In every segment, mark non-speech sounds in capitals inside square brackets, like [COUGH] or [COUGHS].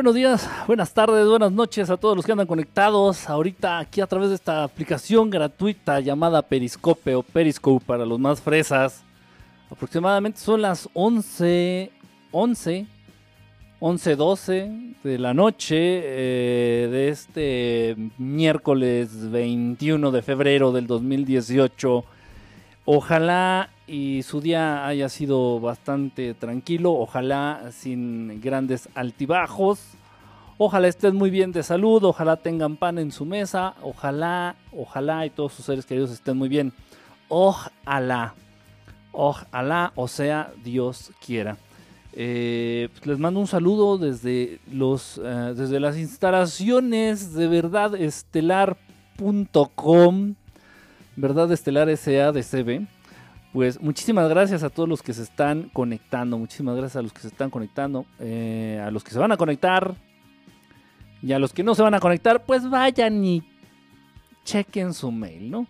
Buenos días, buenas tardes, buenas noches a todos los que andan conectados ahorita aquí a través de esta aplicación gratuita llamada Periscope o Periscope para los más fresas. Aproximadamente son las 11, 11, 11, 12 de la noche eh, de este miércoles 21 de febrero del 2018. Ojalá y su día haya sido bastante tranquilo, ojalá sin grandes altibajos, ojalá estén muy bien de salud, ojalá tengan pan en su mesa, ojalá, ojalá y todos sus seres queridos estén muy bien, ojalá, ojalá, o sea, Dios quiera. Eh, pues les mando un saludo desde, los, eh, desde las instalaciones de verdadestelar.com, Verdad Estelar SADCB pues muchísimas gracias a todos los que se están conectando, muchísimas gracias a los que se están conectando, eh, a los que se van a conectar y a los que no se van a conectar, pues vayan y chequen su mail, ¿no?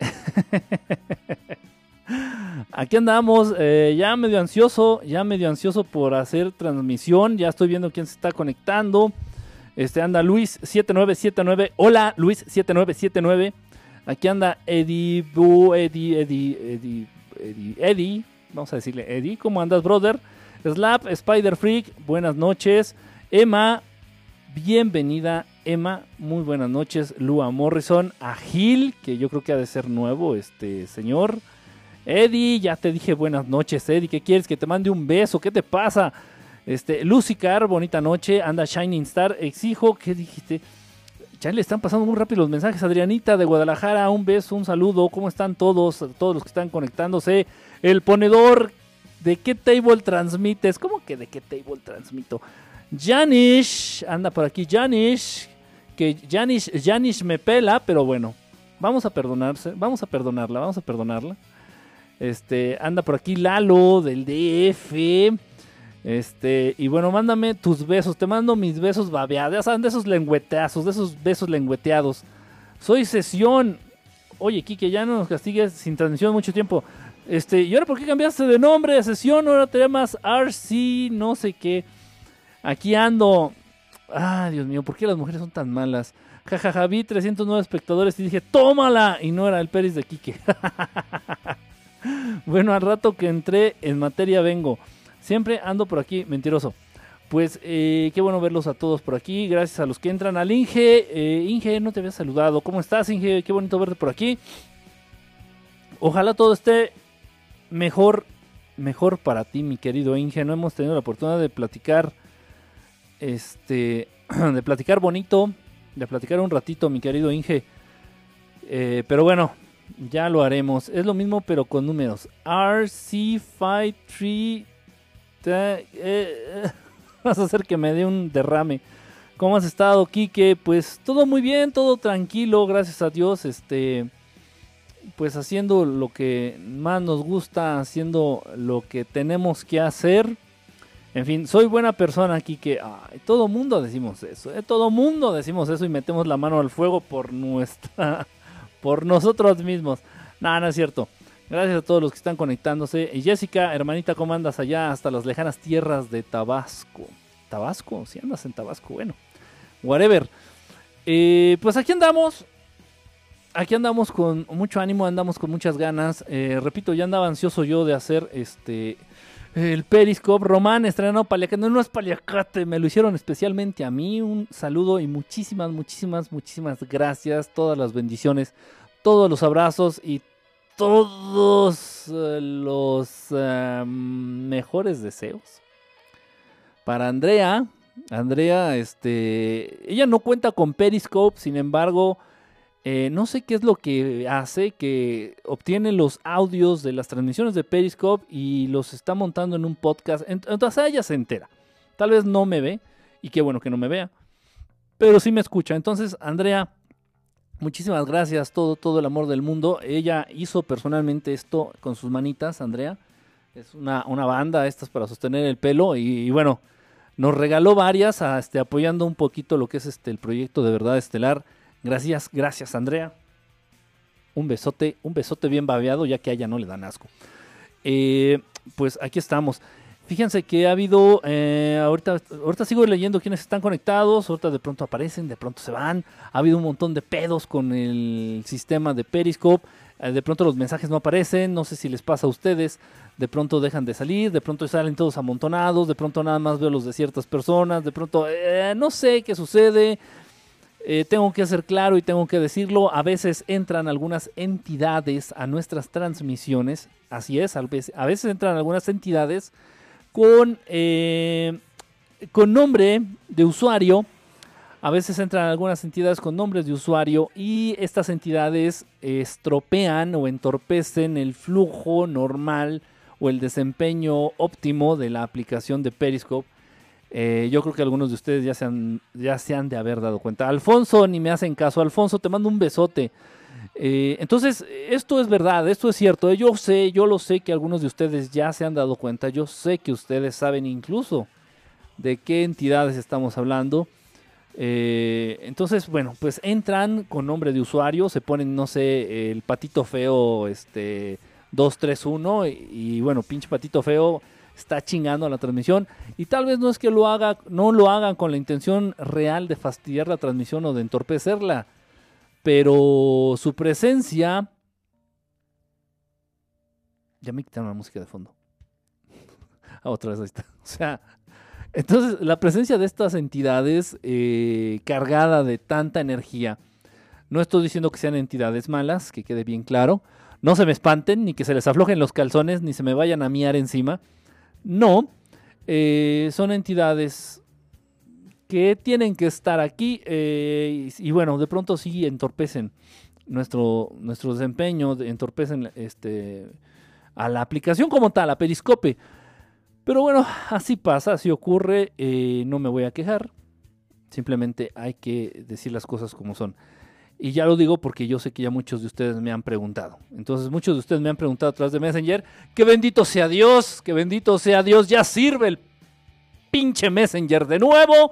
[LAUGHS] Aquí andamos, eh, ya medio ansioso, ya medio ansioso por hacer transmisión, ya estoy viendo quién se está conectando. Este anda Luis7979, hola Luis7979. Aquí anda Eddie, Bu, Eddie, Eddie, Eddie, Eddie, vamos a decirle Eddie, ¿cómo andas, brother? Slap, Spider Freak, buenas noches. Emma, bienvenida, Emma, muy buenas noches. Lua Morrison, a Gil, que yo creo que ha de ser nuevo, este señor. Eddie, ya te dije buenas noches, Eddie, ¿qué quieres? Que te mande un beso, ¿qué te pasa? Este, Lucy Car, bonita noche, anda Shining Star, exijo, ¿qué dijiste? Ya le están pasando muy rápido los mensajes. Adrianita de Guadalajara, un beso, un saludo. ¿Cómo están todos? Todos los que están conectándose. El ponedor, ¿de qué table transmites? ¿Cómo que de qué table transmito? Janish, anda por aquí Janish. Que Janish, Janish me pela, pero bueno, vamos a perdonarse, vamos a perdonarla, vamos a perdonarla. Este, anda por aquí Lalo del DF. Este, y bueno, mándame tus besos. Te mando mis besos babeados. Ya saben, de esos lengüeteazos, de esos besos lengüeteados. Soy Sesión. Oye, Kike, ya no nos castigues sin transmisión mucho tiempo. Este, ¿y ahora por qué cambiaste de nombre? Sesión, ahora te llamas RC, no sé qué. Aquí ando. Ah, Dios mío, ¿por qué las mujeres son tan malas? Jajaja, vi 309 espectadores y dije, tómala. Y no era el Peris de Kike. [LAUGHS] bueno, al rato que entré en materia vengo. Siempre ando por aquí, mentiroso. Pues eh, qué bueno verlos a todos por aquí. Gracias a los que entran. Al Inge. Eh, Inge, no te había saludado. ¿Cómo estás, Inge? Qué bonito verte por aquí. Ojalá todo esté mejor, mejor para ti, mi querido Inge. No hemos tenido la oportunidad de platicar, este, [CLEARS THROAT] de platicar bonito, de platicar un ratito, mi querido Inge. Eh, pero bueno, ya lo haremos. Es lo mismo, pero con números. RC53 eh, eh, [LAUGHS] vas a hacer que me dé un derrame. ¿Cómo has estado, Quique? Pues todo muy bien, todo tranquilo, gracias a Dios. Este, pues haciendo lo que más nos gusta, haciendo lo que tenemos que hacer. En fin, soy buena persona, Quique. Ay, todo mundo decimos eso, ¿eh? todo mundo decimos eso y metemos la mano al fuego por nuestra, [LAUGHS] por nosotros mismos. No, no es cierto. Gracias a todos los que están conectándose. Y Jessica, hermanita, ¿cómo andas allá hasta las lejanas tierras de Tabasco? ¿Tabasco? Si andas en Tabasco, bueno. Whatever. Eh, pues aquí andamos. Aquí andamos con mucho ánimo, andamos con muchas ganas. Eh, repito, ya andaba ansioso yo de hacer este el Periscope. Román estrenó Paliacate. No, no es Paliacate, me lo hicieron especialmente a mí. Un saludo y muchísimas, muchísimas, muchísimas gracias. Todas las bendiciones, todos los abrazos y todos eh, los eh, mejores deseos para Andrea. Andrea, este, ella no cuenta con Periscope, sin embargo, eh, no sé qué es lo que hace, que obtiene los audios de las transmisiones de Periscope y los está montando en un podcast. Entonces ella se entera. Tal vez no me ve, y qué bueno que no me vea, pero sí me escucha. Entonces, Andrea, Muchísimas gracias, todo, todo el amor del mundo. Ella hizo personalmente esto con sus manitas, Andrea. Es una, una banda, estas para sostener el pelo. Y, bueno, nos regaló varias, este, apoyando un poquito lo que es este, el proyecto de verdad estelar. Gracias, gracias, Andrea. Un besote, un besote bien babeado, ya que a ella no le dan asco. Eh, pues aquí estamos. Fíjense que ha habido, eh, ahorita, ahorita sigo leyendo quiénes están conectados, ahorita de pronto aparecen, de pronto se van. Ha habido un montón de pedos con el sistema de Periscope. Eh, de pronto los mensajes no aparecen, no sé si les pasa a ustedes. De pronto dejan de salir, de pronto salen todos amontonados, de pronto nada más veo los de ciertas personas, de pronto eh, no sé qué sucede. tengo que hacer claro y tengo que decirlo, a veces entran algunas entidades a nuestras transmisiones, así es, a veces, a veces entran algunas entidades con, eh, con nombre de usuario. A veces entran algunas entidades con nombres de usuario y estas entidades estropean o entorpecen el flujo normal o el desempeño óptimo de la aplicación de Periscope. Eh, yo creo que algunos de ustedes ya se, han, ya se han de haber dado cuenta. Alfonso, ni me hacen caso. Alfonso, te mando un besote. Eh, entonces, esto es verdad, esto es cierto. Yo sé, yo lo sé que algunos de ustedes ya se han dado cuenta. Yo sé que ustedes saben incluso de qué entidades estamos hablando. Eh, entonces, bueno, pues entran con nombre de usuario, se ponen, no sé, el patito feo, este, 231, y, y bueno, pinche patito feo está chingando la transmisión. Y tal vez no es que lo haga, no lo hagan con la intención real de fastidiar la transmisión o de entorpecerla pero su presencia... Ya me quitaron la música de fondo. [LAUGHS] Ah, otra vez ahí está. [LAUGHS] O sea, entonces la presencia de estas entidades eh, cargada de tanta energía, no estoy diciendo que sean entidades malas, que quede bien claro, no se me espanten, ni que se les aflojen los calzones, ni se me vayan a miar encima. No, eh, son entidades que tienen que estar aquí eh, y, bueno, de pronto sí entorpecen nuestro, nuestro desempeño, entorpecen este, a la aplicación como tal, a Periscope. Pero bueno, así pasa, así ocurre, eh, no me voy a quejar, simplemente hay que decir las cosas como son. Y ya lo digo porque yo sé que ya muchos de ustedes me han preguntado. Entonces muchos de ustedes me han preguntado a través de Messenger, que bendito sea Dios, que bendito sea Dios, ya sirve el pinche Messenger de nuevo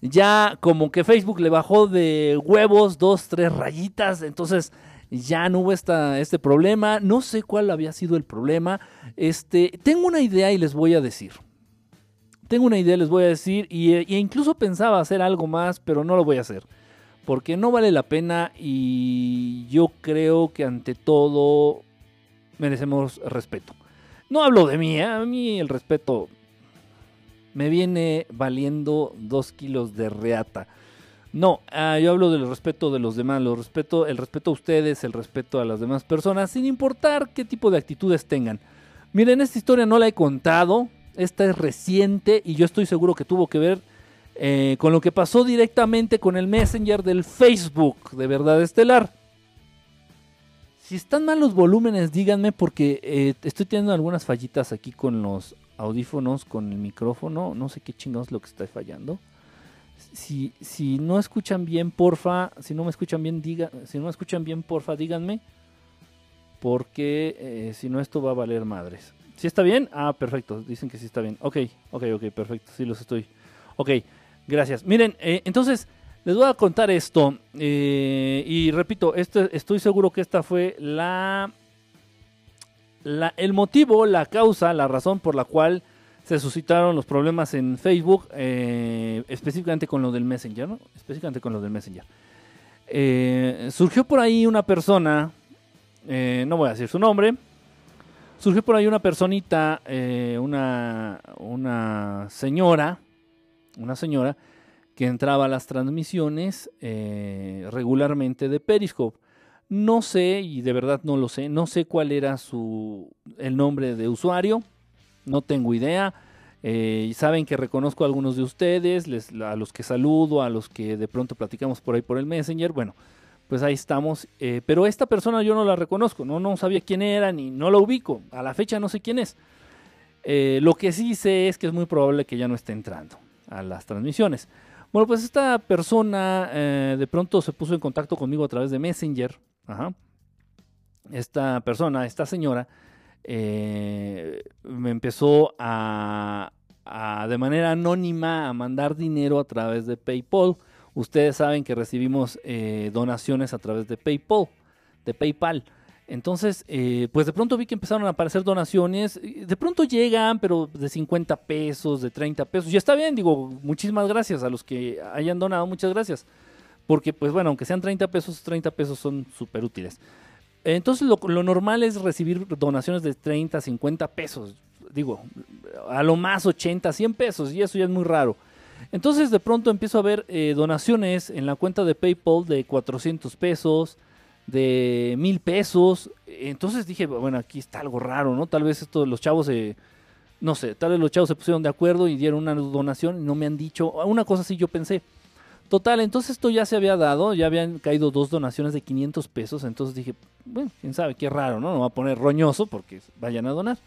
ya como que Facebook le bajó de huevos dos, tres rayitas, entonces ya no hubo esta, este problema, no sé cuál había sido el problema, este, tengo una idea y les voy a decir. Tengo una idea, les voy a decir, y, e incluso pensaba hacer algo más, pero no lo voy a hacer. Porque no vale la pena y yo creo que ante todo merecemos respeto. No hablo de mí, ¿eh? a mí el respeto me viene valiendo dos kilos de reata. No, ah, yo hablo del respeto de los demás, lo respeto, el respeto a ustedes, el respeto a las demás personas, sin importar qué tipo de actitudes tengan. Miren, esta historia no la he contado, esta es reciente y yo estoy seguro que tuvo que ver eh, con lo que pasó directamente con el Messenger del Facebook de Verdad Estelar. Si están mal los volúmenes, díganme porque eh, estoy teniendo algunas fallitas aquí con los audífonos con el micrófono. No sé qué chingados lo que está fallando. Si, si no escuchan bien, porfa, si no me escuchan bien, diga, si no me escuchan bien, porfa, díganme. Porque eh, si no, esto va a valer madres. ¿Sí está bien? Ah, perfecto. Dicen que sí está bien. Ok, ok, ok, perfecto. Sí los estoy. Ok, gracias. Miren, eh, entonces les voy a contar esto. Eh, y repito, esto, estoy seguro que esta fue la el motivo, la causa, la razón por la cual se suscitaron los problemas en Facebook, eh, específicamente con lo del Messenger, ¿no? Específicamente con lo del Messenger. Eh, surgió por ahí una persona, eh, no voy a decir su nombre, surgió por ahí una personita, una, una señora, una señora que entraba a las transmisiones regularmente de Periscope. No sé, y de verdad no lo sé, no sé cuál era su el nombre de usuario, no tengo idea. Eh, saben que reconozco a algunos de ustedes, les, a los que saludo, a los que de pronto platicamos por ahí por el Messenger. Bueno, pues ahí estamos. Eh, pero esta persona yo no la reconozco, no, no sabía quién era ni no la ubico. A la fecha no sé quién es. Eh, lo que sí sé es que es muy probable que ya no esté entrando a las transmisiones. Bueno, pues esta persona de pronto se puso en contacto conmigo a través de Messenger esta persona, esta señora, eh, me empezó a, de manera anónima a mandar dinero a través de PayPal. Ustedes saben que recibimos eh, donaciones a través de PayPal, de PayPal. Entonces, eh, pues de pronto vi que empezaron a aparecer donaciones. De pronto llegan, pero de 50 pesos, de 30 pesos. Y está bien, digo, muchísimas gracias a los que hayan donado, muchas gracias. Porque, pues bueno, aunque sean 30 pesos, 30 pesos son súper útiles. Entonces, lo, normal es recibir donaciones de 30, 50 pesos. Digo, a lo más 80, 100 pesos. Y eso ya es muy raro. Entonces, de pronto empiezo a ver eh, donaciones en la cuenta de PayPal de 400 pesos de mil pesos. Entonces dije, bueno, aquí está algo raro, ¿no? Tal vez esto los chavos se, no sé, tal vez los chavos se pusieron de acuerdo y dieron una donación y no me han dicho, una cosa así yo pensé. Total, entonces esto ya se había dado, ya habían caído dos donaciones de 500 pesos, entonces dije, bueno, quién sabe, qué raro, ¿no? No va a poner roñoso porque vayan a donar.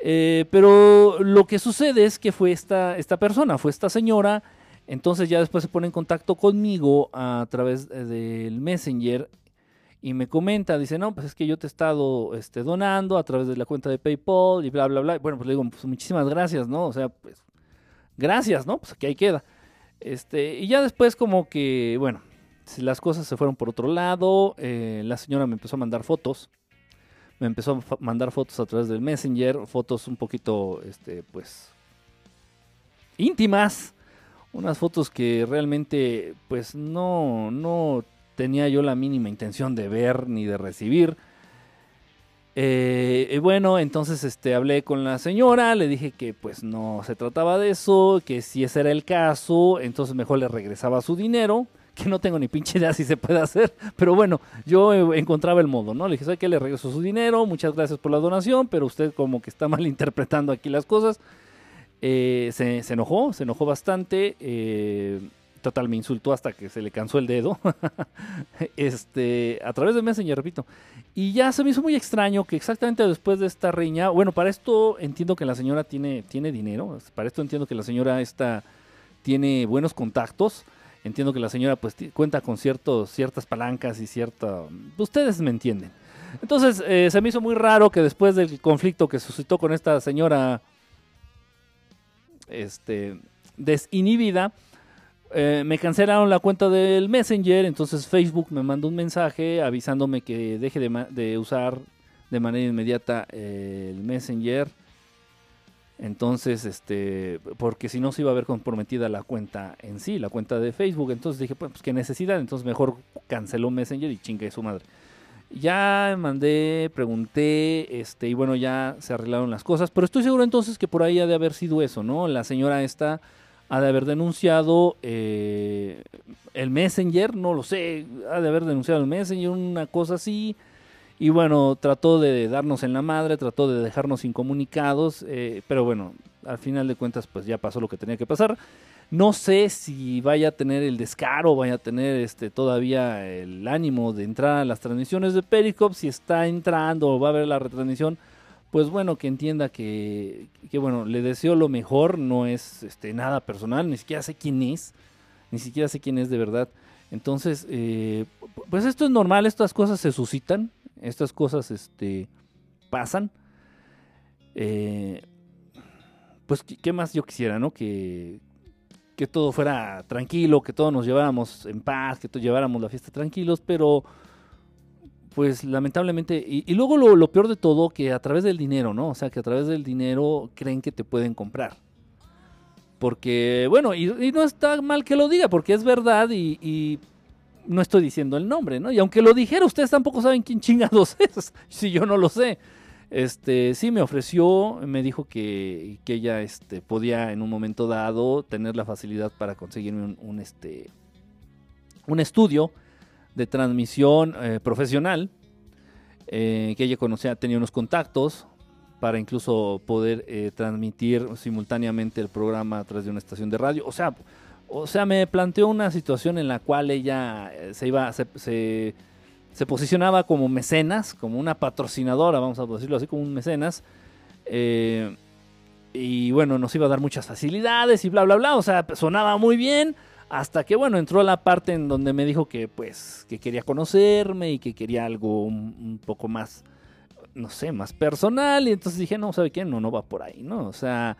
Eh, pero lo que sucede es que fue esta, esta persona, fue esta señora, entonces ya después se pone en contacto conmigo a través del Messenger y me comenta, dice, no, pues es que yo te he estado este, donando a través de la cuenta de PayPal y bla, bla, bla. Bueno, pues le digo, pues muchísimas gracias, ¿no? O sea, pues, gracias, ¿no? Pues aquí ahí queda. Este, y ya después como que, bueno, las cosas se fueron por otro lado, eh, la señora me empezó a mandar fotos. Me empezó a mandar fotos a través del Messenger, fotos un poquito, este, pues, íntimas. Unas fotos que realmente, pues, no, no tenía yo la mínima intención de ver ni de recibir. Eh, bueno, entonces este, hablé con la señora, le dije que pues no se trataba de eso, que si ese era el caso, entonces mejor le regresaba su dinero, que no tengo ni pinche idea si se puede hacer, pero bueno, yo encontraba el modo, ¿no? Le dije, ¿sabe qué? Le regreso su dinero, muchas gracias por la donación, pero usted como que está [LAUGHS] mal interpretando aquí las cosas. Eh, se, se, enojó, se enojó bastante. Eh, total, me insultó hasta que se le cansó el dedo. [LAUGHS] este, a través de Messenger, repito. Y ya se me hizo muy extraño que exactamente después de esta riña, bueno, para esto entiendo que la señora tiene, tiene dinero, para esto entiendo que la señora esta tiene buenos contactos, entiendo que la señora pues cuenta con ciertos, ciertas palancas y cierta... Ustedes me entienden. Entonces eh, se me hizo muy raro que después del conflicto que suscitó con esta señora este, desinhibida, eh, me cancelaron la cuenta del Messenger, entonces Facebook me mandó un mensaje avisándome que deje de, usar de manera inmediata el Messenger. Entonces, este, porque si no se iba a ver comprometida la cuenta en sí, la cuenta de Facebook. Entonces dije, pues, qué necesidad. Entonces mejor canceló Messenger y chingue su madre. Ya mandé, pregunté, este, y bueno, ya se arreglaron las cosas. Pero estoy seguro entonces que por ahí ha de haber sido eso, ¿no? La señora esta ha de haber denunciado eh, el Messenger, no lo sé, ha de haber denunciado el Messenger, una cosa así. Y bueno, trató de darnos en la madre, trató de dejarnos incomunicados, eh, pero bueno, al final de cuentas pues ya pasó lo que tenía que pasar. No sé si vaya a tener el descaro, vaya a tener este todavía el ánimo de entrar a las transmisiones de Pericop, si está entrando o va a ver la retransmisión pues bueno, que entienda que, que, bueno, le deseo lo mejor, no es este, nada personal, ni siquiera sé quién es, ni siquiera sé quién es de verdad. Entonces, eh, pues esto es normal, estas cosas se suscitan, estas cosas este, pasan. Eh, pues, ¿qué más yo quisiera, no? Que, que todo fuera tranquilo, que todos nos lleváramos en paz, que todos lleváramos la fiesta tranquilos, pero pues lamentablemente, y, luego lo, peor de todo, que a través del dinero, ¿no? O sea, que a través del dinero creen que te pueden comprar. Porque, bueno, y, no está mal que lo diga, porque es verdad y, no estoy diciendo el nombre, ¿no? Y aunque lo dijera, ustedes tampoco saben quién [LAUGHS] chingados es, si yo no lo sé. Este, sí me ofreció, me dijo que, que ella este, podía en un momento dado tener la facilidad para conseguirme un, este, un estudio de transmisión eh, profesional, eh, que ella conocía, tenía unos contactos para incluso poder eh, transmitir simultáneamente el programa a través de una estación de radio. O sea, o sea, me planteó una situación en la cual ella se iba, se, se, posicionaba como mecenas, como una patrocinadora, vamos a decirlo así, como un mecenas. y bueno, nos iba a dar muchas facilidades y bla, bla, bla. O sea, sonaba muy bien hasta que, bueno, entró la parte en donde me dijo que, pues, que quería conocerme y que quería algo un, poco más, no sé, más personal. Y entonces dije, no, ¿sabe qué? No, no va por ahí, ¿no? O sea,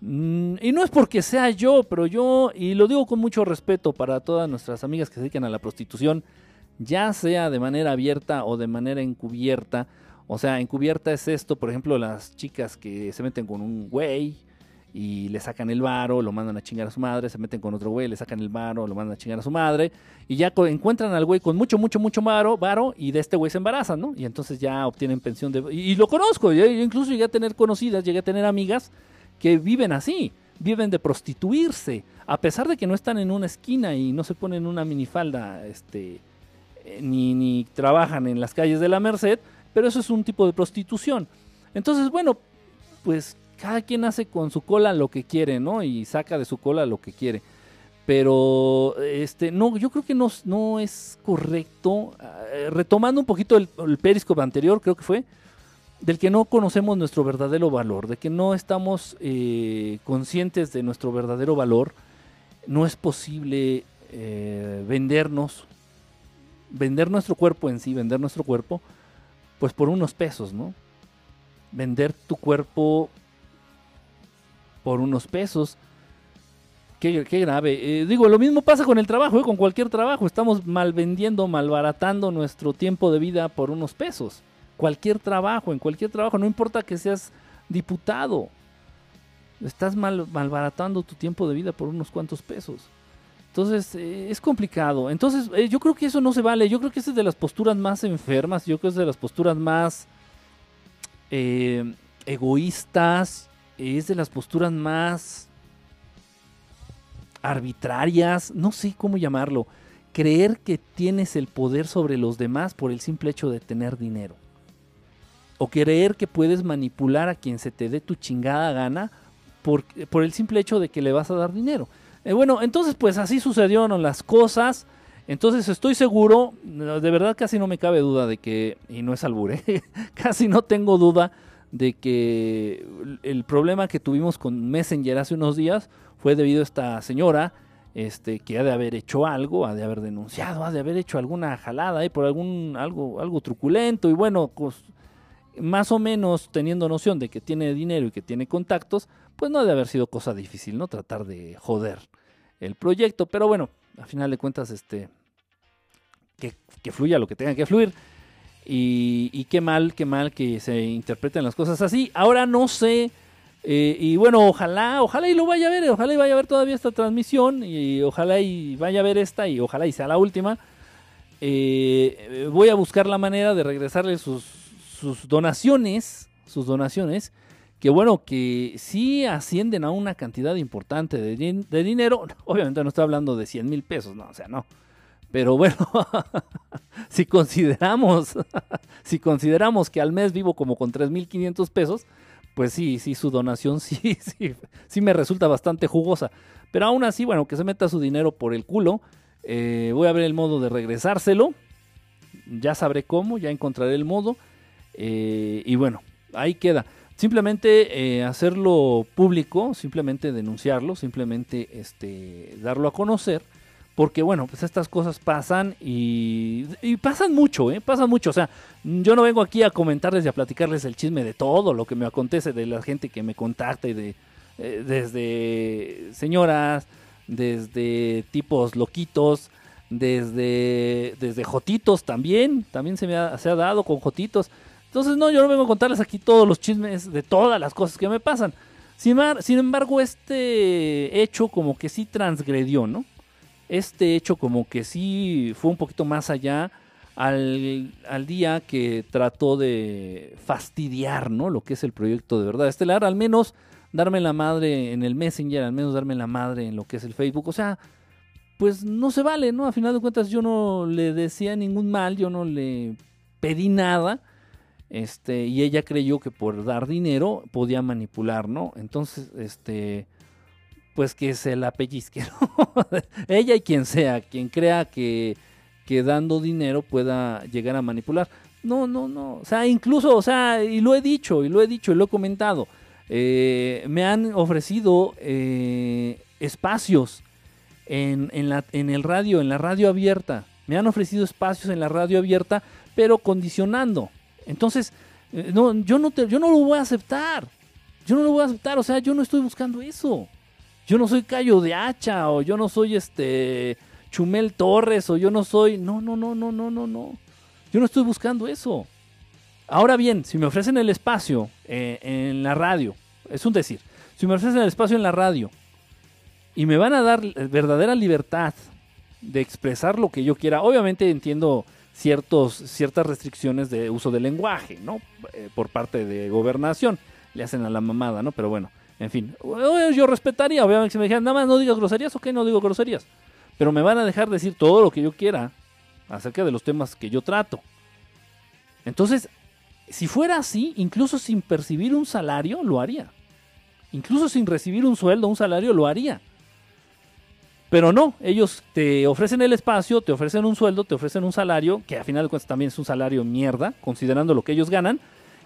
mm, y no es porque sea yo, pero yo, y lo digo con mucho respeto para todas nuestras amigas que se dedican a la prostitución, ya sea de manera abierta o de manera encubierta. O sea, encubierta es esto, por ejemplo, las chicas que se meten con un güey y le sacan el varo, lo mandan a chingar a su madre, se meten con otro güey, le sacan el varo, lo mandan a chingar a su madre, y ya encuentran al güey con mucho, mucho, mucho varo, varo y de este güey se embarazan, ¿no? Y entonces ya obtienen pensión de... Y, lo conozco, yo, incluso llegué a tener conocidas, llegué a tener amigas que viven así, viven de prostituirse, a pesar de que no están en una esquina y no se ponen una minifalda, este, eh, ni, ni trabajan en las calles de la Merced, pero eso es un tipo de prostitución. Entonces, bueno, pues cada quien hace con su cola lo que quiere, ¿no? Y saca de su cola lo que quiere. Pero, este, no, yo creo que no, es correcto. Eh, retomando un poquito el, el periscope anterior, creo que fue, del que no conocemos nuestro verdadero valor, de que no estamos eh, conscientes de nuestro verdadero valor, no es posible eh, vendernos, vender nuestro cuerpo en sí, vender nuestro cuerpo, pues por unos pesos, ¿no? Vender tu cuerpo por unos pesos. Qué, grave. Eh, digo, lo mismo pasa con el trabajo, eh, con cualquier trabajo. Estamos mal vendiendo, malbaratando nuestro tiempo de vida por unos pesos. Cualquier trabajo, en cualquier trabajo, no importa que seas diputado. Estás mal, malbaratando tu tiempo de vida por unos cuantos pesos. Entonces, eh, es complicado. Entonces, yo creo que eso no se vale. Yo creo que esa es de las posturas más enfermas. Yo creo que es de las posturas más egoístas es de las posturas más arbitrarias, no sé cómo llamarlo, creer que tienes el poder sobre los demás por el simple hecho de tener dinero. O creer que puedes manipular a quien se te dé tu chingada gana por, por el simple hecho de que le vas a dar dinero. Eh, bueno, entonces pues así sucedieron las cosas. Entonces estoy seguro, de verdad casi no me cabe duda de que, y no es albure, [LAUGHS] casi no tengo duda de que el problema que tuvimos con Messenger hace unos días fue debido a esta señora este, que ha de haber hecho algo, ha de haber denunciado, ha de haber hecho alguna jalada ahí por algún algo, algo truculento y bueno, pues, más o menos teniendo noción de que tiene dinero y que tiene contactos, pues no ha de haber sido cosa difícil, ¿no? Tratar de joder el proyecto, pero bueno, a final de cuentas, este, que, que fluya lo que tenga que fluir. Y, qué mal, qué mal que se interpreten las cosas así. Ahora no sé. Eh, y bueno, ojalá, ojalá y lo vaya a ver, ojalá y vaya a ver todavía esta transmisión, y ojalá y vaya a ver esta, y ojalá y sea la última. Eh, voy a buscar la manera de regresarle sus, donaciones, sus donaciones, que bueno, que sí ascienden a una cantidad importante de, de dinero. [LAUGHS] Obviamente no estoy hablando de 100 mil pesos, no, o sea, no. Pero bueno, [LAUGHS] si consideramos, [LAUGHS] si consideramos que al mes vivo como con 3.500 pesos, pues sí, sí, su donación [LAUGHS] sí, sí, sí me resulta bastante jugosa. Pero aún así, bueno, que se meta su dinero por el culo. Eh, voy a ver el modo de regresárselo. Ya sabré cómo, ya encontraré el modo. Eh, y bueno, ahí queda. Simplemente eh, hacerlo público, simplemente denunciarlo, simplemente este, darlo a conocer porque bueno, pues estas cosas pasan y, pasan mucho, ¿eh? Pasan mucho. O sea, yo no vengo aquí a comentarles y a platicarles el chisme de todo lo que me acontece, de la gente que me contacta y de eh, desde señoras, desde tipos loquitos, desde, desde jotitos también, también se me ha, se ha dado con jotitos. Entonces, no, yo no vengo a contarles aquí todos los chismes de todas las cosas que me pasan. sin embargo, este hecho como que sí transgredió, ¿no? Este hecho como que sí fue un poquito más allá al, día que trató de fastidiar, ¿no? Lo que es el proyecto de verdad estelar, al menos darme la madre en el Messenger, al menos darme la madre en lo que es el Facebook, o sea, pues no se vale, ¿no? A final de cuentas yo no le decía ningún mal, yo no le pedí nada, este, y ella creyó que por dar dinero podía manipular, ¿no? Entonces, este, pues que se la pellizque, [LAUGHS] Ella y quien sea, quien crea que, que dando dinero pueda llegar a manipular. No, no, no. O sea, incluso, o sea, y lo he dicho, y lo he dicho, y lo he comentado. Eh, me han ofrecido eh, espacios en, en, la, en el radio, en la radio abierta. Me han ofrecido espacios en la radio abierta, pero condicionando. Entonces, eh, no, yo, no te, yo no lo voy a aceptar. Yo no lo voy a aceptar. O sea, yo no estoy buscando eso yo no soy callo de hacha o yo no soy este Chumel Torres o yo no soy. No, no, no, no, no, no, no. Yo no estoy buscando eso. Ahora bien, si me ofrecen el espacio eh, en la radio, es un decir, si me ofrecen el espacio en la radio y me van a dar verdadera libertad de expresar lo que yo quiera, obviamente entiendo ciertos, ciertas restricciones de uso del lenguaje, ¿no? Eh, por parte de gobernación. Le hacen a la mamada, ¿no? Pero bueno, en fin. Yo respetaría, obviamente, si me dijeran, nada más no digas groserías, ok, no digo groserías. Pero me van a dejar decir todo lo que yo quiera acerca de los temas que yo trato. Entonces, si fuera así, incluso sin percibir un salario, lo haría. Incluso sin recibir un sueldo, un salario, lo haría. Pero no, ellos te ofrecen el espacio, te ofrecen un sueldo, te ofrecen un salario, que a final de cuentas también es un salario mierda, considerando lo que ellos ganan,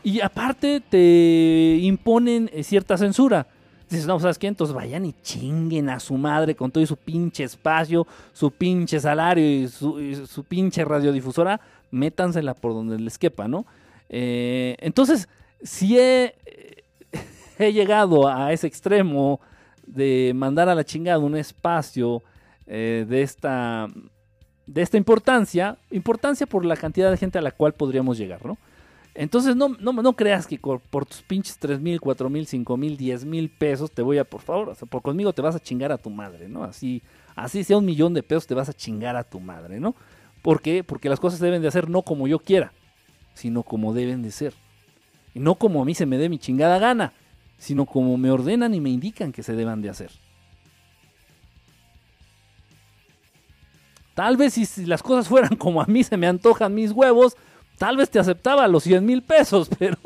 y aparte te imponen eh, cierta censura. Dices, no, ¿sabes qué? Entonces vayan y chinguen a su madre con todo su pinche espacio, su pinche salario y su, pinche radiodifusora, métansela por donde les quepa, ¿no? Eh, entonces, si he, [LAUGHS] he llegado a ese extremo de mandar a la chingada un espacio eh, de, esta, de esta importancia, importancia por la cantidad de gente a la cual podríamos llegar, ¿no? Entonces no, no, no creas que por, tus pinches 3 mil, 4 mil, 5 mil, 10 mil pesos te voy a, por favor, o sea, por conmigo te vas a chingar a tu madre, ¿no? Así, así sea un millón de pesos te vas a chingar a tu madre, ¿no? ¿Por qué? Porque las cosas deben de hacer no como yo quiera, sino como deben de ser. Y no como a mí se me dé mi chingada gana sino como me ordenan y me indican que se deban de hacer. Tal vez si las cosas fueran [LAUGHS] como a mí se me antojan mis huevos, tal vez te aceptaba los 100 mil pesos, [LAUGHS] pero...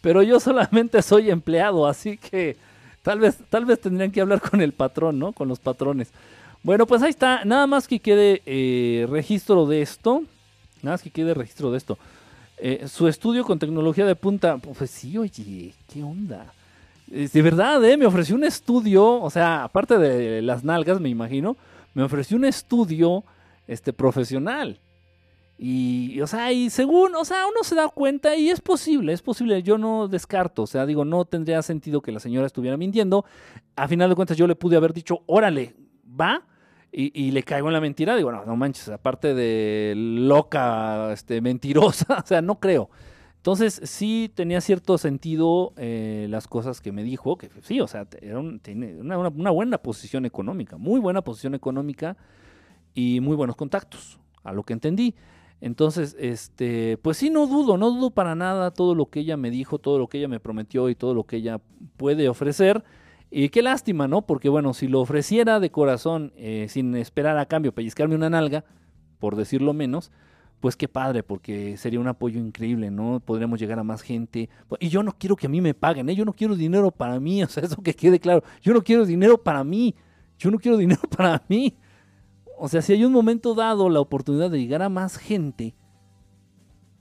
pero yo solamente soy empleado, así que tal vez, tal vez tendrían que hablar con el patrón, ¿no? Con los patrones. Bueno, pues ahí está. Nada más que quede eh, registro de esto. Nada más que quede registro de esto. Eh, su estudio con tecnología de punta, pues sí, oye, ¿qué onda? De verdad, ¿eh? Me ofreció un estudio, o sea, aparte de las nalgas, me imagino, me ofreció un estudio este, profesional. Y, o sea, y según, o sea, uno se da cuenta y es posible, es posible, yo no descarto, o sea, digo, no tendría sentido que la señora estuviera mintiendo. A final de cuentas, yo le pude haber dicho, órale, va, y, le caigo en la mentira, digo, no, no manches, aparte de loca, este, mentirosa, [LAUGHS] o sea, no creo. Entonces, sí tenía cierto sentido eh, las cosas que me dijo, que sí, o sea, era tiene una, una, buena posición económica, muy buena posición económica y muy buenos contactos, a lo que entendí. Entonces, este, pues sí, no dudo, no dudo para nada todo lo que ella me dijo, todo lo que ella me prometió y todo lo que ella puede ofrecer. Y qué lástima, ¿no? Porque bueno, si lo ofreciera de corazón, eh, sin esperar a cambio, pellizcarme una nalga, por decirlo menos, pues qué padre, porque sería un apoyo increíble, ¿no? Podríamos llegar a más gente. Y yo no quiero que a mí me paguen, ¿eh? Yo no quiero dinero para mí, [LAUGHS] o sea, eso que quede claro. Yo no quiero dinero para mí. Yo no quiero dinero [LAUGHS] para mí. O sea, si hay un momento dado la oportunidad de llegar a más gente,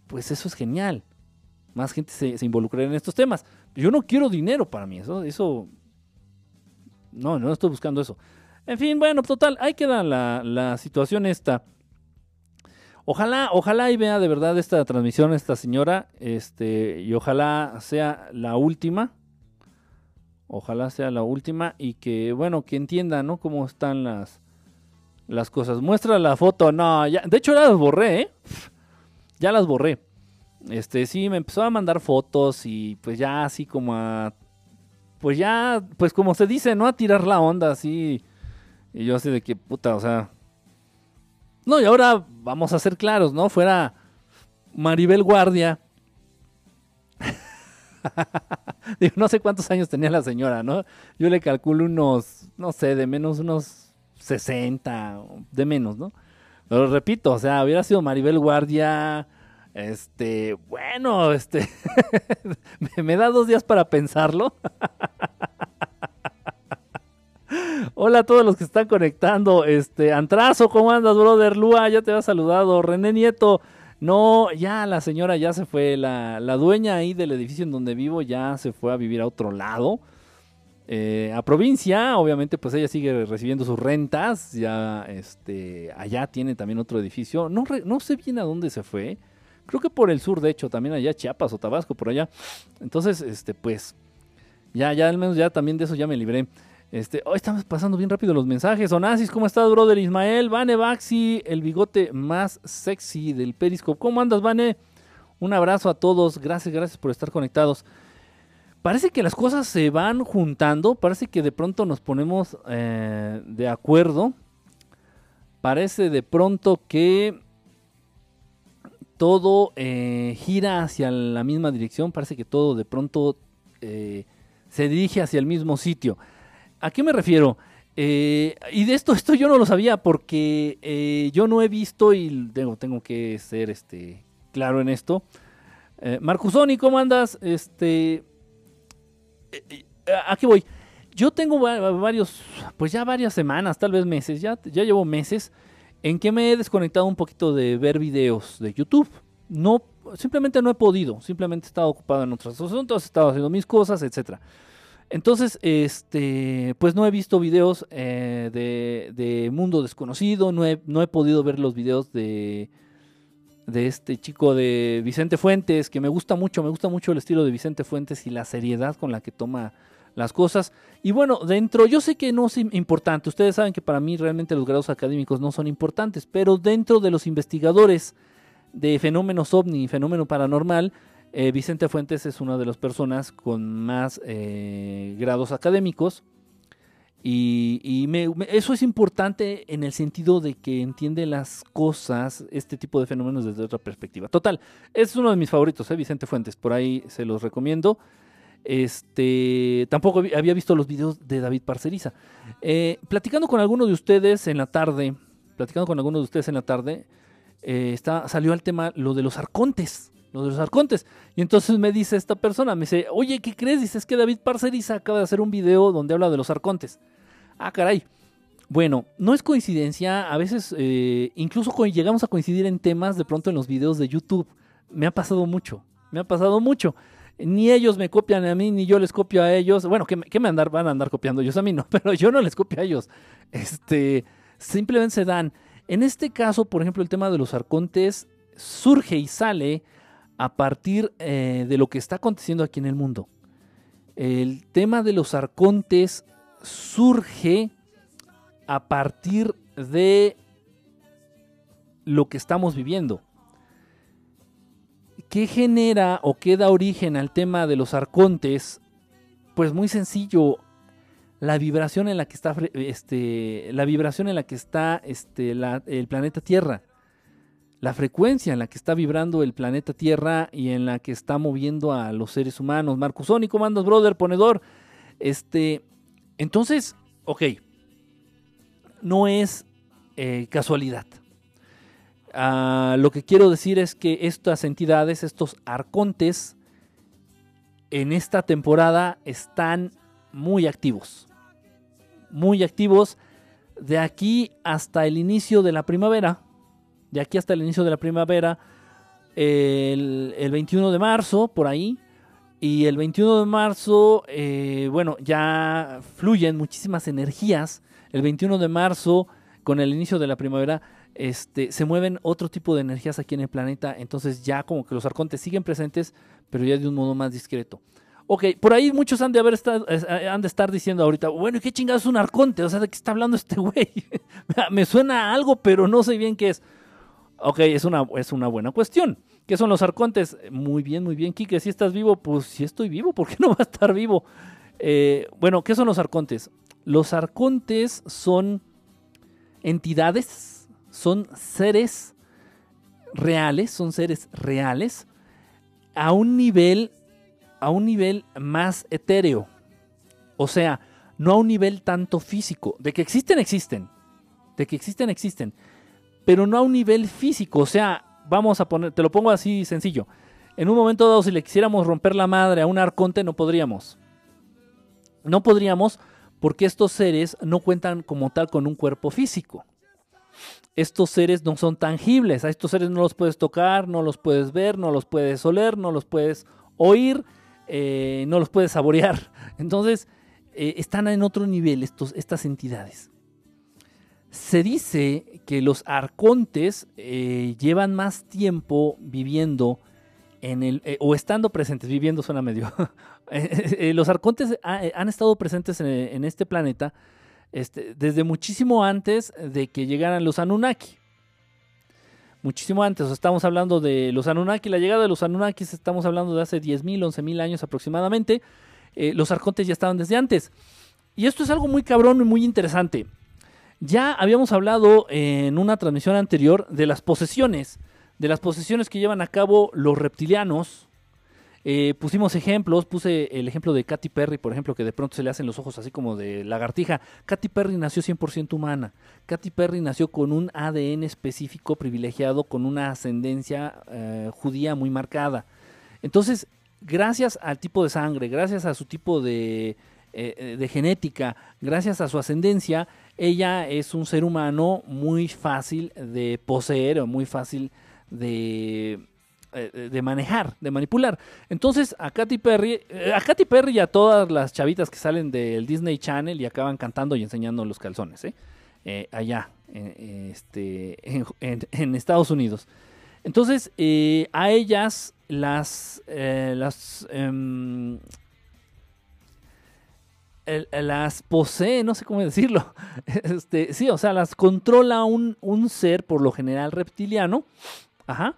pues eso es genial. Más gente se, se en estos temas. Yo no quiero dinero para mí, eso, no, no estoy buscando eso. En fin, bueno, total, ahí queda la, la situación esta. Ojalá, ojalá y vea de verdad esta transmisión esta señora, este, y ojalá sea la última. Ojalá sea la última y que, bueno, que entienda, ¿no? Cómo están las, las cosas. Muestra la foto, no, ya, de hecho ya las borré, ¿eh? Ya las borré. Este, sí, me empezó a mandar fotos y pues ya así como a pues ya, pues como se dice, ¿no? A tirar la onda así. Y yo así de que, puta, o sea... No, y ahora vamos a ser claros, ¿no? Fuera Maribel Guardia. [LAUGHS] Digo, no sé cuántos años tenía la señora, ¿no? Yo le calculo unos, no sé, de menos unos 60, de menos, ¿no? Pero repito, o sea, hubiera sido Maribel Guardia, este, bueno, este, [LAUGHS] me da dos días para pensarlo. [LAUGHS] Hola a todos los que están conectando. Este, Antrazo, ¿cómo andas, brother? Lua, ya te había saludado. René Nieto, no, ya la señora ya se fue. La, dueña ahí del edificio en donde vivo ya se fue a vivir a otro lado. Eh, a provincia, obviamente, pues ella sigue recibiendo sus rentas. Ya, este, allá tiene también otro edificio. No, no sé bien a dónde se fue. Creo que por el sur, de hecho, también allá Chiapas o Tabasco, por allá. Entonces, este, pues, ya, ya al menos ya también de eso ya me libré. Este, hoy estamos pasando bien rápido los mensajes. Onassis, ¿cómo estás, brother? Ismael, Vane Baxi, el bigote más sexy del Periscope. ¿Cómo andas, Vane? Un abrazo a todos. Gracias, gracias por estar conectados. Parece que las cosas se van juntando. Parece que de pronto nos ponemos eh, de acuerdo. Parece de pronto que todo eh, gira hacia la misma dirección. Parece que todo de pronto eh, se dirige hacia el mismo sitio. ¿A qué me refiero? Eh, y de esto, [LAUGHS] esto yo no lo sabía porque yo no he visto y tengo, tengo que ser este, claro en esto. Eh, Marcusoni, ¿cómo andas? Este, eh, ¿A qué voy? Yo tengo varios, pues ya varias semanas, tal vez meses, ya, ya llevo meses en que me he desconectado un poquito de ver videos de YouTube. No, simplemente no he podido, simplemente he estado ocupado en otros asuntos, he estado haciendo mis cosas, etcétera. Entonces, este, pues no he visto videos eh, de, de, Mundo Desconocido, no he, no he, podido ver los videos de, de este chico de Vicente Fuentes, que me gusta mucho, me gusta mucho el estilo de Vicente Fuentes y la seriedad con la que toma las cosas. Y bueno, dentro, yo sé que no es importante, ustedes saben que para mí realmente los grados académicos no son importantes, pero dentro de los investigadores de fenómenos ovni y fenómeno paranormal, eh, Vicente Fuentes es una de las personas con más eh, grados académicos y, eso es importante en el sentido de que entiende las cosas, este tipo de fenómenos desde otra perspectiva. Total, es uno de mis favoritos, ¿eh? Vicente Fuentes, por ahí se los recomiendo. Este, tampoco había visto los videos de David Parceriza. Eh, platicando con alguno de ustedes en la tarde, platicando con alguno de ustedes en la tarde, eh, está, salió al tema lo de los arcontes lo de los arcontes. Y entonces me dice esta persona, me dice, oye, ¿qué crees? Dices que David Parceriza acaba de hacer un video donde habla de los arcontes. Ah, caray. Bueno, no es coincidencia, a veces eh, incluso llegamos a coincidir en temas de pronto en los videos de YouTube. Me ha pasado mucho, me ha pasado mucho. Ni ellos me copian a mí, ni yo les copio a ellos. Bueno, ¿qué, me van a andar copiando ellos a mí? No, [LAUGHS] pero yo no les copio a ellos. Este, simplemente se dan. En este caso, por ejemplo, el tema de los arcontes surge y sale a partir eh, de lo que está aconteciendo aquí en el mundo. El tema de los arcontes surge a partir de lo que estamos viviendo. ¿Qué genera o qué da origen al tema de los arcontes? Pues muy sencillo, la vibración en la que está, este, la vibración en la que está este, el planeta Tierra la frecuencia en la que está vibrando el planeta Tierra y en la que está moviendo a los seres humanos. Marcusoni, ¿cómo andas, brother, ponedor? Este, entonces, ok, no es eh, casualidad. Uh, lo que quiero decir es que estas entidades, estos arcontes, en esta temporada están muy activos. Muy activos de aquí hasta el inicio de la primavera de aquí hasta el inicio de la primavera, el 21 de marzo, por ahí. Y el 21 de marzo, eh, bueno, ya fluyen muchísimas energías. El 21 de marzo, con el inicio de la primavera, este, se mueven otro tipo de energías aquí en el planeta. Entonces ya como que los arcontes siguen presentes, pero ya de un modo más discreto. Ok, por ahí muchos han de, haber estado, eh, han de estar diciendo ahorita, bueno, ¿y qué chingados es un arconte? O sea, ¿de qué está hablando este [LAUGHS] güey? [LAUGHS] Me suena a algo, pero no sé bien qué es. Ok, es una, es una buena cuestión. ¿Qué son los arcontes? Muy bien, muy bien, Kike. Si estás vivo, pues si estoy vivo, ¿por qué [LAUGHS] no va a estar vivo? Eh, bueno, ¿qué son los arcontes? Los arcontes son entidades, son seres reales, son seres reales a un nivel, a un nivel más etéreo. O sea, no a un nivel tanto físico. De que existen, existen. De que existen, existen pero no a un nivel físico. O sea, vamos a poner, te lo pongo así sencillo. En un momento dado, si le quisiéramos romper la madre a un arconte, no podríamos. No podríamos porque estos seres no cuentan como tal con un cuerpo físico. Estos seres no son tangibles. A estos seres no los puedes tocar, no los puedes ver, no los puedes oler, no los puedes oír, eh, no los puedes saborear. [LAUGHS] Entonces, eh, están en otro nivel estos, estas entidades. Se dice que los arcontes eh, llevan más tiempo viviendo en el, eh, o estando presentes, viviendo suena medio. [LAUGHS] Eh, los arcontes han estado presentes en, este planeta este, desde muchísimo antes de que llegaran los Anunnaki. Muchísimo antes, estamos hablando de los Anunnaki, la llegada de los Anunnakis, estamos hablando de hace 10.000, 11.000 años aproximadamente. los arcontes ya estaban desde antes. Y esto es algo muy cabrón y muy interesante. Ya habíamos hablado en una transmisión anterior de las posesiones, de las posesiones que llevan a cabo los reptilianos. Eh, pusimos ejemplos, puse el ejemplo de Katy Perry, por ejemplo, que de pronto se le hacen los ojos así como de lagartija. Katy Perry nació 100% humana. Katy Perry nació con un ADN específico privilegiado, con una ascendencia eh, judía muy marcada. Entonces, gracias al tipo de sangre, gracias a su tipo de, eh, de genética, gracias a su ascendencia, ella es un ser humano muy fácil de poseer o muy fácil de, eh, de manejar, de manipular. Entonces, a Katy Perry, eh, a Katy Perry y a todas las chavitas que salen del Disney Channel y acaban cantando y enseñando los calzones, ¿eh? allá, este, en, Estados Unidos. Entonces, a ellas las, las em, las posee, no sé cómo decirlo. [LAUGHS] Este, sí, o sea, las controla un, un, ser, por lo general reptiliano. Ajá.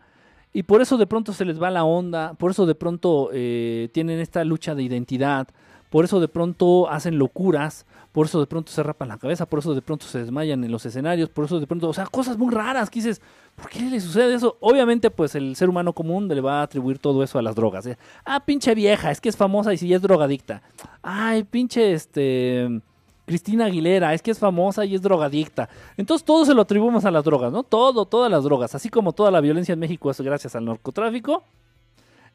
Y por eso de pronto se les va la onda, por eso de pronto eh, tienen esta lucha de identidad, por eso de pronto hacen locuras, por eso de pronto se rapan la cabeza, por eso de pronto se desmayan en los escenarios, por eso de pronto, o sea, cosas muy raras que dices, ¿por qué le sucede eso? Obviamente, pues el ser humano común le va a atribuir todo eso a las drogas. ¿eh? Ah, pinche vieja, es que es famosa y si es drogadicta. Ay, pinche este Cristina Aguilera, es que es famosa y es drogadicta. Entonces todo se lo atribuimos a las drogas, ¿no? Todo, todas las drogas, así como toda la violencia en México es gracias al narcotráfico.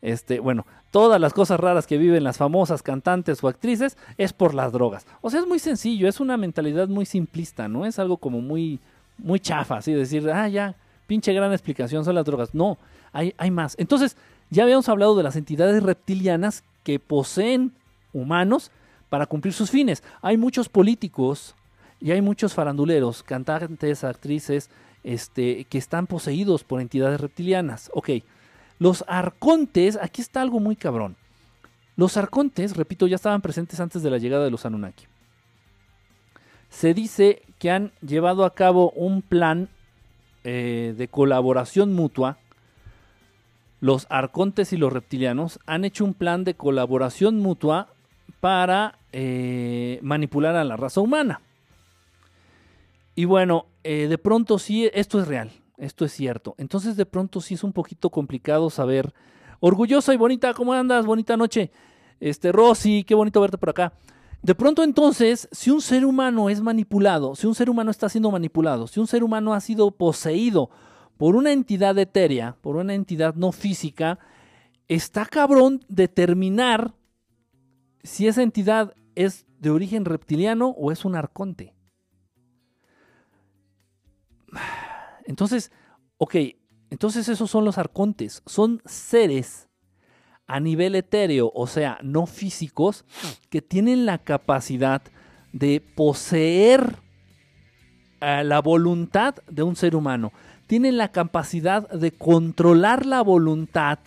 Este, bueno, todas las cosas raras que viven las famosas cantantes o actrices es por las drogas. O sea, es muy sencillo, es una mentalidad muy simplista, ¿no? Es algo como muy, muy chafa, así decir, ah, ya, pinche gran explicación son las drogas. No, hay, hay más. Entonces, ya habíamos hablado de las entidades reptilianas que poseen humanos para cumplir sus fines. Hay muchos políticos y hay muchos faranduleros, cantantes, actrices, este, que están poseídos por entidades reptilianas. Ok, los arcontes, aquí está algo muy cabrón. Los arcontes, repito, ya estaban presentes antes de la llegada de los Anunnaki. Se dice que han llevado a cabo un plan eh, de colaboración mutua. Los arcontes y los reptilianos han hecho un plan de colaboración mutua para eh, manipular a la raza humana. Y bueno, eh, de pronto sí, esto es real. Esto es cierto. Entonces de pronto sí es un poquito complicado saber. Orgullosa y bonita, ¿cómo andas? Bonita noche. Este, Rosy, qué bonito verte por acá. De pronto entonces, si un ser humano es manipulado, si un ser humano está siendo manipulado, si un ser humano ha sido poseído por una entidad etérea, por una entidad no física, está cabrón determinar si esa entidad es de origen reptiliano o es un arconte. [SIGHS] Entonces, ok, entonces esos son los arcontes, son seres a nivel etéreo, o sea, no físicos, que tienen la capacidad de poseer eh, la voluntad de un ser humano, tienen la capacidad de controlar la voluntad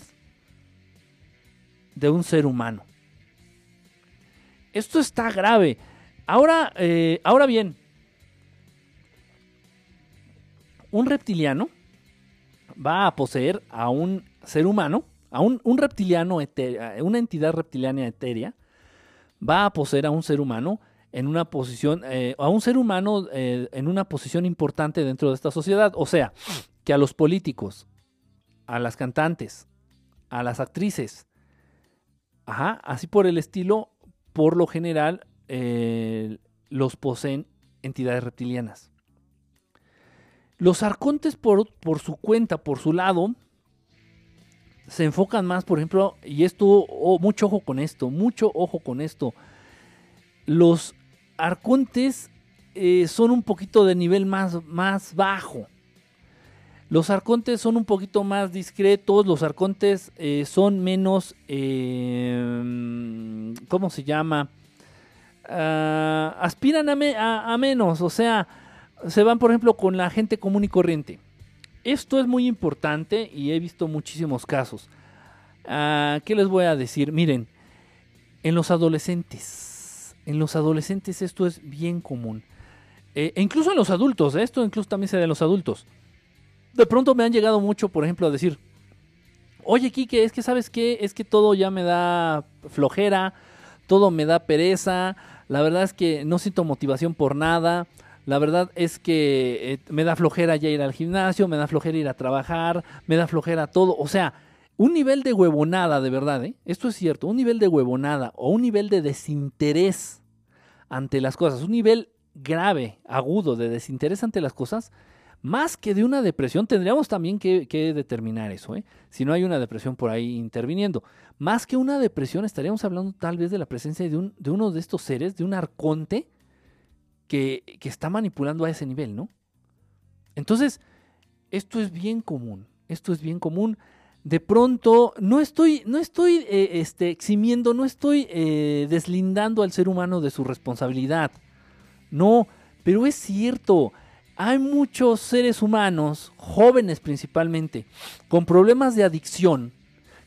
de un ser humano. Esto está grave. Ahora, eh, ahora bien, un reptiliano va a poseer a un ser humano, a un, reptiliano, una entidad reptiliana etérea, va a poseer a un ser humano en una posición, eh, a un ser humano eh, en una posición importante dentro de esta sociedad. O sea, que a los políticos, a las cantantes, a las actrices, ajá, así por el estilo, por lo general eh, los poseen entidades reptilianas. Los arcontes por, por su cuenta, por su lado, se enfocan más, por ejemplo, y esto, mucho ojo con esto, mucho ojo con esto. Los arcontes eh, son un poquito de nivel más, más bajo. Los arcontes son un poquito más discretos, los arcontes eh, son menos, eh, ¿cómo se llama? Ah, aspiran a, a, menos, o sea, se van, por ejemplo, con la gente común y corriente. Esto es muy importante y he visto muchísimos casos. Ah, ¿Qué les voy a decir? Miren, en los adolescentes, en los adolescentes esto es bien común. Eh, e incluso en los adultos, ¿eh? esto incluso también se da en los adultos. De pronto me han llegado mucho, por ejemplo, a decir, oye Kike, es que sabes qué, es que todo ya me da flojera, todo me da pereza, la verdad es que no siento motivación por nada, la verdad es que eh, me da flojera ya ir al gimnasio, me da flojera ir a trabajar, me da flojera todo, o sea, un nivel de huevonada, de verdad, ¿eh? esto es cierto, un nivel de huevonada o un nivel de desinterés ante las cosas, un nivel grave, agudo de desinterés ante las cosas, más que de una depresión, tendríamos también que, determinar eso, ¿eh? si no hay una depresión por ahí interviniendo. Más que una depresión, estaríamos hablando tal vez de la presencia de, un, de uno de estos seres, de un arconte, que, que, está manipulando a ese nivel, ¿no? Entonces, esto es bien común, esto es bien común. De pronto, no estoy, no estoy eh, este, eximiendo, no estoy eh, deslindando al ser humano de su responsabilidad. No, pero es cierto, hay muchos seres humanos, jóvenes principalmente, con problemas de adicción,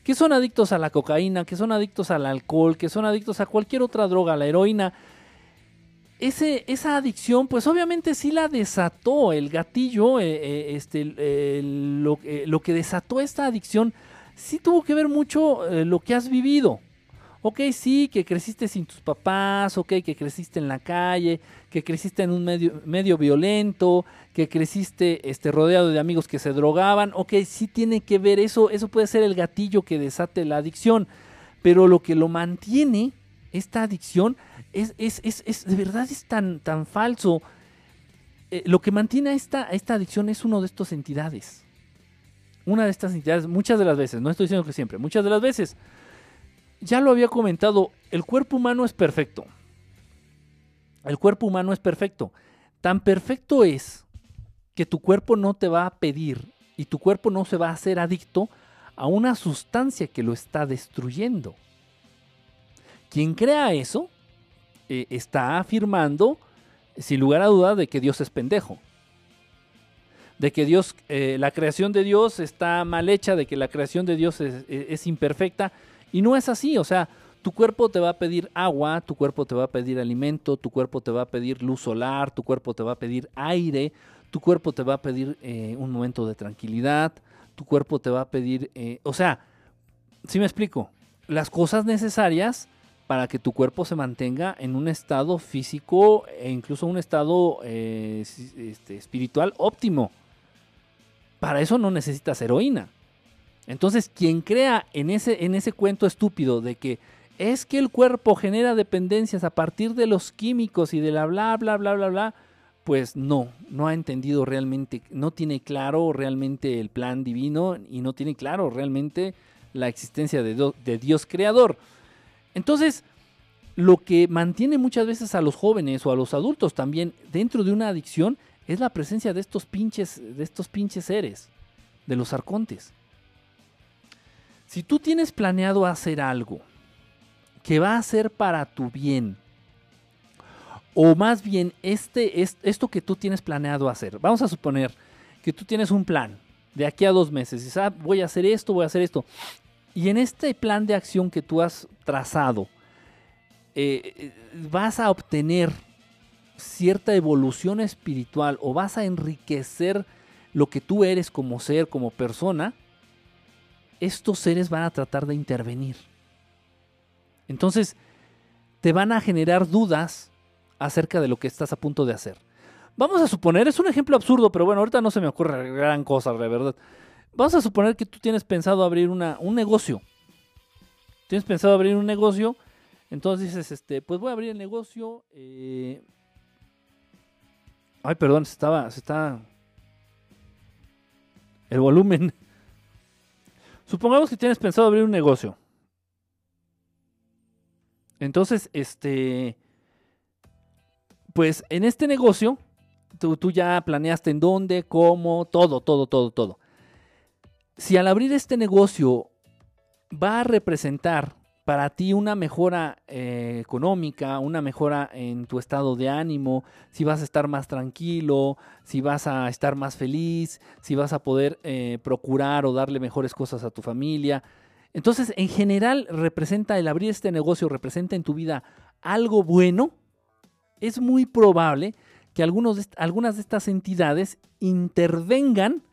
que son adictos a la cocaína, que son adictos al alcohol, que son adictos a cualquier otra droga, a la heroína. Ese, esa adicción, pues obviamente sí la desató el gatillo, eh, eh, este, lo, eh, lo, que desató esta adicción, sí tuvo que ver mucho lo que has vivido. Ok, sí, que creciste sin tus papás, ok, que creciste en la calle, que creciste en un medio, medio violento, que creciste este, rodeado de amigos que se drogaban, ok, sí tiene que ver eso, eso puede ser el gatillo que desate la adicción, pero lo que lo mantiene, esta adicción, es, es, es, de verdad es tan, tan falso. Eh, lo que mantiene a esta, esta adicción es uno de estas entidades. Una de estas entidades, muchas de las veces, no estoy diciendo que siempre, muchas de las veces ya lo había comentado, el cuerpo humano es perfecto. El cuerpo humano es perfecto. Tan perfecto es que tu cuerpo no te va a pedir y tu cuerpo no se va a hacer adicto a una sustancia que lo está destruyendo. Quien crea eso eh, está afirmando, sin lugar a duda, de que Dios es pendejo. De que Dios, eh, la creación de Dios está mal hecha, de que la creación de Dios es imperfecta y no es así, o sea, tu cuerpo te va a pedir agua, tu cuerpo te va a pedir alimento, tu cuerpo te va a pedir luz solar, tu cuerpo te va a pedir aire, tu cuerpo te va a pedir eh, un momento de tranquilidad, tu cuerpo te va a pedir, o sea, si me explico, las cosas necesarias para que tu cuerpo se mantenga en un estado físico e incluso un estado eh, este, espiritual óptimo. Para eso no necesitas heroína. Entonces, quien crea en ese, en ese cuento estúpido de que es que el cuerpo genera dependencias a partir de los químicos y de la bla, bla, bla, bla, bla, pues no, no ha entendido realmente, no tiene claro realmente el plan divino y no tiene claro realmente la existencia de, de Dios creador. Entonces, lo que mantiene muchas veces a los jóvenes o a los adultos también dentro de una adicción es la presencia de estos pinches, de estos pinches seres, de los arcontes. Si tú tienes planeado hacer algo que va a ser para tu bien, o más bien este, esto que tú tienes planeado hacer, vamos a suponer que tú tienes un plan de aquí a dos meses, y ah, voy a hacer esto, voy a hacer esto, y en este plan de acción que tú has trazado, eh, vas a obtener cierta evolución espiritual o vas a enriquecer lo que tú eres como ser, como persona, estos seres van a tratar de intervenir. Entonces, te van a generar dudas acerca de lo que estás a punto de hacer. Vamos a suponer, es un ejemplo absurdo, pero bueno, ahorita no se me ocurre gran cosa, de verdad. Vamos a suponer que tú tienes pensado abrir una, un negocio. Tienes pensado abrir un negocio, entonces dices, este, pues voy a abrir el negocio. Eh, ay, perdón, se estaba, se está el volumen. [LAUGHS] Supongamos que tienes pensado abrir un negocio. Entonces, este, pues en este negocio, tú, tú, ya planeaste en dónde, cómo, todo, todo, todo, todo. Si al abrir este negocio va a representar para ti una mejora eh, económica, una mejora en tu estado de ánimo, si vas a estar más tranquilo, si vas a estar más feliz, si vas a poder eh, procurar o darle mejores cosas a tu familia. Entonces, en general, representa el abrir este negocio, representa en tu vida algo bueno. Es muy probable que algunas de estas entidades intervengan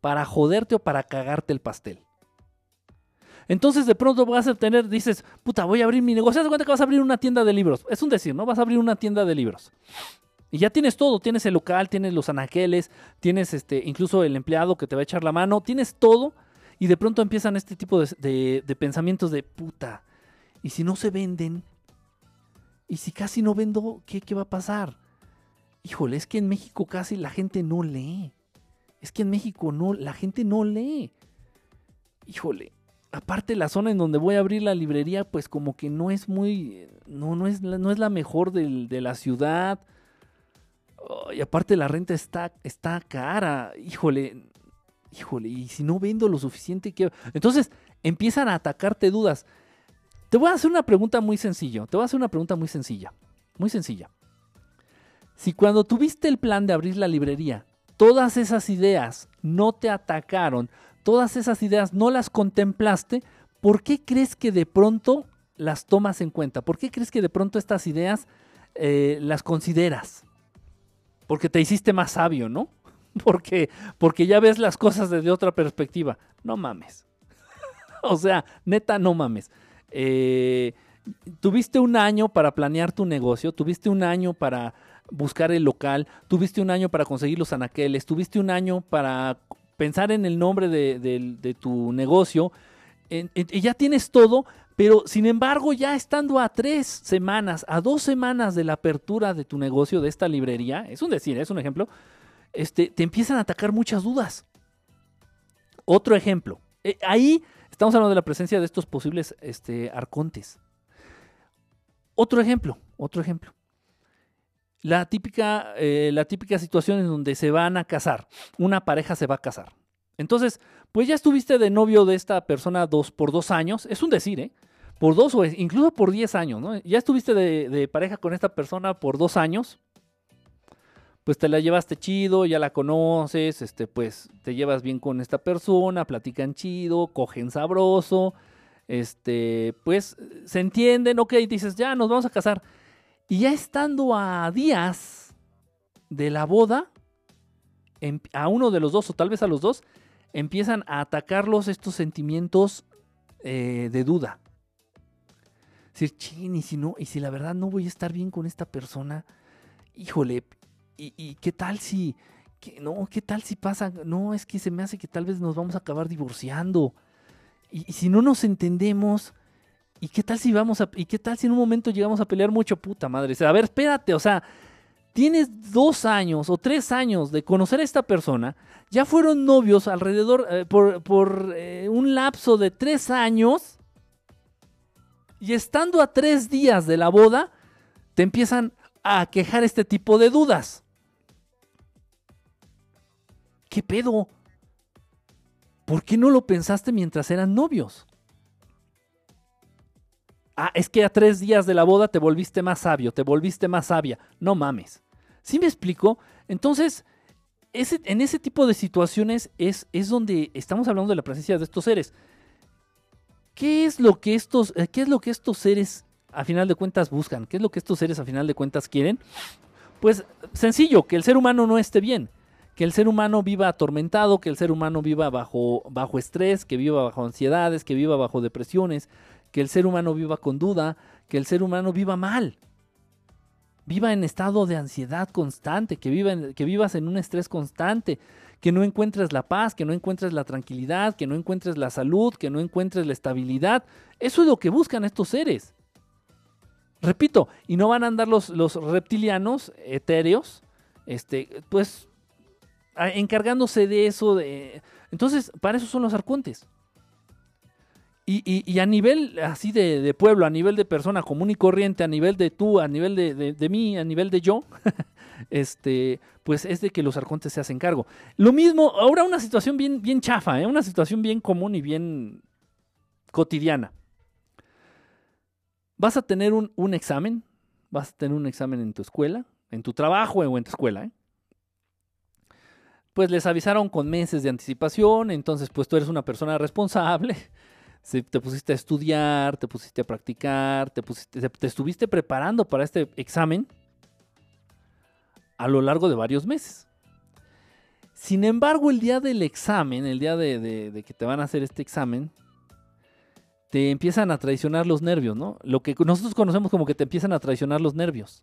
para joderte o para cagarte el pastel. Entonces de pronto vas a tener, dices, puta, voy a abrir mi negocio. Haz cuenta que vas a abrir una tienda de libros. Es un decir, ¿no? Vas a abrir una tienda de libros. Y ya tienes todo, tienes el local, tienes los anaqueles, tienes este, incluso el empleado que te va a echar la mano, tienes todo. Y de pronto empiezan este tipo de, de pensamientos de puta. ¿Y si no se venden? ¿Y si casi no vendo? ¿Qué, ¿Qué va a pasar? Híjole, es que en México casi la gente no lee. Es que en México no, la gente no lee. Híjole, aparte la zona en donde voy a abrir la librería, pues como que no es muy, no, no, es, no es la mejor de la ciudad. y aparte la renta está, está cara. Híjole, híjole, y si no vendo lo suficiente. Entonces empiezan a atacarte dudas. Te voy a hacer una pregunta muy sencilla. Te voy a hacer una pregunta muy sencilla. Muy sencilla. Si cuando tuviste el plan de abrir la librería, todas esas ideas no te atacaron, todas esas ideas no las contemplaste, ¿por qué crees que de pronto las tomas en cuenta? ¿Por qué crees que de pronto estas ideas eh, las consideras? Porque te hiciste más sabio, ¿no? [LAUGHS] Porque, porque ya ves las cosas desde otra perspectiva. No mames. [LAUGHS] o sea, neta, no mames. Eh, tuviste un año para planear tu negocio, tuviste un año para buscar el local, tuviste un año para conseguir los anaqueles, tuviste un año para pensar en el nombre de, tu negocio, y ya tienes todo, pero sin embargo ya estando a tres semanas, a dos semanas de la apertura de tu negocio, de esta librería, es un decir, es un ejemplo, este, te empiezan a atacar muchas dudas. Otro ejemplo, eh, ahí estamos hablando de la presencia de estos posibles este, arcontes. Otro ejemplo, otro ejemplo. La típica, eh, la típica situación en donde se van a casar, una pareja se va a casar. Entonces, pues ya estuviste de novio de esta persona dos, por dos años, es un decir, ¿eh? Por dos o incluso por diez años, ¿no? Ya estuviste de, pareja con esta persona por dos años, pues te la llevaste chido, ya la conoces, este, pues te llevas bien con esta persona, platican chido, cogen sabroso, este, pues se entienden, ok, dices, ya nos vamos a casar. Y ya estando a días de la boda, em, a uno de los dos o tal vez a los dos, empiezan a atacarlos estos sentimientos eh, de duda. Decir, chin, y si no, y si la verdad no voy a estar bien con esta persona, híjole, y, qué tal si, no, qué tal si pasa, no, es que se me hace que tal vez nos vamos a acabar divorciando. y si no nos entendemos, ¿Y qué tal si vamos a, y qué tal si en un momento llegamos a pelear mucho, puta madre? a ver, espérate, o sea, tienes dos años o tres años de conocer a esta persona, ya fueron novios alrededor, eh, por, eh, un lapso de tres años, y estando a tres días de la boda, te empiezan a quejar este tipo de dudas. ¿Qué pedo? ¿Por qué no lo pensaste mientras eran novios? Ah, es que a tres días de la boda te volviste más sabio, te volviste más sabia. No mames. ¿Sí me explico? Entonces, en ese tipo de situaciones es, es donde estamos hablando de la presencia de estos seres. ¿Qué es lo que estos, eh, qué es lo que estos seres a final de cuentas buscan? ¿Qué es lo que estos seres a final de cuentas quieren? Pues sencillo, que el ser humano no esté bien, que el ser humano viva atormentado, que el ser humano viva bajo, bajo estrés, que viva bajo ansiedades, que viva bajo depresiones, que el ser humano viva con duda, que el ser humano viva mal. Viva en estado de ansiedad constante, que, viva que vivas en un estrés constante, que no encuentres la paz, que no encuentres la tranquilidad, que no encuentres la salud, que no encuentres la estabilidad. Eso es lo que buscan estos seres. Repito, y no van a andar los, los reptilianos etéreos, este, pues encargándose de eso. De... Entonces, para eso son los arcontes. Y, a nivel así de, pueblo, a nivel de persona común y corriente, a nivel de tú, a nivel de, mí, a nivel de yo, [LAUGHS] este, pues es de que los arcontes se hacen cargo. Lo mismo, ahora una situación bien, bien chafa, ¿eh? una situación bien común y bien cotidiana. Vas a tener un, un, examen, vas a tener un examen en tu escuela, en tu trabajo o en tu escuela. ¿eh? Pues les avisaron con meses de anticipación, entonces pues tú eres una persona responsable te pusiste a estudiar, te pusiste a practicar, te, pusiste, te estuviste preparando para este examen a lo largo de varios meses. Sin embargo, el día del examen, el día de, que te van a hacer este examen, te empiezan a traicionar los nervios, ¿no? Lo que nosotros conocemos como que te empiezan a traicionar los nervios.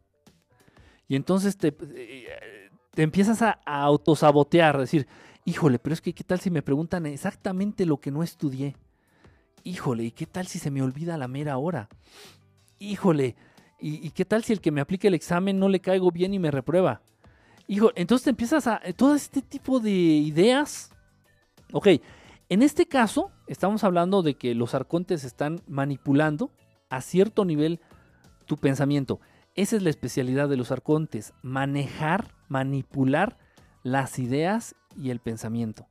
Y entonces te, eh, te empiezas a, autosabotear, a decir, híjole, pero es que qué tal si me preguntan exactamente lo que no estudié. Híjole, ¿y qué tal si se me olvida la mera hora? Híjole, ¿y, qué tal si el que me aplique el examen no le caigo bien y me reprueba? Hijo, entonces te empiezas a. Eh, todo este tipo de ideas. Ok, en este caso, estamos hablando de que los arcontes están manipulando a cierto nivel tu pensamiento. Esa es la especialidad de los arcontes: manejar, manipular las ideas y el pensamiento.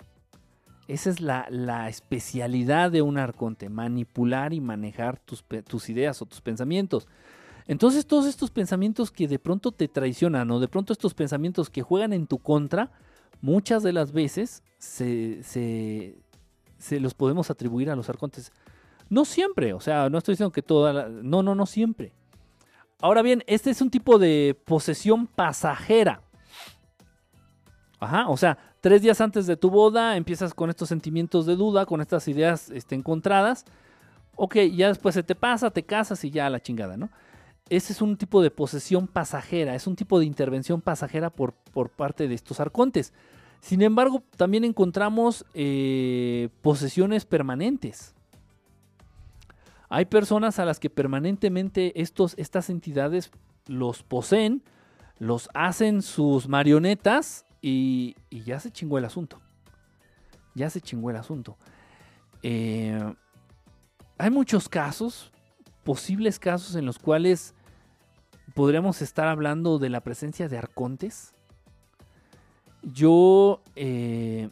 Esa es la, especialidad de un arconte: manipular y manejar tus, tus ideas o tus pensamientos. Entonces todos estos pensamientos que de pronto te traicionan o de pronto estos pensamientos que juegan en tu contra, muchas de las veces se, se, los podemos atribuir a los arcontes. No siempre, o sea, no estoy diciendo que toda No, no, no siempre. Ahora bien, este es un tipo de posesión pasajera. Ajá, o sea, tres días antes de tu boda empiezas con estos sentimientos de duda, con estas ideas este, encontradas. Ok, ya después se te pasa, te casas y ya la chingada, ¿no? ese es un tipo de posesión pasajera, es un tipo de intervención pasajera por, por parte de estos arcontes. Sin embargo, también encontramos eh, posesiones permanentes. Hay personas a las que permanentemente estos, estas entidades los poseen, los hacen sus marionetas y, ya se chingó el asunto. Ya se chingó el asunto. Eh, hay muchos casos, posibles casos en los cuales podríamos estar hablando de la presencia de arcontes. Yo eh,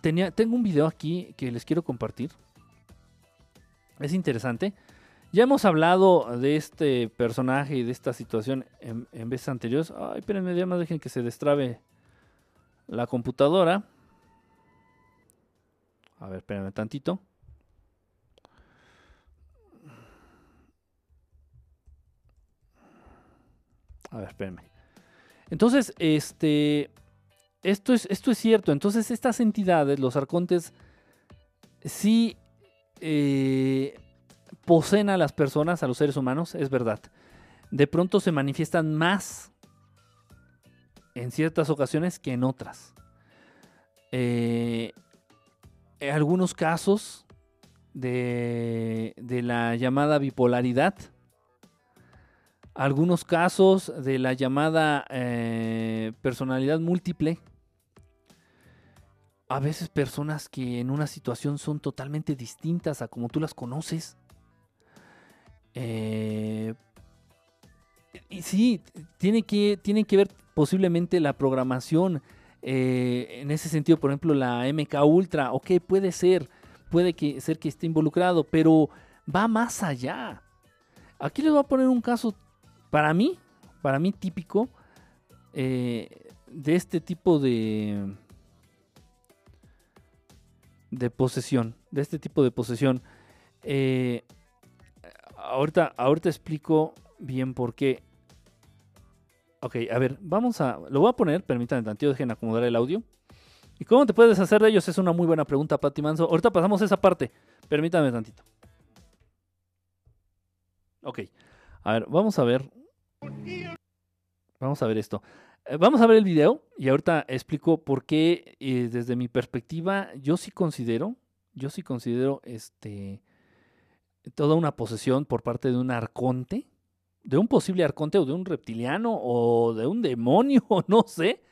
tenía, tengo un video aquí que les quiero compartir. Es interesante. Ya hemos hablado de este personaje y de esta situación en, veces anteriores. Ay, espérenme, ya no dejen que se destrabe la computadora. A ver, espérenme tantito. A ver, espérenme. Entonces, este. Esto es, esto es cierto. Entonces, estas entidades, los arcontes, sí eh, poseen a las personas, a los seres humanos, es verdad. De pronto se manifiestan más en ciertas ocasiones que en otras. Eh, en algunos casos de, de la llamada bipolaridad, algunos casos de la llamada eh, personalidad múltiple. A veces personas que en una situación son totalmente distintas a como tú las conoces. Eh, y sí, tiene que, tiene que ver posiblemente la programación. Eh, en ese sentido, por ejemplo, la MK Ultra, ok, puede ser, puede que, ser que esté involucrado, pero va más allá. Aquí les voy a poner un caso para mí, para mí típico eh, de este tipo de, de posesión, de este tipo de posesión. Eh, ahorita, ahorita explico bien por qué. Ok, a ver, vamos a. Lo voy a poner, permítanme tantito, dejen acomodar el audio. ¿Y cómo te puedes hacer de ellos? Es una muy buena pregunta, Pati Manso. Ahorita pasamos esa parte. Permítame tantito. Ok. A ver, vamos a ver Vamos a ver esto. Eh, vamos a ver el video y ahorita explico por qué eh, desde mi perspectiva yo sí considero, yo sí considero este toda una posesión por parte de un arconte, de un posible arconte o de un reptiliano o de un demonio, [LAUGHS] no sé.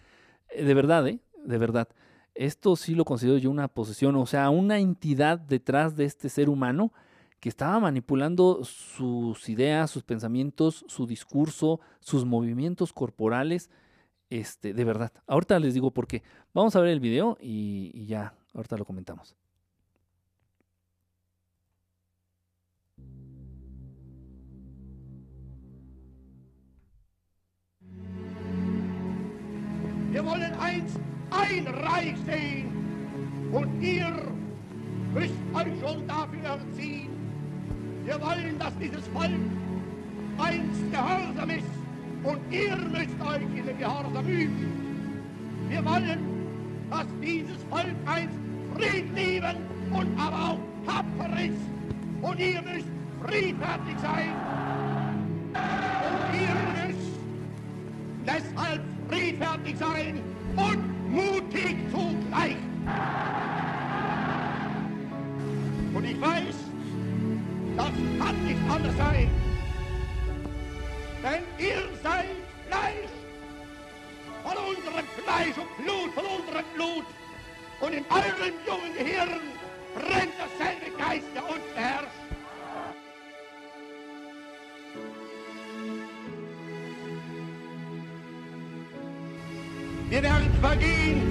Eh, de verdad, ¿eh? De verdad. Esto sí lo considero yo una posesión, o sea, una entidad detrás de este ser humano que estaba manipulando sus ideas, sus pensamientos, su discurso, sus movimientos corporales, este, de verdad. Ahorita les digo por qué. Vamos a ver el video y, y ya, ahorita lo comentamos. Wir wollen eins, ein Reich sehen und ihr müsst euch schon dafür erziehen. Wir wollen, dass dieses Volk einst gehorsam ist und ihr müsst euch in dem Gehorsam üben. Wir wollen, dass dieses Volk einst Fried und aber auch tapfer ist. Und ihr müsst friedfertig sein. Und ihr müsst deshalb friedfertig sein und mutig zugleich. Und ich weiß, das kann nicht anders sein. Denn ihr seid Fleisch. Von unserem Fleisch und Blut, von unserem Blut. Und in eurem jungen Gehirn brennt derselbe Geist, der uns beherrscht. Wir werden vergehen,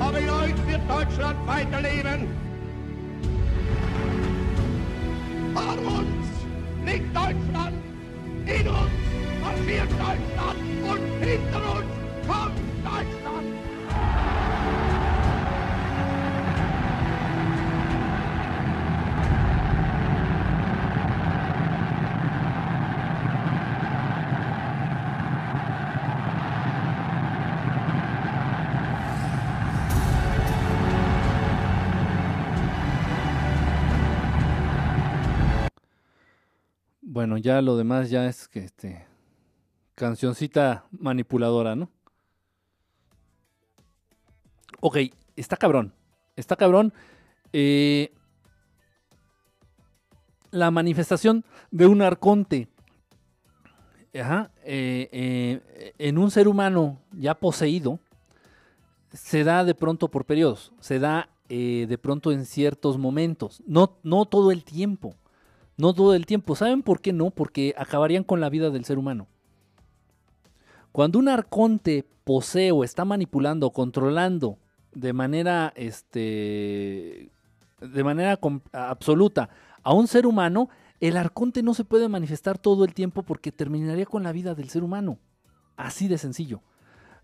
aber in euch wird Deutschland weiterleben. Vor uns liegt Deutschland, in uns marschiert Deutschland und hinter uns kommt Bueno, ya lo demás ya es que este cancioncita manipuladora, ¿no? Ok, está cabrón. Está cabrón. Eh, la manifestación de un arconte ajá, eh, eh, en un ser humano ya poseído se da de pronto por periodos, se da de pronto en ciertos momentos, no, no todo el tiempo, no todo el tiempo. ¿Saben por qué no? Porque acabarían con la vida del ser humano. Cuando un arconte posee o está manipulando controlando de manera, este, de manera absoluta a un ser humano, el arconte no se puede manifestar todo el tiempo porque terminaría con la vida del ser humano. Así de sencillo.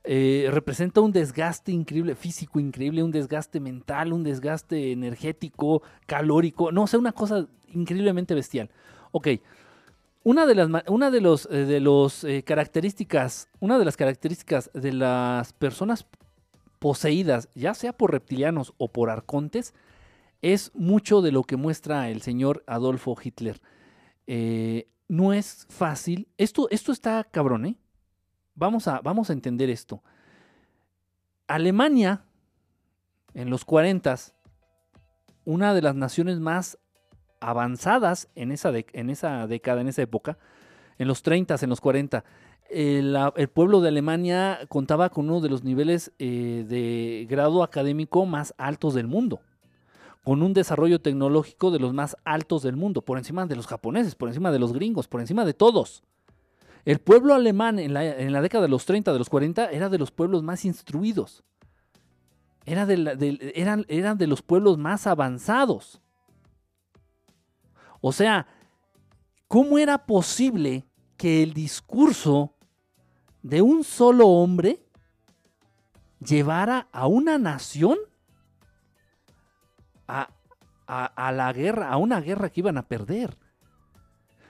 Eh, representa un desgaste increíble, físico increíble, un desgaste mental, un desgaste energético, calórico, no sé, una cosa increíblemente bestial. Ok, una de las, una de los, eh, de los eh, características, una de las características de las personas poseídas, ya sea por reptilianos o por arcontes, es mucho de lo que muestra el señor Adolfo Hitler. No es fácil. Esto, esto está cabrón, ¿eh? Vamos a, vamos a entender esto. Alemania, en los 40, una de las naciones más avanzadas en esa, en esa década, en esa época, en los 30, en los 40, el, la- el pueblo de Alemania contaba con uno de los niveles eh, de grado académico más altos del mundo, con un desarrollo tecnológico de los más altos del mundo, por encima de los japoneses, por encima de los gringos, por encima de todos. El pueblo alemán en la, en la década de los 30, de los 40, era de los pueblos más instruidos. Era de eran, eran de los pueblos más avanzados. O sea, ¿cómo era posible que el discurso de un solo hombre llevara a una nación a- a la guerra, a una guerra que iban a perder?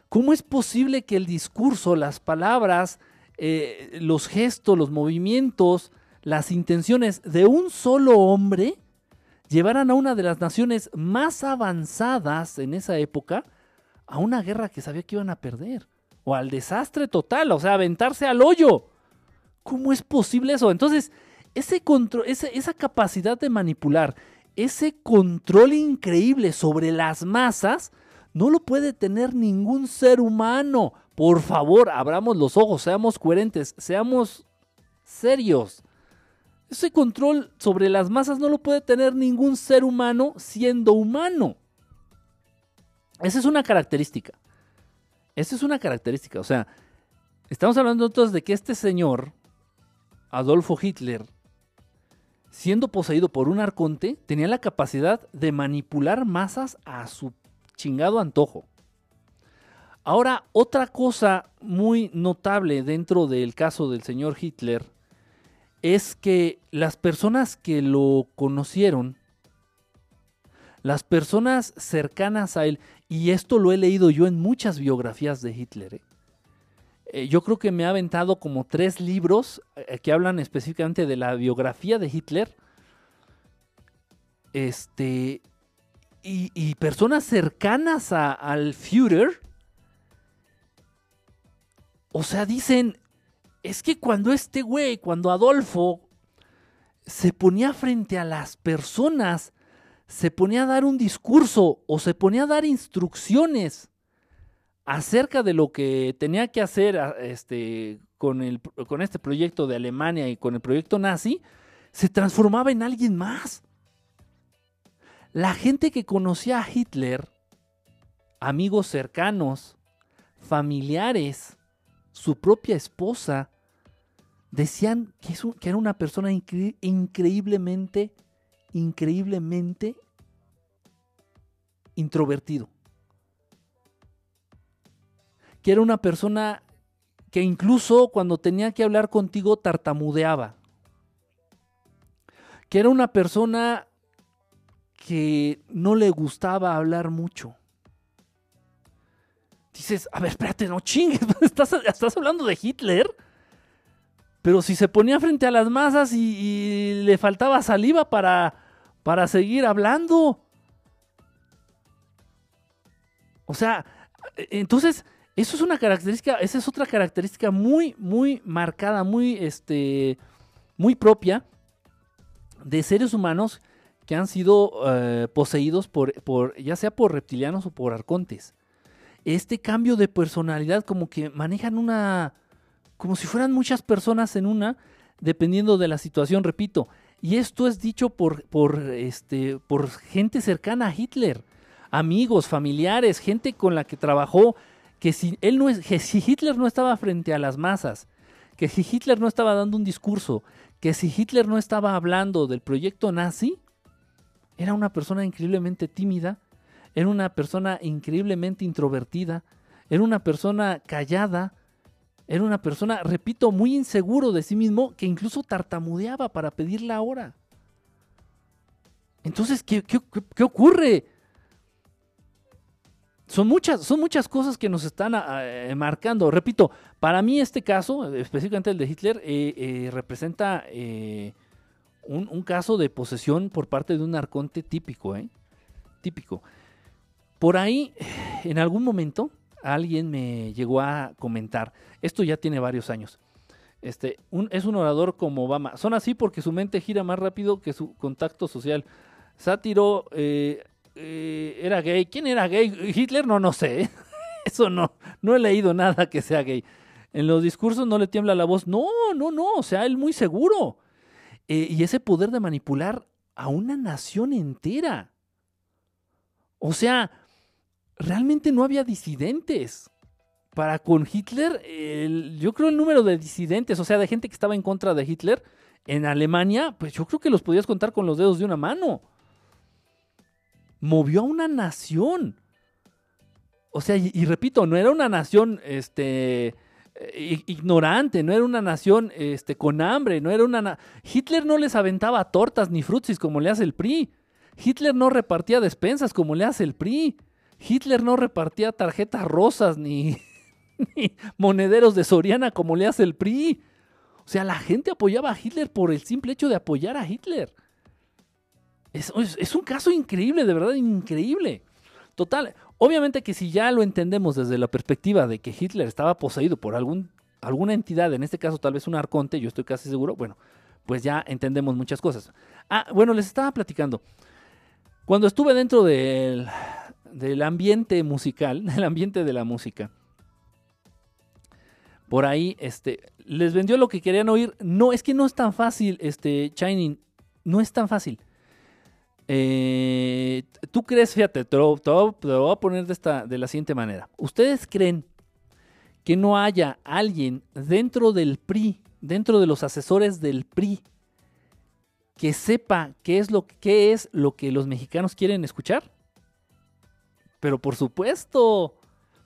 ¿Cómo es posible que el discurso, las palabras, eh, los gestos, los movimientos, las intenciones de un solo hombre llevaran a una de las naciones más avanzadas en esa época a una guerra que sabía que iban a perder? O al desastre total, o sea, aventarse al hoyo. ¿Cómo es posible eso? Entonces, ese control, esa capacidad de manipular, ese control increíble sobre las masas, no lo puede tener ningún ser humano. Por favor, abramos los ojos, seamos coherentes, seamos serios. Ese control sobre las masas no lo puede tener ningún ser humano siendo humano. Esa es una característica. Esa es una característica. O sea, estamos hablando entonces de que este señor, Adolfo Hitler, siendo poseído por un arconte, tenía la capacidad de manipular masas a su chingado antojo. Ahora, otra cosa muy notable dentro del caso del señor Hitler es que las personas que lo conocieron, Las personas cercanas a él, y esto lo he leído yo en muchas biografías de Hitler. ¿eh? Eh, yo creo que me ha aventado como tres libros eh, que hablan específicamente de la biografía de Hitler. Este. Y, personas cercanas al Führer. O sea, dicen. Es que cuando este güey, cuando Adolfo se ponía frente a las personas, se ponía a dar un discurso o se ponía a dar instrucciones acerca de lo que tenía que hacer este, con, el, con este proyecto de Alemania y con el proyecto nazi, se transformaba en alguien más. La gente que conocía a Hitler, amigos cercanos, familiares, su propia esposa, decían que, era una persona increíblemente, increíblemente introvertido que era una persona que incluso cuando tenía que hablar contigo tartamudeaba. Que era una persona que no le gustaba hablar mucho. Dices, a ver, espérate, no chingues, [LAUGHS] estás, hablando de Hitler. Pero si se ponía frente a las masas y, le faltaba saliva para, para seguir hablando. O sea, entonces eso es una característica, esa es otra característica muy, muy marcada, muy, este, muy propia de seres humanos que han sido eh, poseídos por, por, ya sea por reptilianos o por arcontes. Este cambio de personalidad, como que manejan una, como si fueran muchas personas en una, dependiendo de la situación, repito. Y esto es dicho por, por, este, por gente cercana a Hitler, amigos, familiares, gente con la que trabajó que si, él no es, si Hitler no estaba frente a las masas, que si Hitler no estaba dando un discurso, que si Hitler no estaba hablando del proyecto nazi, era una persona increíblemente tímida, era una persona increíblemente introvertida, era una persona callada, era una persona, repito, muy inseguro de sí mismo, que incluso tartamudeaba para pedir la hora. Entonces, ¿qué, qué, qué ocurre? son muchas, son muchas cosas que nos están ah, eh, marcando. Repito, para mí este caso, específicamente el de Hitler, eh, eh, representa un, un, caso de posesión por parte de un arconte típico, Típico. Por ahí, en algún momento, alguien me llegó a comentar, esto ya tiene varios años, este, un, es un orador como Obama. Son así porque su mente gira más rápido que su contacto social. Sátiro eh, era gay. ¿Quién era gay? Hitler, no, no sé. [LAUGHS] Eso no, no he leído nada que sea gay. En los discursos no le tiembla la voz. No, no, no. O sea, él muy seguro. Eh, y ese poder de manipular a una nación entera. O sea, realmente no había disidentes. Para con Hitler, yo creo el número de disidentes, o sea, de gente que estaba en contra de Hitler en Alemania, pues yo creo que los podías contar con los dedos de una mano movió a una nación. O sea, y, repito, no era una nación este, ignorante, no era una nación este, con hambre, no era una... Hitler no les aventaba tortas ni frutsis como le hace el PRI. Hitler no repartía despensas como le hace el PRI. Hitler no repartía tarjetas rosas ni, [LAUGHS] ni monederos de Soriana como le hace el PRI. O sea, la gente apoyaba a Hitler por el simple hecho de apoyar a Hitler. Es, un caso increíble, de verdad, increíble. Total, obviamente que si ya lo entendemos desde la perspectiva de que Hitler estaba poseído por algún, alguna entidad, en este caso tal vez un arconte, yo estoy casi seguro, bueno, pues ya entendemos muchas cosas. Ah, bueno, les estaba platicando. Cuando estuve dentro del, del ambiente musical, [LAUGHS] del ambiente de la música, por ahí, este, les vendió lo que querían oír. No, es que no es tan fácil, este, Shining, no es tan fácil. Eh, ¿Tú crees, fíjate, te lo, voy a poner de, esta, de la siguiente manera. ¿Ustedes creen que no haya alguien dentro del PRI, dentro de los asesores del PRI, que sepa qué es lo, qué es lo que los mexicanos quieren escuchar? Pero por supuesto,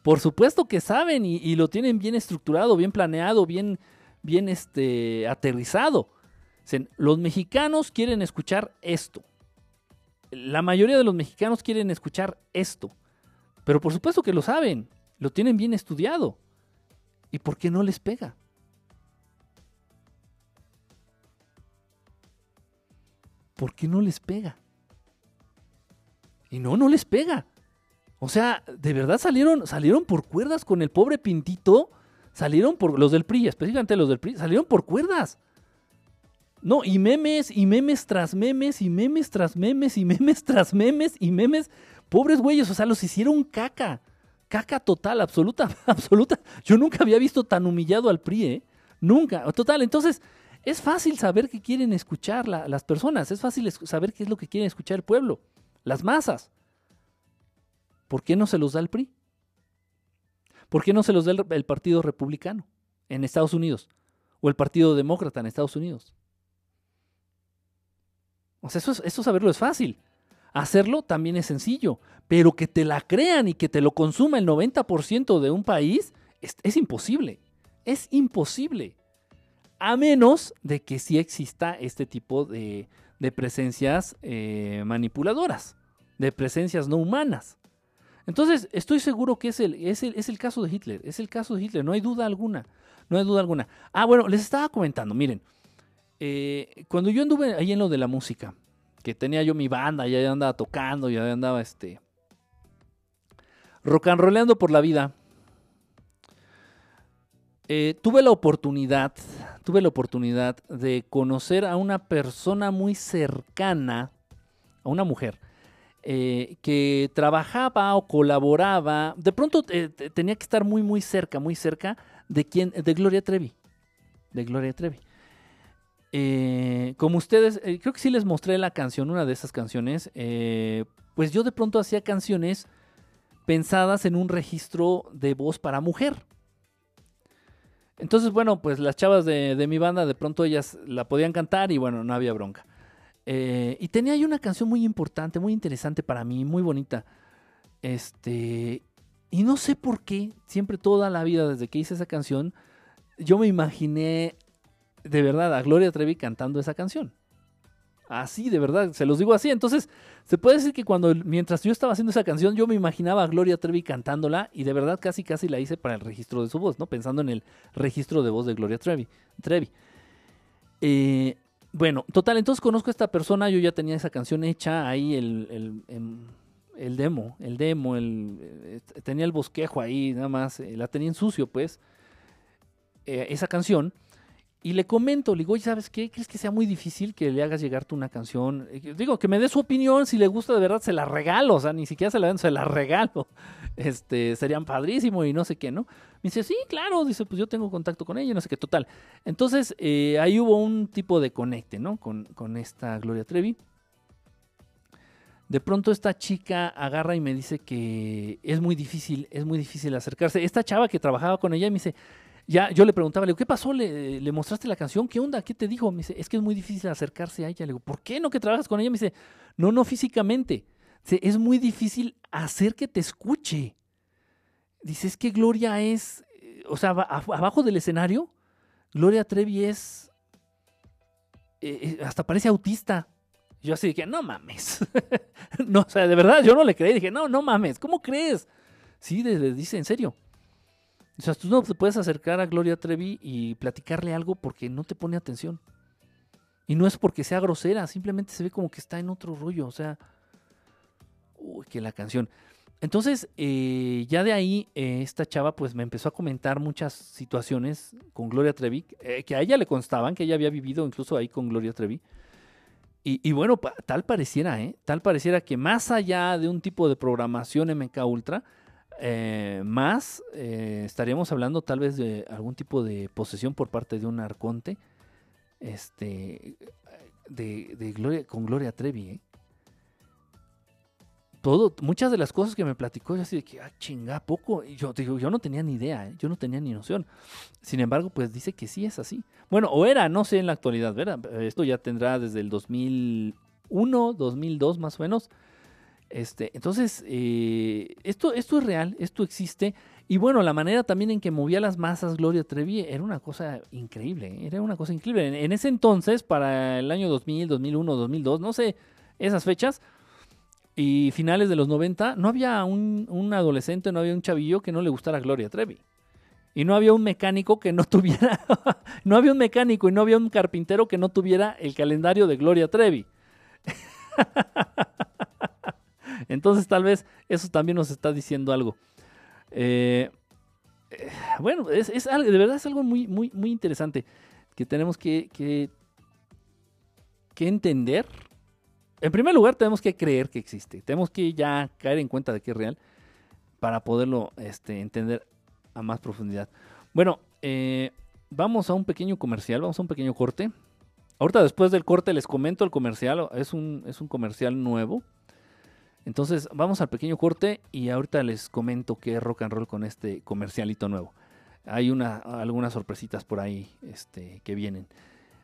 por supuesto que saben y, lo tienen bien estructurado, bien planeado, bien, bien este, aterrizado. Los mexicanos quieren escuchar esto. La mayoría de los mexicanos quieren escuchar esto. Pero por supuesto que lo saben, lo tienen bien estudiado. ¿Y por qué no les pega? ¿Por qué no les pega? Y no, no les pega. O sea, de verdad salieron, salieron por cuerdas con el pobre Pintito. Salieron por los del PRI, específicamente los del PRI, salieron por cuerdas. No, y memes, y memes tras memes, y memes tras memes, y memes tras memes, y memes. Pobres güeyes, o sea, los hicieron caca. Caca total, absoluta, [LAUGHS] absoluta. Yo nunca había visto tan humillado al PRI, ¿eh? Nunca. Total, entonces, es fácil saber qué quieren escuchar las personas, es fácil saber qué es lo que quieren escuchar el pueblo, las masas. ¿Por qué no se los da el PRI? ¿Por qué no se los da el Partido Republicano en Estados Unidos? ¿O el Partido Demócrata en Estados Unidos? O sea, eso, eso saberlo es fácil. Hacerlo también es sencillo, pero que te la crean y que te lo consuma el 90% de un país es, imposible. Es imposible. A menos de que sí exista este tipo de, presencias eh, manipuladoras, de presencias no humanas. Entonces, estoy seguro que es el, es, el, es el caso de Hitler, es el caso de Hitler, no hay duda alguna, no hay duda alguna. Ah, bueno, les estaba comentando, miren, eh, cuando yo anduve ahí en lo de la música, que tenía yo mi banda, ya andaba tocando, ya andaba este rock and rollando por la vida. Eh, tuve la oportunidad, tuve la oportunidad de conocer a una persona muy cercana, a una mujer, eh, que trabajaba o colaboraba, de pronto tenía que estar muy, muy cerca, muy cerca de quién, de Gloria Trevi, de Gloria Trevi. Eh, como ustedes, eh, creo que sí les mostré la canción, una de esas canciones, eh, pues yo de pronto hacía canciones pensadas en un registro de voz para mujer. Entonces, bueno, pues las chavas de, mi banda de pronto ellas la podían cantar y bueno, no había bronca. y tenía ahí una canción muy importante, muy interesante para mí, muy bonita. Este, y no sé por qué, siempre toda la vida desde que hice esa canción, yo me imaginé de verdad a Gloria Trevi cantando esa canción. Así, de verdad, se los digo así. Entonces, se puede decir que cuando, mientras yo estaba haciendo esa canción, yo me imaginaba a Gloria Trevi cantándola y de verdad casi, casi la hice para el registro de su voz, ¿no? Pensando en el registro de voz de Gloria Trevi. Trevi. Eh, bueno, total, entonces conozco a esta persona, yo ya tenía esa canción hecha, ahí el, el, em, el, demo, el demo, el, eh, tenía el bosquejo ahí, nada más, eh, la tenía en sucio, pues, esa canción. Y le comento, le digo, oye, ¿sabes qué? ¿Crees que sea muy difícil que le hagas llegar tú una canción? Eh, digo, que me dé su opinión, si le gusta de verdad, se la regalo, o sea, ni siquiera se la den, se la [LAUGHS] regalo. Este, serían padrísimo y no sé qué, ¿no? Me dice, sí, claro, dice, pues yo tengo contacto con ella, no sé qué, total. Entonces, eh, ahí hubo un tipo de conecte, ¿no? Con, con esta Gloria Trevi. De pronto esta chica agarra y me dice que es muy difícil, es muy difícil acercarse. Esta chava que trabajaba con ella me dice, ya yo le preguntaba, le digo, ¿qué pasó? ¿Le, ¿Le, mostraste la canción? ¿Qué onda? ¿Qué te dijo? Me dice, es que es muy difícil acercarse a ella. Le digo, ¿por qué no que trabajas con ella? Me dice, no, no físicamente. Dice, es muy difícil hacer que te escuche. Dice, es que Gloria es, o sea, abajo del escenario, Gloria Trevi es, eh, eh, hasta parece autista. Yo así dije, no mames. [LAUGHS] no, o sea, de verdad, yo no le creí. Dije, no, no mames, ¿cómo crees? Sí, dice, en serio. O sea, tú no te puedes acercar a Gloria Trevi y platicarle algo porque no te pone atención. Y no es porque sea grosera, simplemente se ve como que está en otro rollo. O sea, uy, que la canción. Entonces, eh, ya de ahí, eh, esta chava pues me empezó a comentar muchas situaciones con Gloria Trevi, eh, que a ella le constaban, que ella había vivido incluso ahí con Gloria Trevi. Y, bueno, tal pareciera, ¿eh? Tal pareciera que más allá de un tipo de programación MK Ultra, eh, más eh, estaríamos hablando tal vez de algún tipo de posesión por parte de un arconte este de, Gloria con Gloria Trevi ¿eh? todo muchas de las cosas que me platicó yo así de que ah chinga poco yo digo yo no tenía ni idea yo no tenía ni noción. Sin embargo pues dice que sí es así. Bueno o era no sé en la actualidad ¿verdad? esto ya tendrá desde el 2001 2002 más o menos este, entonces, eh, esto, esto es real, esto existe. Y bueno, la manera también en que movía las masas Gloria Trevi era una cosa increíble, ¿eh? era una cosa increíble. En, ese entonces, para el año 2000, 2001, 2002, no sé, esas fechas, y finales de los 90, no había un, un adolescente, no había un chavillo que no le gustara Gloria Trevi. Y no había un mecánico que no [LAUGHS] tuviera, no había un mecánico y no había un carpintero que no tuviera el calendario de Gloria Trevi. [LAUGHS] Entonces tal vez eso también nos está diciendo algo. Eh, eh, bueno, es, de verdad es algo muy, muy, muy interesante que tenemos que, que, que entender. En primer lugar, tenemos que creer que existe. Tenemos que ya caer en cuenta de que es real para poderlo este, entender a más profundidad. Bueno, eh, vamos a un pequeño comercial, vamos a un pequeño corte. Ahorita después del corte les comento el comercial, es un, es un comercial nuevo. Entonces vamos al pequeño corte y ahorita les comento qué rock and roll con este comercialito nuevo. Hay una, algunas sorpresitas por ahí este, que vienen.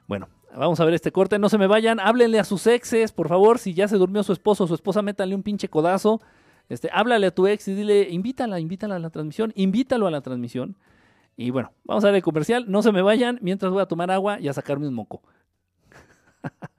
Bueno, vamos a ver este corte, no se me vayan, háblenle a sus exes, por favor, si ya se durmió su esposo o su esposa, métanle un pinche codazo. Este, háblale a tu ex y dile, invítala, invítala a la transmisión, invítalo a la transmisión. Y bueno, vamos a ver el comercial, no se me vayan, mientras voy a tomar agua y a sacarme un moco. [LAUGHS]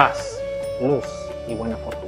paz, luz y buena fortuna.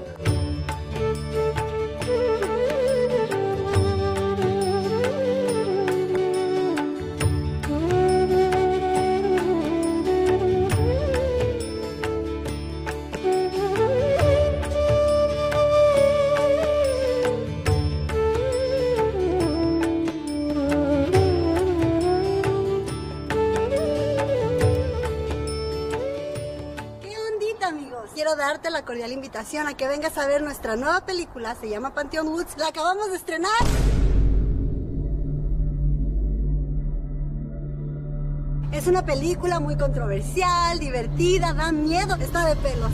La cordial invitación a que vengas a ver nuestra nueva película, se llama Pantheon Woods, la acabamos de estrenar. Es una película muy controversial, divertida, da miedo, está de pelos.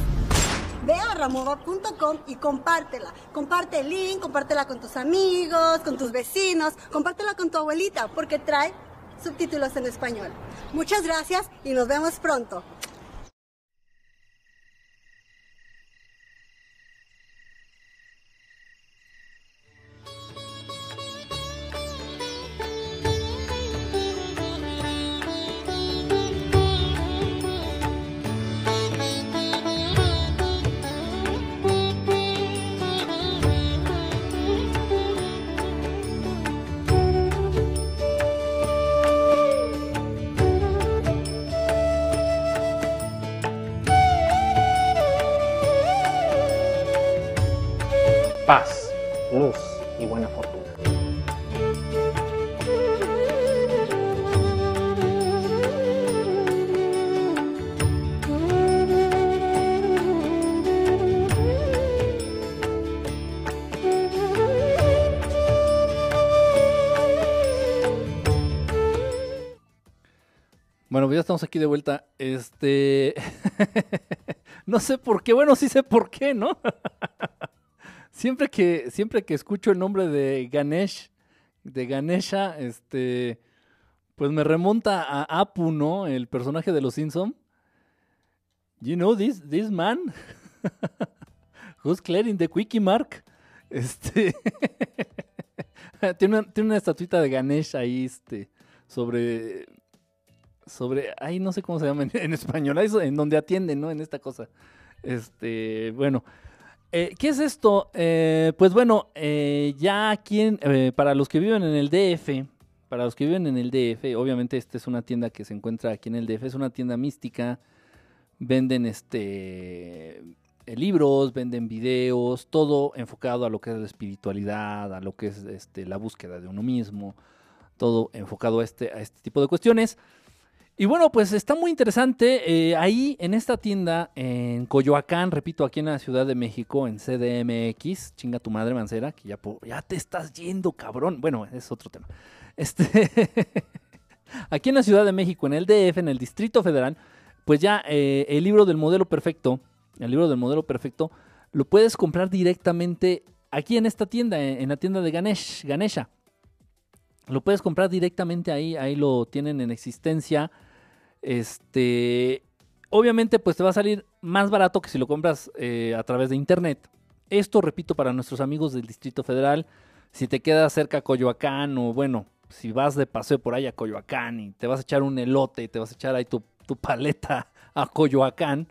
Ve a ramova.com y compártela. Comparte el link, compártela con tus amigos, con tus vecinos, compártela con tu abuelita, porque trae subtítulos en español. Muchas gracias y nos vemos pronto. Paz, luz y buena fortuna. Bueno, pues ya estamos aquí de vuelta. Este. [LAUGHS] no sé por qué. Bueno, sí sé por qué, ¿no? [LAUGHS] siempre que, siempre que escucho el nombre de Ganesh, de Ganesha, este. Pues me remonta a Apu, ¿no? El personaje de los Simpson. You know this, this man? [LAUGHS] Who's clearing the quickie mark? Este. [LAUGHS] tiene, una, tiene una estatuita de Ganesh ahí, este. Sobre sobre, ay, no sé cómo se llama en, español, ahí en donde atienden, ¿no? En esta cosa. Este, bueno, eh, ¿qué es esto? Eh, pues bueno, eh, ya aquí, eh, para los que viven en el DF, para los que viven en el DF, obviamente esta es una tienda que se encuentra aquí en el DF, es una tienda mística, venden este eh, libros, venden videos, todo enfocado a lo que es la espiritualidad, a lo que es este, la búsqueda de uno mismo, todo enfocado a este, a este tipo de cuestiones. Y bueno, pues está muy interesante. eh, ahí en esta tienda, en Coyoacán, repito, aquí en la Ciudad de México, en CDMX, chinga tu madre, Mancera, que ya, ya te estás yendo, cabrón. Bueno, es otro tema. Este, [LAUGHS] aquí en la Ciudad de México, en el DF, en el Distrito Federal, pues ya eh, el libro del modelo perfecto, el libro del modelo perfecto, lo puedes comprar directamente aquí en esta tienda, en en la tienda de Ganesh, Ganesha. Lo puedes comprar directamente ahí, ahí lo tienen en existencia. Este, obviamente, pues te va a salir más barato que si lo compras eh, a través de internet. Esto, repito, para nuestros amigos del Distrito Federal, si te quedas cerca a Coyoacán o bueno, si vas de paseo por ahí a Coyoacán y te vas a echar un elote y te vas a echar ahí tu, paleta a Coyoacán,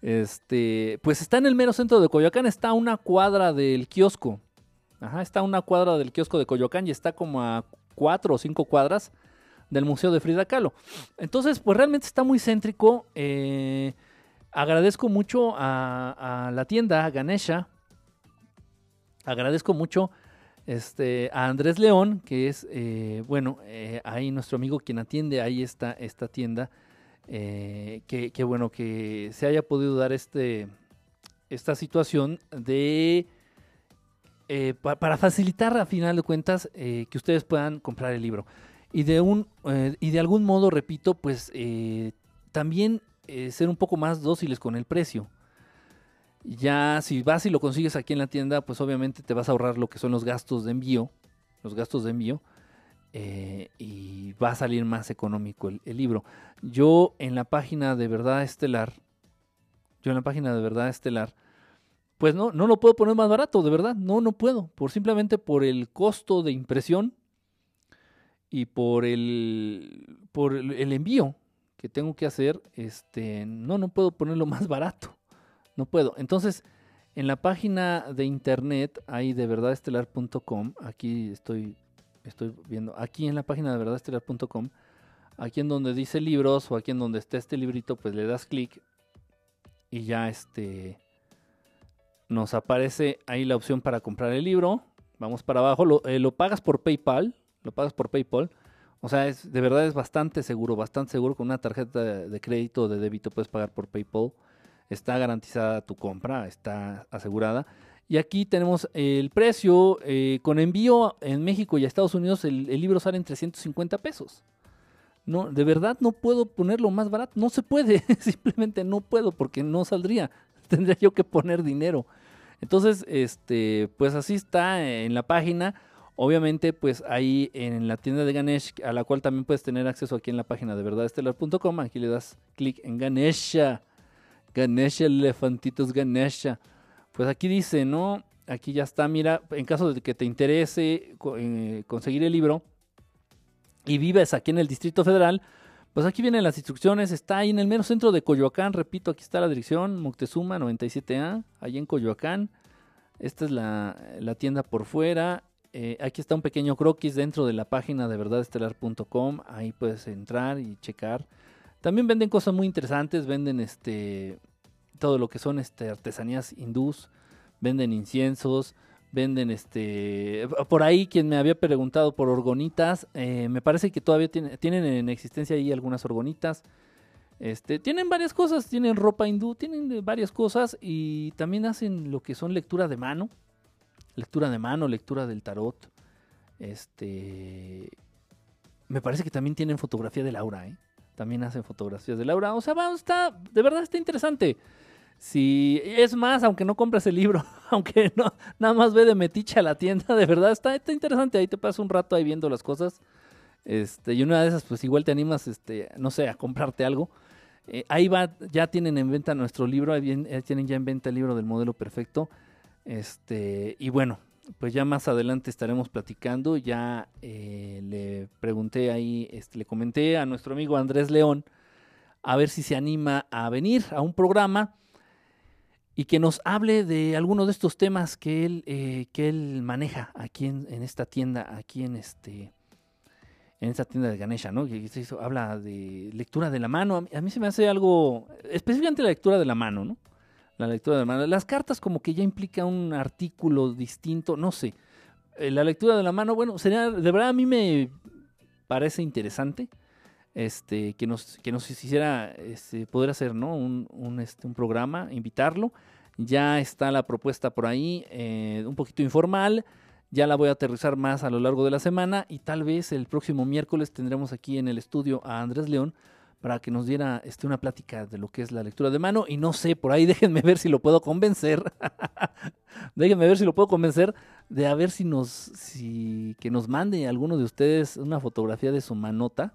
este, pues está en el mero centro de Coyoacán, está a una cuadra del kiosco. Ajá, está a una cuadra del kiosco de Coyoacán y está como a cuatro o cinco cuadras del Museo de Frida Kahlo. Entonces, pues realmente está muy céntrico. eh, agradezco mucho a, la tienda, a Ganesha. Agradezco mucho este, a Andrés León, que es, eh, bueno, eh, ahí nuestro amigo quien atiende ahí esta, esta tienda. que, bueno, que se haya podido dar este, esta situación de... pa- para facilitar a final de cuentas que ustedes puedan comprar el libro. Y de, un, eh, y de algún modo, repito, pues eh, también eh, ser un poco más dóciles con el precio. Ya si vas y lo consigues aquí en la tienda, pues obviamente te vas a ahorrar lo que son los gastos de envío, los gastos de envío, y va a salir más económico el, el libro. Yo en la página de Verdad Estelar, yo en la página de Verdad Estelar, pues no, no lo puedo poner más barato, de verdad, no, no puedo, por simplemente por el costo de impresión y por el, por el, envío que tengo que hacer, este, no, no puedo ponerlo [LAUGHS] más barato, no puedo. Entonces, en la página de internet, ahí de verdadestelar.com, aquí estoy, estoy viendo, aquí en la página de verdadestelar.com, aquí en donde dice libros o aquí en donde está este librito, pues le das clic y ya este nos aparece ahí la opción para comprar el libro. Vamos para abajo, lo, eh, lo pagas por PayPal, lo pagas por PayPal. O sea, es, de verdad es bastante seguro, bastante seguro. Con una tarjeta de, crédito o de débito puedes pagar por PayPal. Está garantizada tu compra, está asegurada. Y aquí tenemos el precio. eh, con envío en México y a Estados Unidos, el, el libro sale en 350 pesos. No, de verdad no puedo ponerlo más barato. No se puede. [LAUGHS] Simplemente no puedo porque no saldría. [LAUGHS] Tendría yo que poner dinero. Entonces, este, pues así está en la página. Obviamente, pues ahí en la tienda de Ganesh, a la cual también puedes tener acceso aquí en la página de verdadestelar.com. Aquí le das clic en Ganesha. Ganesha, elefantitos Ganesha. Pues aquí dice, ¿no? Aquí ya está, mira, en caso de que te interese eh, conseguir el libro y vives aquí en el Distrito Federal, pues aquí vienen las instrucciones, está ahí en el mero centro de Coyoacán, repito, aquí está la dirección, Moctezuma 97A, ahí en Coyoacán. Esta es la tienda por fuera. Eh, aquí está un pequeño croquis dentro de la página de verdadestelar.com, ahí puedes entrar y checar. También venden cosas muy interesantes, venden este todo lo que son este, artesanías hindús, venden inciensos, venden este por ahí quien me había preguntado por orgonitas eh, me parece que todavía tiene- tienen en existencia ahí algunas orgonitas este tienen varias cosas tienen ropa hindú tienen varias cosas y también hacen lo que son lectura de mano lectura de mano lectura del tarot este me parece que también tienen fotografía de Laura ¿eh? también hacen fotografías de Laura o sea va, está de verdad está interesante si es más, aunque no compres el libro, [LAUGHS] aunque no, nada más ve de metiche a la tienda, de verdad está, está interesante. Ahí te pasas un rato ahí viendo las cosas. Este, y una de esas, pues igual te animas, este, no sé, a comprarte algo. Eh, ahí va, ya tienen en venta nuestro libro, ahí tienen ya en venta el libro del modelo perfecto. Este, y bueno, pues ya más adelante estaremos platicando. Ya eh, le pregunté ahí, este, le comenté a nuestro amigo Andrés León a ver si se anima a venir a un programa y que nos hable de alguno de estos temas que él, eh, que él maneja aquí en, en esta tienda, aquí en este en esta tienda de Ganesha, ¿no? Que habla de lectura de la mano. A mí, a mí se me hace algo, específicamente la lectura de la mano, ¿no? La lectura de la mano. Las cartas como que ya implica un artículo distinto, no sé. Eh, la lectura de la mano, bueno, sería, de verdad a mí me parece interesante este, que nos, que nos hiciera este, poder hacer ¿no? un, este, un programa, invitarlo. Ya está la propuesta por ahí, eh, un poquito informal. Ya la voy a aterrizar más a lo largo de la semana y tal vez el próximo miércoles tendremos aquí en el estudio a Andrés León para que nos diera este, una plática de lo que es la lectura de mano. Y no sé, por ahí [LAUGHS] déjenme ver si lo puedo convencer. [LAUGHS] déjenme ver si lo puedo convencer de a ver si nos, si, que nos mande alguno de ustedes una fotografía de su manota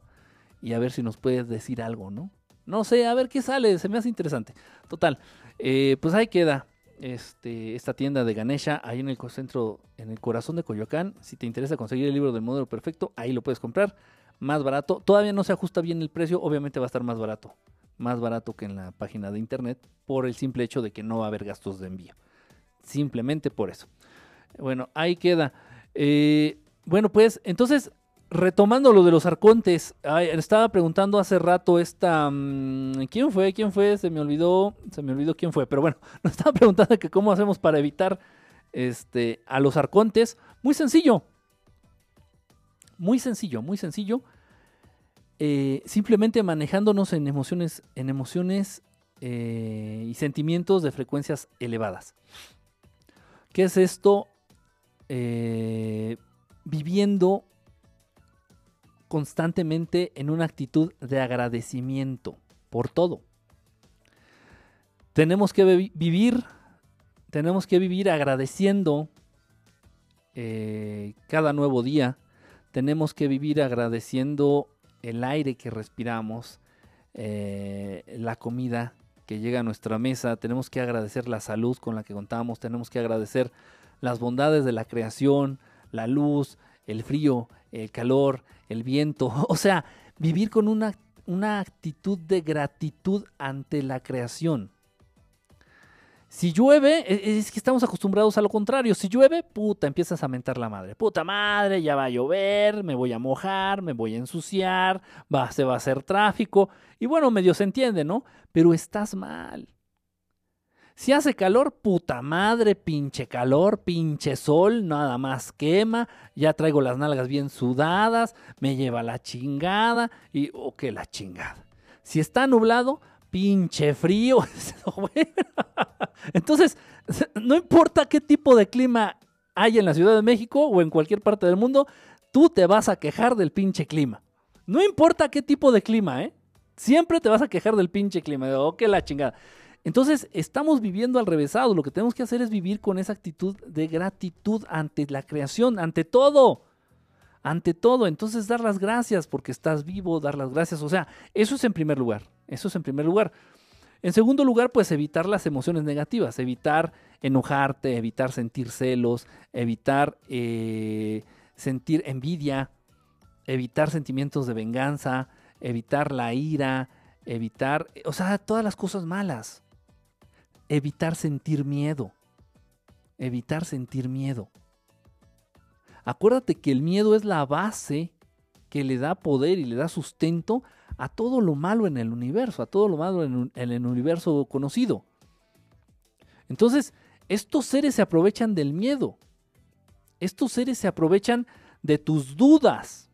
y a ver si nos puede decir algo, ¿no? No sé, a ver qué sale, se me hace interesante. Total, eh, pues ahí queda este, esta tienda de Ganesha, ahí en el centro, en el corazón de Coyoacán. Si te interesa conseguir el libro del modelo perfecto, ahí lo puedes comprar más barato. Todavía no se ajusta bien el precio, obviamente va a estar más barato. Más barato que en la página de internet por el simple hecho de que no va a haber gastos de envío. Simplemente por eso. Bueno, ahí queda. Eh, bueno, pues entonces, retomando lo de los arcontes, estaba preguntando hace rato esta... Mm, ¿Quién fue? ¿Quién fue? Se me olvidó. Se me olvidó quién fue. Pero bueno, [LAUGHS] nos estaba preguntando que cómo hacemos para evitar este, a los arcontes. Muy sencillo. Muy sencillo, muy sencillo. Eh, simplemente manejándonos en emociones, en emociones eh, y sentimientos de frecuencias elevadas. ¿Qué es esto? Eh, viviendo constantemente en una actitud de agradecimiento por todo. Tenemos que vivir, tenemos que vivir agradeciendo cada nuevo día, tenemos que vivir agradeciendo el aire que respiramos, eh, la comida que llega a nuestra mesa, tenemos que agradecer la salud con la que contamos, tenemos que agradecer las bondades de la creación, la luz, el frío, el calor, el viento, [LAUGHS] o sea, vivir con una, una actitud de gratitud ante la creación. Si llueve, e, es que estamos acostumbrados a lo contrario. Si llueve, puta, empiezas a mentar la madre. Puta madre, ya va a llover, me voy a mojar, me voy a ensuciar, va, se va a hacer tráfico. Y bueno, medio se entiende, ¿no? Pero estás mal. Si hace calor, puta madre, pinche calor, pinche sol, nada más quema, ya traigo las nalgas bien sudadas, me lleva la chingada y, o que la chingada. Si está nublado, pinche frío. [LAUGHS] Entonces, no importa qué tipo de clima hay en la Ciudad de México o en cualquier parte del mundo, tú te vas a quejar del pinche clima. No importa qué tipo de clima, ¿eh? Siempre te vas a quejar del pinche clima. Oh, qué la chingada. Entonces, estamos viviendo al revésado. Lo que tenemos que hacer es vivir con esa actitud de gratitud ante la creación, ante todo ante todo. Entonces dar las gracias porque estás vivo, dar las gracias. O sea, eso es en primer lugar. Eso es en primer lugar. En segundo lugar, pues evitar las emociones negativas, evitar enojarte, evitar sentir celos, evitar eh, sentir envidia, evitar sentimientos de venganza, evitar la ira, evitar, o sea, todas las cosas malas. Evitar sentir miedo. Evitar sentir miedo. Acuérdate que el miedo es la base que le da poder y le da sustento a todo lo malo en el universo, a todo lo malo en, el universo conocido. Entonces, estos seres se aprovechan del miedo. Estos seres se aprovechan de tus dudas.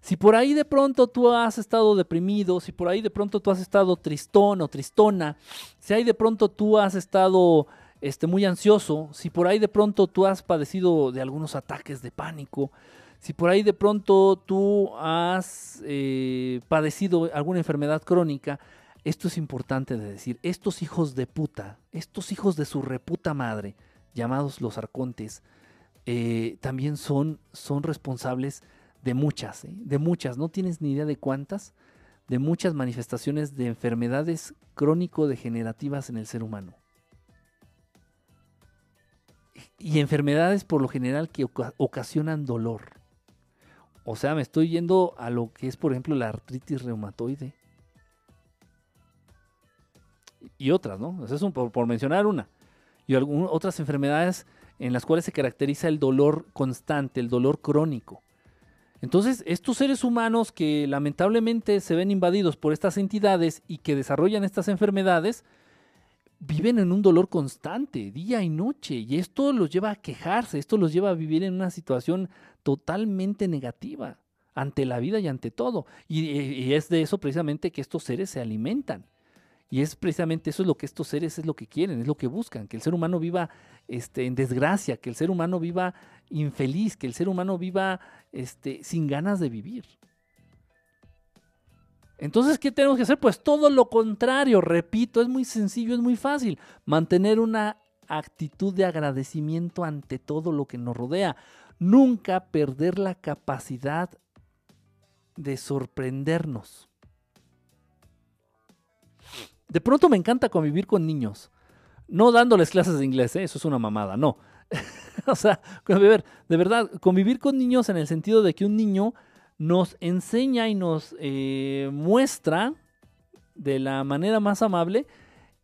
Si por ahí de pronto tú has estado deprimido, si por ahí de pronto tú has estado tristón o tristona, si ahí de pronto tú has estado este, muy ansioso, si por ahí de pronto tú has padecido de algunos ataques de pánico, si por ahí de pronto tú has eh, padecido alguna enfermedad crónica, esto es importante de decir, estos hijos de puta, estos hijos de su reputa madre, llamados los arcontes, eh, también son, son responsables de muchas, ¿eh? de muchas, no tienes ni idea de cuántas, de muchas manifestaciones de enfermedades crónico-degenerativas en el ser humano y enfermedades por lo general que ocasionan dolor. O sea, me estoy yendo a lo que es, por ejemplo, la artritis reumatoide. Y otras, ¿no? Eso es por, mencionar una. Y algunas otras enfermedades en las cuales se caracteriza el dolor constante, el dolor crónico. Entonces, estos seres humanos que lamentablemente se ven invadidos por estas entidades y que desarrollan estas enfermedades, viven en un dolor constante, día y noche, y esto los lleva a quejarse, esto los lleva a vivir en una situación totalmente negativa ante la vida y ante todo. Y, es de eso precisamente que estos seres se alimentan. Y es precisamente eso es lo que estos seres es lo que quieren, es lo que buscan, que el ser humano viva este, en desgracia, que el ser humano viva infeliz, que el ser humano viva este, sin ganas de vivir. Entonces, ¿qué tenemos que hacer? Pues todo lo contrario, repito, es muy sencillo, es muy fácil. Mantener una actitud de agradecimiento ante todo lo que nos rodea. Nunca perder la capacidad de sorprendernos. De pronto me encanta convivir con niños. No dándoles clases de inglés, ¿eh? eso es una mamada, no. [LAUGHS] o sea, de verdad, convivir con niños en el sentido de que un niño nos enseña y nos eh, muestra de la manera más amable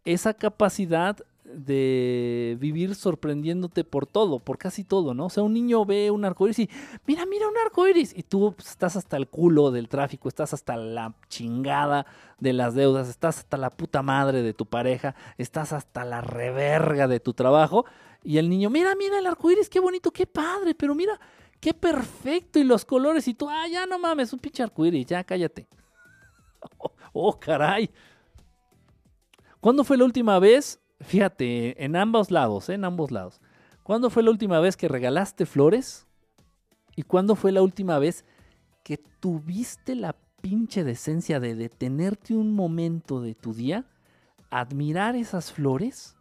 esa capacidad de vivir sorprendiéndote por todo, por casi todo, ¿no? O sea, un niño ve un arcoíris y mira, mira un arcoíris y tú pues, estás hasta el culo del tráfico, estás hasta la chingada de las deudas, estás hasta la puta madre de tu pareja, estás hasta la reverga de tu trabajo y el niño, mira, mira el arcoíris, qué bonito, qué padre, pero mira, qué perfecto y los colores y tú, ah, ya no mames, un pinche arcoíris, ya cállate. [LAUGHS] oh, caray. ¿Cuándo fue la última vez Fíjate, en ambos lados, ¿eh? en ambos lados. ¿Cuándo fue la última vez que regalaste flores? ¿Y cuándo fue la última vez que tuviste la pinche decencia de detenerte un momento de tu día, admirar esas flores?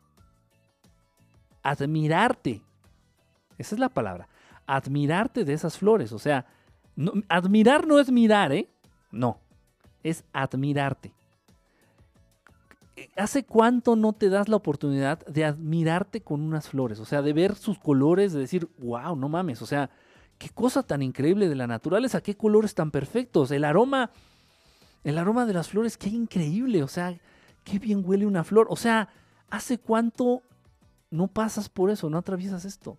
Admirarte. Esa es la palabra. Admirarte de esas flores. O sea, admirar no es mirar, ¿eh? No. Es admirarte. ¿Hace cuánto no te das la oportunidad de admirarte con unas flores? O sea, de ver sus colores, de decir, wow, no mames, o sea, qué cosa tan increíble de la naturaleza, qué colores tan perfectos, el aroma, el aroma de las flores, qué increíble, o sea, qué bien huele una flor. O sea, ¿hace cuánto no pasas por eso, no atraviesas esto?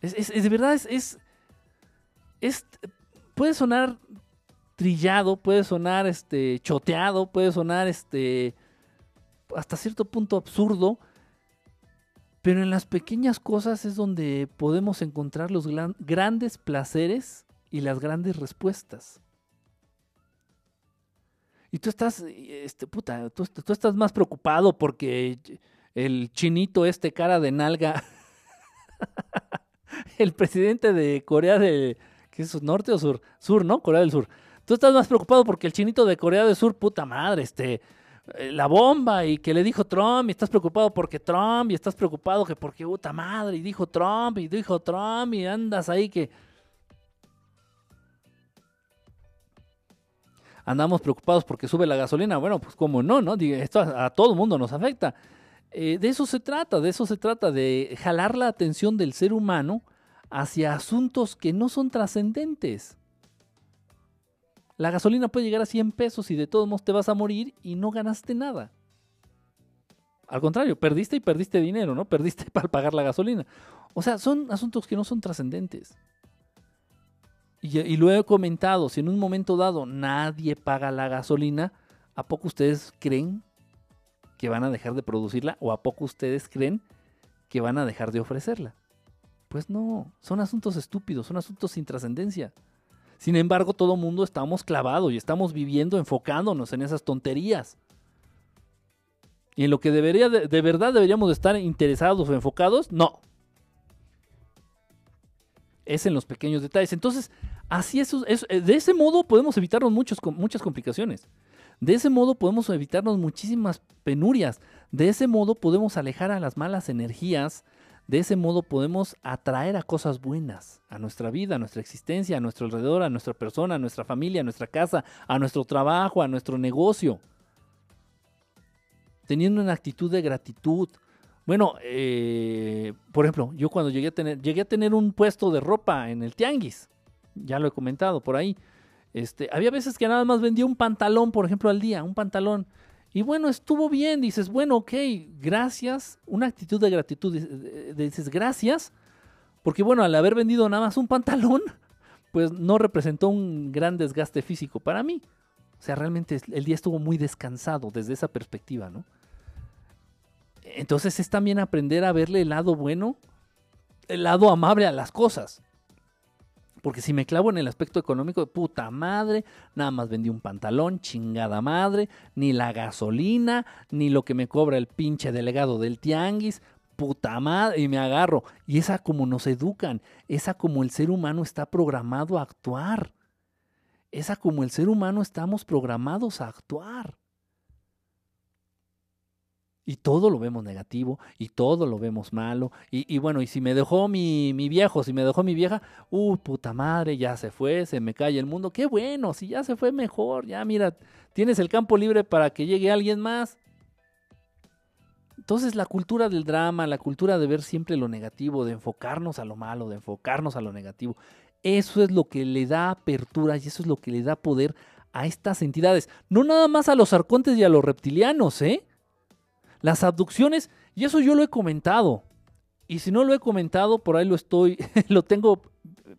Es, de verdad, es, es, es, puede sonar trillado, puede sonar este, choteado, puede sonar este, hasta cierto punto absurdo, pero en las pequeñas cosas es donde podemos encontrar los grandes placeres y las grandes respuestas. Y tú estás, este, puta, tú, tú, estás más preocupado porque el chinito, este cara de nalga, [LAUGHS] el presidente de Corea del, ¿qué es norte o sur? Sur, ¿no? Corea del Sur Tú estás más preocupado porque el chinito de Corea del Sur, puta madre, este, eh, la bomba y que le dijo Trump, y estás preocupado porque Trump, y estás preocupado que porque puta madre, y dijo Trump, y dijo Trump, y andas ahí que... Andamos preocupados porque sube la gasolina. Bueno, pues como no, ¿no? Esto a, todo el mundo nos afecta. Eh, de eso se trata, de eso se trata, de jalar la atención del ser humano hacia asuntos que no son trascendentes. La gasolina puede llegar a 100 pesos y de todos modos te vas a morir y no ganaste nada. Al contrario, perdiste y perdiste dinero, ¿no? Perdiste [LAUGHS] para pagar la gasolina. O sea, son asuntos que no son trascendentes. Y, y, lo he comentado, si en un momento dado nadie paga la gasolina, ¿a poco ustedes creen que van a dejar de producirla? ¿O a poco ustedes creen que van a dejar de ofrecerla? Pues no, son asuntos estúpidos, son asuntos sin trascendencia. Sin embargo, todo mundo estamos clavados y estamos viviendo enfocándonos en esas tonterías. Y en lo que debería de, verdad deberíamos estar interesados o enfocados, no. Es en los pequeños detalles. Entonces, así es, de ese modo podemos evitarnos muchos, muchas complicaciones. De ese modo podemos evitarnos muchísimas penurias. De ese modo podemos alejar a las malas energías, de ese modo podemos atraer a cosas buenas a nuestra vida, a nuestra existencia, a nuestro alrededor, a nuestra persona, a nuestra familia, a nuestra casa, a nuestro trabajo, a nuestro negocio. Teniendo una actitud de gratitud. Bueno, eh, por ejemplo, yo cuando llegué a, tener, llegué a tener un puesto de ropa en el Tianguis, ya lo he comentado por ahí, este, había veces que nada más vendía un pantalón, por ejemplo, al día, un pantalón. Y bueno, estuvo bien, dices, bueno, ok, gracias, una actitud de gratitud, dices, gracias, porque bueno, al haber vendido nada más un pantalón, [LAUGHS] pues no representó un gran desgaste físico para mí. O sea, realmente el día estuvo muy descansado desde esa perspectiva, ¿no? Entonces es también aprender a verle el lado bueno, el lado amable a las cosas. Porque si me clavo en el aspecto económico, puta madre, nada más vendí un pantalón, chingada madre, ni la gasolina, ni lo que me cobra el pinche delegado del tianguis, puta madre, y me agarro. Y esa como nos educan, esa como el ser humano está programado a actuar. es a como el ser humano estamos programados a actuar. Y todo lo vemos negativo, y todo lo vemos malo. Y, y bueno, y si me dejó mi, mi, viejo, si me dejó mi vieja, uh, puta madre, ya se fue, se me cae el mundo. Qué bueno, si ya se fue mejor, ya mira, tienes el campo libre para que llegue alguien más. Entonces la cultura del drama, la cultura de ver siempre lo negativo, de enfocarnos a lo malo, de enfocarnos a lo negativo, eso es lo que le da apertura y eso es lo que le da poder a estas entidades. No nada más a los arcontes y a los reptilianos, ¿eh? Las abducciones, y eso yo lo he comentado. Y si no lo he comentado, por ahí lo estoy, [LAUGHS] lo tengo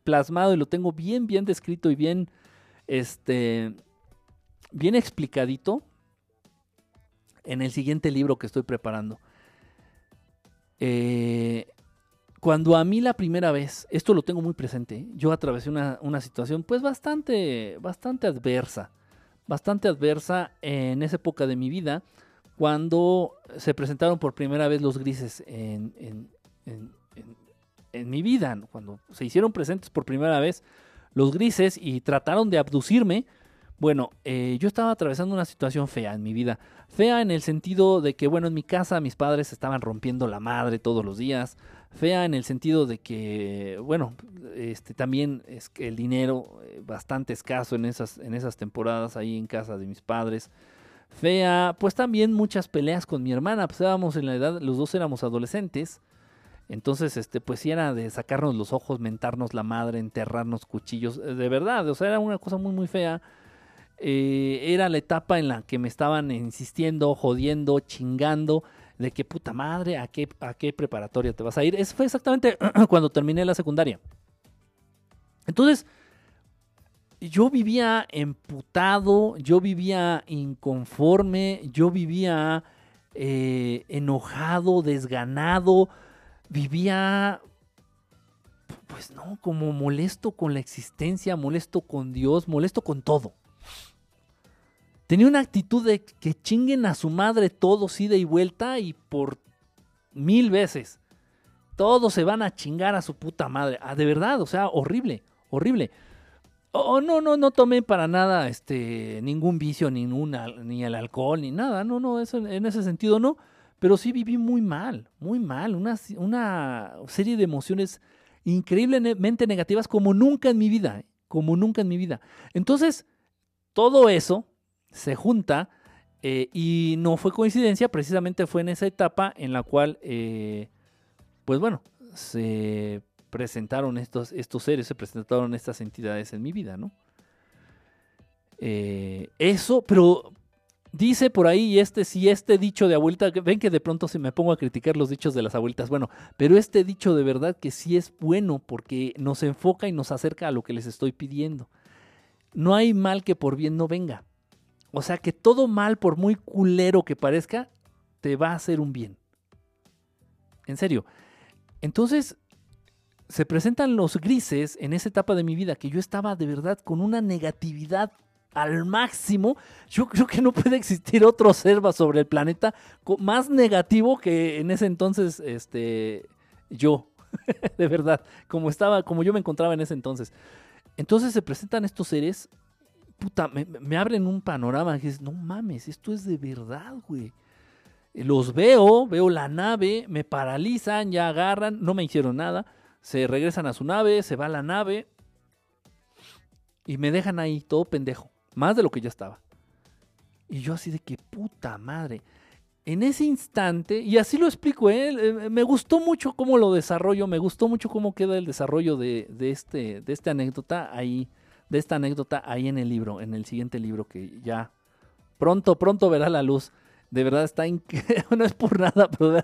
plasmado y lo tengo bien, bien descrito y bien, este, bien explicadito en el siguiente libro que estoy preparando. Eh, cuando a mí la primera vez, esto lo tengo muy presente, yo atravesé una, una, situación pues bastante, bastante adversa, bastante adversa en esa época de mi vida, cuando se presentaron por primera vez los grises en, mi vida, cuando se hicieron presentes por primera vez los grises y trataron de abducirme, bueno, eh, yo estaba atravesando una situación fea en mi vida. Fea en el sentido de que, bueno, en mi casa mis padres estaban rompiendo la madre todos los días. Fea en el sentido de que, bueno, este, también el dinero eh, bastante escaso en esas, en esas temporadas ahí en casa de mis padres. Fea, pues también muchas peleas con mi hermana, pues estábamos en la edad, los dos éramos adolescentes. Entonces, este, pues sí era de sacarnos los ojos, mentarnos la madre, enterrarnos cuchillos, eh, de verdad, o sea, era una cosa muy, muy fea. Eh, era la etapa en la que me estaban insistiendo, jodiendo, chingando, de que puta madre, ¿a qué, a qué preparatoria te vas a ir? Eso fue exactamente [CLEARS THROAT] cuando terminé la secundaria. Entonces, yo vivía emputado, yo vivía inconforme, yo vivía eh, enojado, desganado, vivía, pues no, como molesto con la existencia, molesto con Dios, molesto con todo. Tenía una actitud de que chinguen a su madre todos ida y vuelta y por mil veces. Todos se van a chingar a su puta madre. Ah, de verdad, o sea, horrible, horrible. Oh, no, no, no tomé para nada este, ningún vicio, ninguna, ni el alcohol, ni nada. No, no, eso, en ese sentido no. Pero sí viví muy mal, muy mal. Una, una serie de emociones increíblemente negativas como nunca en mi vida, como nunca en mi vida. Entonces, todo eso se junta eh, y no fue coincidencia, precisamente fue en esa etapa en la cual, eh, pues bueno, se presentaron estos, estos seres, se presentaron estas entidades en mi vida, ¿no? Eh, eso, pero dice por ahí, este, si este dicho de abuelita, ven que de pronto se me pongo a criticar los dichos de las abuelitas, bueno, pero este dicho de verdad que sí es bueno porque nos enfoca y nos acerca a lo que les estoy pidiendo. No hay mal que por bien no venga. O sea que todo mal, por muy culero que parezca, te va a hacer un bien. En serio. Entonces, se presentan los grises en esa etapa de mi vida que yo estaba de verdad con una negatividad al máximo. Yo creo que no puede existir otro ser sobre el planeta más negativo que en ese entonces este, yo. [LAUGHS] de verdad, como estaba, como yo me encontraba en ese entonces. Entonces se presentan estos seres puta, me, abren un panorama que es, no mames, esto es de verdad, güey. Los veo, veo la nave, me paralizan, ya agarran, no me hicieron nada, se regresan a su nave, se va a la nave y me dejan ahí todo pendejo, más de lo que ya estaba. Y yo así de que puta madre. En ese instante, y así lo explico, ¿eh? eh me gustó mucho cómo lo desarrollo, me gustó mucho cómo queda el desarrollo de, de este, de esta anécdota ahí de esta anécdota ahí en el libro, en el siguiente libro que ya pronto, pronto verá la luz. De verdad está, [LAUGHS] no es por nada, pero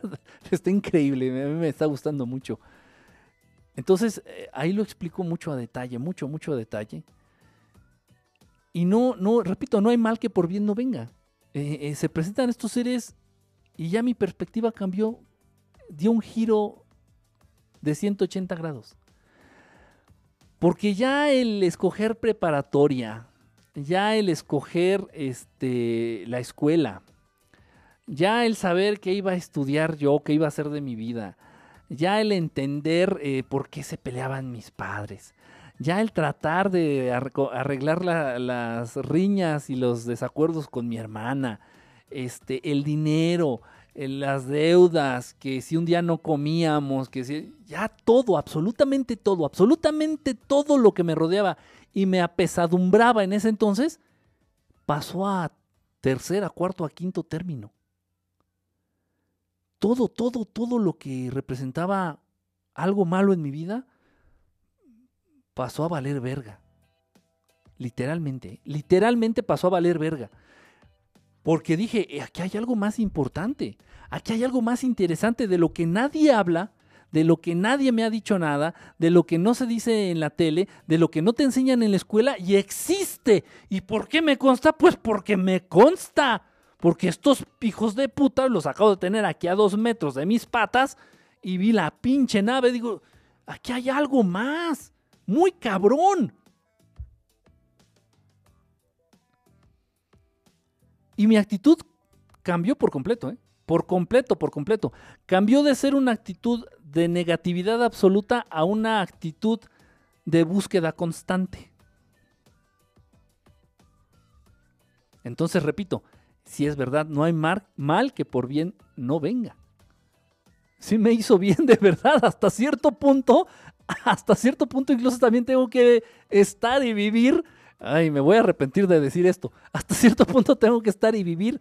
está increíble, a mí me está gustando mucho. Entonces, eh, ahí lo explico mucho a detalle, mucho, mucho a detalle. Y no, no, repito, no hay mal que por bien no venga. Eh, eh, se presentan estos seres y ya mi perspectiva cambió, dio un giro de 180 grados. Porque ya el escoger preparatoria, ya el escoger este, la escuela, ya el saber qué iba a estudiar yo, qué iba a hacer de mi vida, ya el entender eh, por qué se peleaban mis padres, ya el tratar de arreglar la- las riñas y los desacuerdos con mi hermana, este, el dinero, las deudas, que si un día no comíamos, que si, ya todo, absolutamente todo, absolutamente todo lo que me rodeaba y me apesadumbraba en ese entonces, pasó a tercer, a cuarto, a quinto término. Todo, todo, todo lo que representaba algo malo en mi vida pasó a valer verga. Literalmente, literalmente pasó a valer verga. Porque dije, "Eh, aquí hay algo más importante, aquí hay algo más interesante de lo que nadie habla, de lo que nadie me ha dicho nada, de lo que no se dice en la tele, de lo que no te enseñan en la escuela y existe. ¿Y por qué me consta? Pues porque me consta. Porque estos hijos de puta los acabo de tener aquí a dos metros de mis patas y vi la pinche nave. Digo, aquí hay algo más. Muy cabrón. Y mi actitud cambió por completo, ¿eh? Por completo, por completo. Cambió de ser una actitud de negatividad absoluta a una actitud de búsqueda constante. Entonces, repito, si es verdad, no hay mar- mal que por bien no venga. Sí me hizo bien de verdad, hasta cierto punto, hasta cierto punto incluso también tengo que estar y vivir, ay, me voy a arrepentir de decir esto, hasta cierto punto tengo que estar y vivir,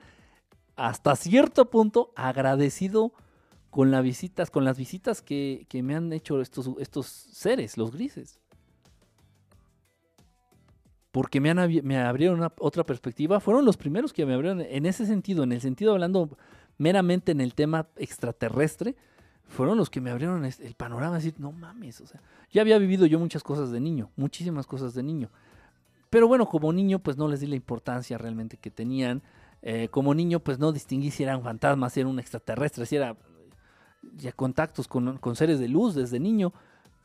hasta cierto punto agradecido con las visitas, con las visitas que, que me han hecho estos, estos seres, los grises porque me, han, me abrieron una- otra perspectiva. Fueron los primeros que me abrieron en ese sentido, en el sentido hablando meramente en el tema extraterrestre, fueron los que me abrieron el panorama, decir, no mames, o sea, ya había vivido yo muchas cosas de niño, muchísimas cosas de niño. Pero bueno, como niño, pues no les di la importancia realmente que tenían. Eh, como niño, pues no distinguí si eran fantasmas, si era un extraterrestre, si era ya contactos con, con seres de luz desde niño.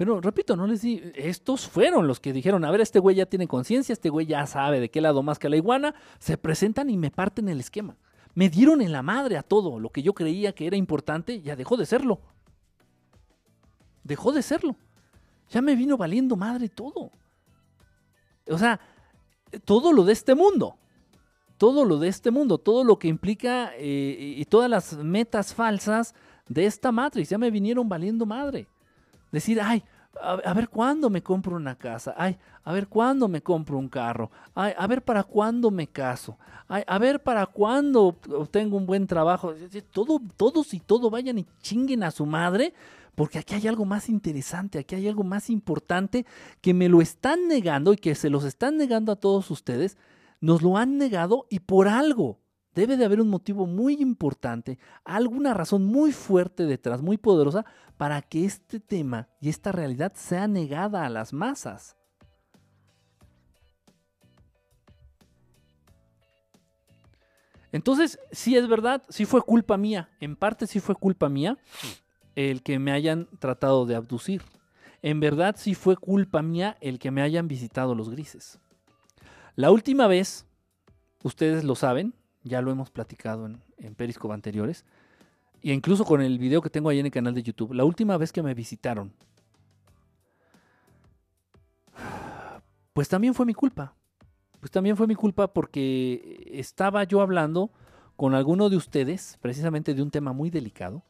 Pero repito, no les di. Estos fueron los que dijeron: A ver, este güey ya tiene conciencia, este güey ya sabe de qué lado más que la iguana. Se presentan y me parten el esquema. Me dieron en la madre a todo. Lo que yo creía que era importante ya dejó de serlo. Dejó de serlo. Ya me vino valiendo madre todo. O sea, todo lo de este mundo. Todo lo de este mundo, todo lo que implica eh, y todas las metas falsas de esta Matrix, ya me vinieron valiendo madre. Decir, ay, a, ver cuándo me compro una casa, ay, a ver cuándo me compro un carro, ay, a ver para cuándo me caso, ay, a ver para cuándo obtengo un buen trabajo. Todo, todos y todo vayan y chinguen a su madre, porque aquí hay algo más interesante, aquí hay algo más importante que me lo están negando y que se los están negando a todos ustedes, nos lo han negado y por algo. Debe de haber un motivo muy importante, alguna razón muy fuerte detrás, muy poderosa, para que este tema y esta realidad sea negada a las masas. Entonces, sí es verdad, sí fue culpa mía, en parte sí fue culpa mía el que me hayan tratado de abducir. En verdad sí fue culpa mía el que me hayan visitado los grises. La última vez, ustedes lo saben, ya lo hemos platicado en, Periscope anteriores, e incluso con el video que tengo ahí en el canal de YouTube, la última vez que me visitaron, pues también fue mi culpa. Pues también fue mi culpa porque estaba yo hablando con alguno de ustedes, precisamente de un tema muy delicado.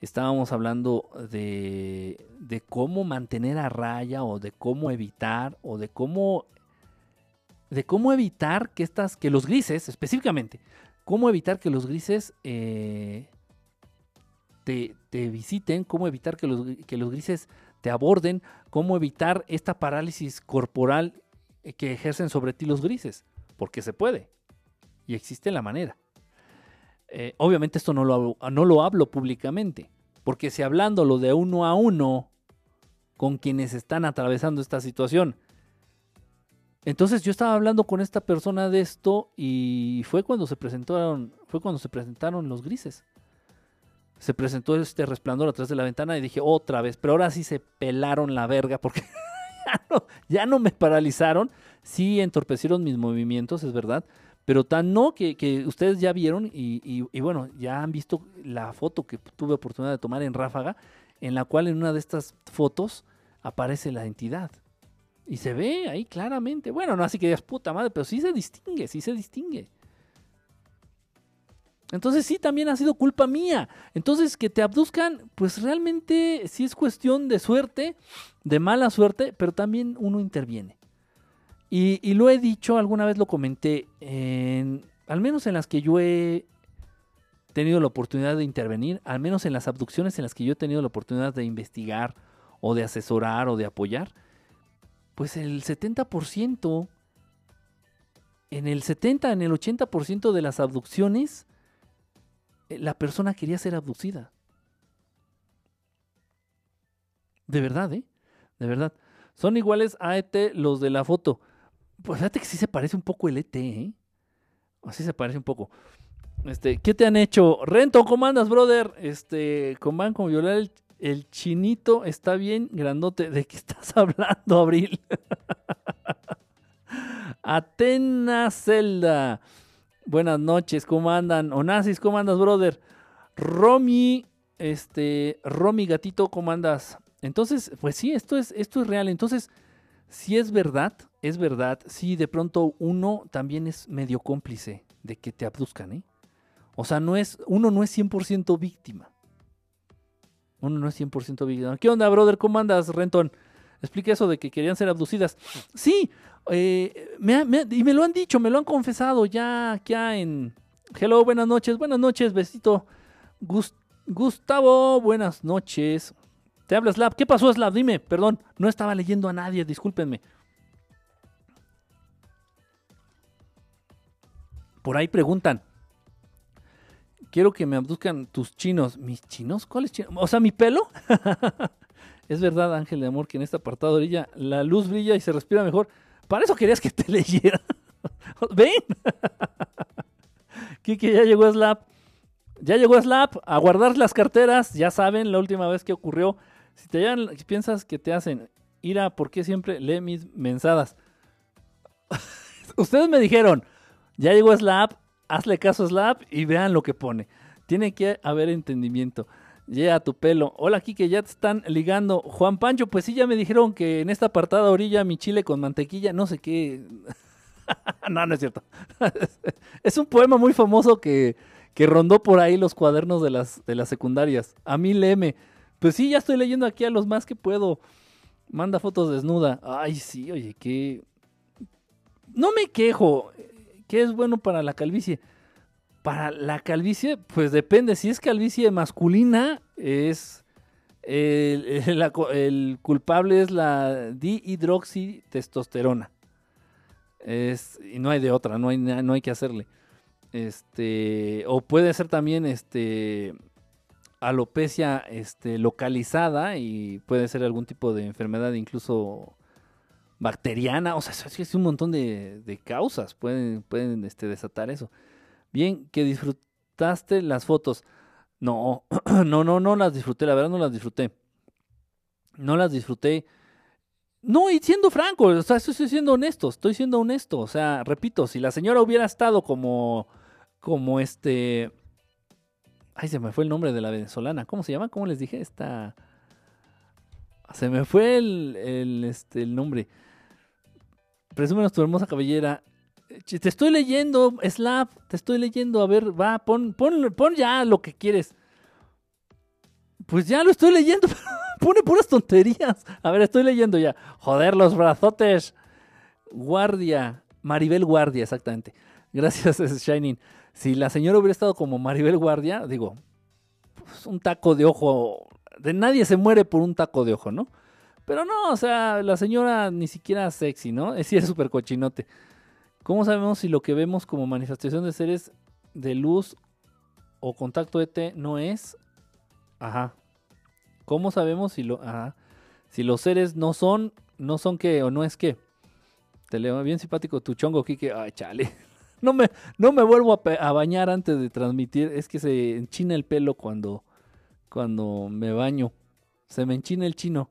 Estábamos hablando de, de cómo mantener a raya o de cómo evitar o de cómo de cómo evitar que estas, que los grises, específicamente, cómo evitar que los grises eh, te, te, visiten, cómo evitar que los, que los, grises te aborden, cómo evitar esta parálisis corporal que ejercen sobre ti los grises, porque se puede y existe la manera. Eh, obviamente esto no lo, hablo, no lo hablo públicamente, porque si hablándolo de uno a uno con quienes están atravesando esta situación, entonces yo estaba hablando con esta persona de esto y fue cuando se presentaron, fue cuando se presentaron los grises. Se presentó este resplandor atrás de la ventana y dije otra vez, pero ahora sí se pelaron la verga porque [LAUGHS] ya, no, ya no me paralizaron, sí entorpecieron mis movimientos, es verdad, pero tan no que, que ustedes ya vieron y, y, y, bueno, ya han visto la foto que tuve oportunidad de tomar en Ráfaga, en la cual en una de estas fotos aparece la entidad Y se ve ahí claramente. Bueno, no así que digas puta madre, pero sí se distingue, sí se distingue. Entonces sí, también ha sido culpa mía. Entonces que te abduzcan, pues realmente sí es cuestión de suerte, de mala suerte, pero también uno interviene. Y, lo he dicho, alguna vez lo comenté, en, al menos en las que yo he tenido la oportunidad de intervenir, al menos en las abducciones en las que yo he tenido la oportunidad de investigar o de asesorar o de apoyar, pues el 70%, en el 70, en el 80% de las abducciones, eh, la persona quería ser abducida. De verdad, ¿eh? De verdad. Son iguales a ET los de la foto. Pues fíjate que sí se parece un poco el ET, ¿eh? Así se parece un poco. Este, ¿qué te han hecho? Rento, ¿cómo andas, brother? Este, con van con violar el, el chinito está bien grandote. ¿De qué [LAUGHS] estás hablando, Abril? [LAUGHS] Atenas Zelda. Buenas noches, ¿cómo andan? Onassis, ¿cómo andas, brother? Romy, este, Romy Gatito, ¿cómo andas? Entonces, pues sí, esto es, esto es real. Entonces, si es verdad, es verdad. Sí, de pronto uno también es medio cómplice de que te abduzcan, ¿eh? O sea, no es, uno no es 100% víctima. Uno no es 100% víctima. ¿Qué onda, brother? ¿Cómo andas, Renton? Explica eso de que querían ser abducidas. Sí, eh, y me lo han dicho, me lo han confesado ya, ya en... Hello, buenas noches, buenas noches, besito. Gust Gustavo, buenas noches. Te habla Slap. ¿Qué pasó, Slap? Dime, perdón, no estaba leyendo a nadie, discúlpenme. Por ahí preguntan. Quiero que me abduzcan tus chinos. ¿Mis chinos? ¿Cuáles chinos? O sea, mi pelo. [LAUGHS] es verdad, Ángel de Amor, que en esta apartado orilla la luz brilla y se respira mejor. Para eso querías que te [LAUGHS] leyera. ¿Ven? [LAUGHS] Kike, ya llegó Slap. Ya llegó Slap a guardar las carteras. Ya saben, la última vez que ocurrió. Si te llegan, piensas que te hacen ir a por qué siempre lee mis mensadas. Ustedes me dijeron, ya llegó Slap, hazle caso a Slap y vean lo que pone. Tiene que haber entendimiento. Llega tu pelo. Hola, Kike, ya te están ligando. Juan Pancho, pues sí, ya me dijeron que en esta apartada orilla mi chile con mantequilla, no sé qué. [LAUGHS] no, no es cierto. [LAUGHS] es un poema muy famoso que, que rondó por ahí los cuadernos de las, de las secundarias. A mí léeme. Pues sí, ya estoy leyendo aquí a los más que puedo. Manda fotos desnuda. Ay, sí, oye, qué. No me quejo. ¿Qué es bueno para la calvicie? Para la calvicie, pues depende. Si es calvicie masculina, es. El, culpable es la dihidroxitestosterona. Es, y no hay de otra, no hay, no hay que hacerle. Este, o puede ser también este, alopecia este, localizada y puede ser algún tipo de enfermedad incluso bacteriana. O sea, es, es un montón de, de, causas pueden, pueden este, desatar eso. Bien, que disfrutaste las fotos. No, [CLEARS THROAT] no, no, no las disfruté, la verdad no las disfruté. No las disfruté. No, y siendo franco, estoy siendo honesto, estoy siendo honesto. O sea, repito, si la señora hubiera estado como, como este... Ay, se me fue el nombre de la venezolana. ¿Cómo se llama? ¿Cómo les dije? Esta... Se me fue el, el, este, el nombre. Presúmenos tu hermosa cabellera. Te estoy leyendo, Slap, te estoy leyendo. A ver, va, pon, pon, pon ya lo que quieres. Pues ya lo estoy leyendo. [LAUGHS] Pone puras tonterías. A ver, estoy leyendo ya. Joder, los brazotes. Guardia. Maribel Guardia, exactamente. Gracias, [LAUGHS] Shining. Si la señora hubiera estado como Maribel Guardia, digo, pues un taco de ojo. De nadie se muere por un taco de ojo, ¿no? Pero no, o sea, la señora ni siquiera sexy, ¿no? [LAUGHS] Es decir, es súper cochinote. ¿Cómo sabemos si lo que vemos como manifestación de seres de luz o contacto ET no es? Ajá. ¿Cómo sabemos si lo, ajá, si los seres no son, no son qué o no es qué? Te leo bien simpático tu chongo, Kike. Ay, chale. [LAUGHS] No me, no me vuelvo a, a, bañar antes de transmitir. Es que se enchina el pelo cuando, cuando me baño. Se me enchina el chino.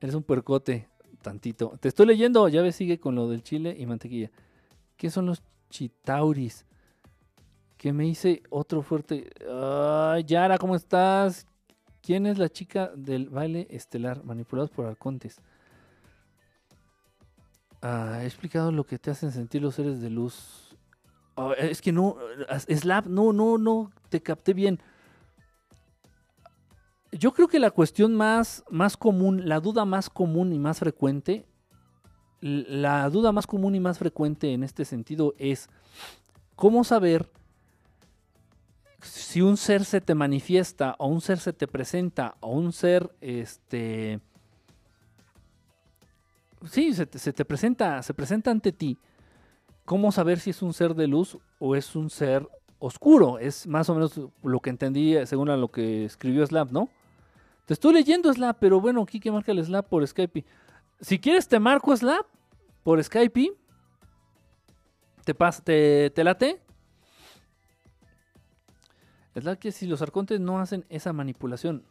Eres un puercote, tantito. Te estoy leyendo, ya ves, sigue con lo del chile y mantequilla. ¿Qué son los chitauris? Que me hice otro fuerte. Ay, Yara, ¿cómo estás? ¿Quién es la chica del baile estelar manipulados por arcontes? Ah, he explicado lo que te hacen sentir los seres de luz. Ah, es que no, Slap, no, no, no, te capté bien. Yo creo que la cuestión más, más común, la duda más común y más frecuente, la duda más común y más frecuente en este sentido es cómo saber si un ser se te manifiesta o un ser se te presenta o un ser, este, sí, se te, se te presenta, se presenta ante ti. ¿Cómo saber si es un ser de luz o es un ser oscuro? Es más o menos lo que entendí eh, según lo que escribió Slap, ¿no? Te estoy leyendo Slap, pero bueno, aquí marca el Slap por Skype. Si quieres te marco Slap por Skype. ¿Te, pas te, te late? Slap que si los arcontes no hacen esa manipulación.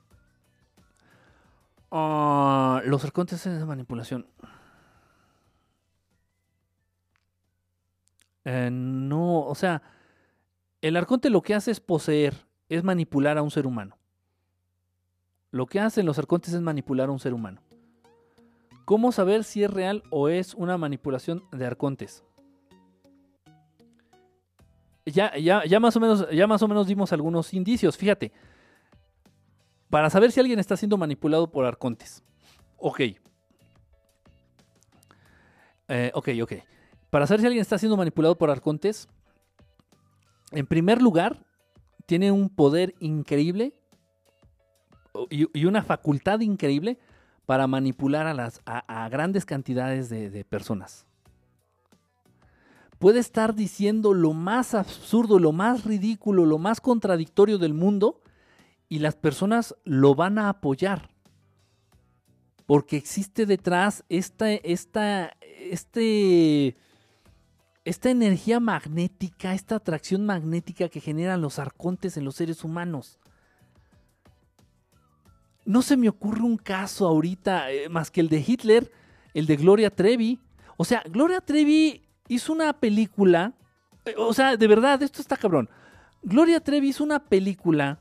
Ah, los arcontes hacen esa manipulación. Eh, no, o sea, el arconte lo que hace es poseer, es manipular a un ser humano. Lo que hacen los arcontes es manipular a un ser humano. ¿Cómo saber si es real o es una manipulación de arcontes? Ya, ya, ya, más o menos, ya más o menos dimos algunos indicios. Fíjate, para saber si alguien está siendo manipulado por arcontes. Ok. Eh, ok, ok. Para saber si alguien está siendo manipulado por arcontes, en primer lugar, tiene un poder increíble y, una facultad increíble para manipular a, las, a grandes cantidades de, de personas. Puede estar diciendo lo más absurdo, lo más ridículo, lo más contradictorio del mundo y las personas lo van a apoyar. Porque existe detrás esta, esta, este, esta energía magnética, esta atracción magnética que generan los arcontes en los seres humanos. No se me ocurre un caso ahorita eh, más que el de Hitler, el de Gloria Trevi. O sea, Gloria Trevi hizo una película. eh, O sea, de verdad, esto está cabrón. Gloria Trevi hizo una película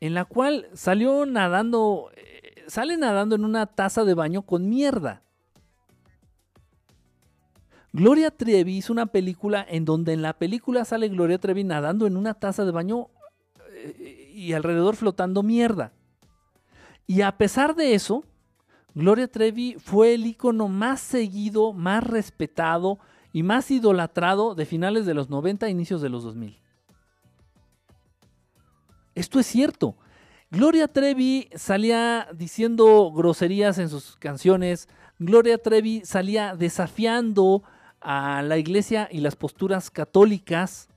en la cual salió nadando, eh, sale nadando en una taza de baño con mierda. Gloria Trevi hizo una película en donde en la película sale Gloria Trevi nadando en una taza de baño eh, y alrededor flotando mierda. Y a pesar de eso, Gloria Trevi fue el icono más seguido, más respetado y más idolatrado de finales de los 90 e inicios de los 2000. Esto es cierto. Gloria Trevi salía diciendo groserías en sus canciones. Gloria Trevi salía desafiando a la iglesia y las posturas católicas.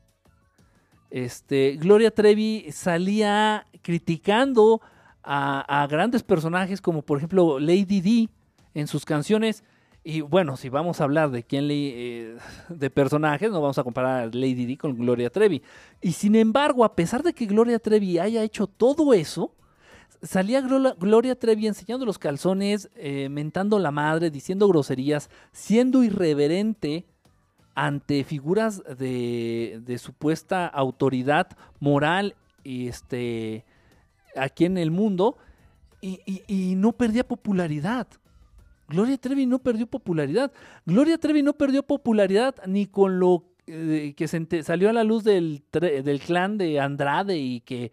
Este, Gloria Trevi salía criticando a, grandes personajes como por ejemplo Lady D en sus canciones. Y bueno, si vamos a hablar de quién eh, de personajes, no vamos a comparar a Lady D con Gloria Trevi. Y sin embargo, a pesar de que Gloria Trevi haya hecho todo eso, salía Glo- Gloria Trevi enseñando los calzones, eh, mentando la madre, diciendo groserías, siendo irreverente ante figuras de, supuesta autoridad moral este, aquí en el mundo y, y- y no perdía popularidad. Gloria Trevi no perdió popularidad. Gloria Trevi no perdió popularidad ni con lo eh, que salió a la luz del, del clan de Andrade y que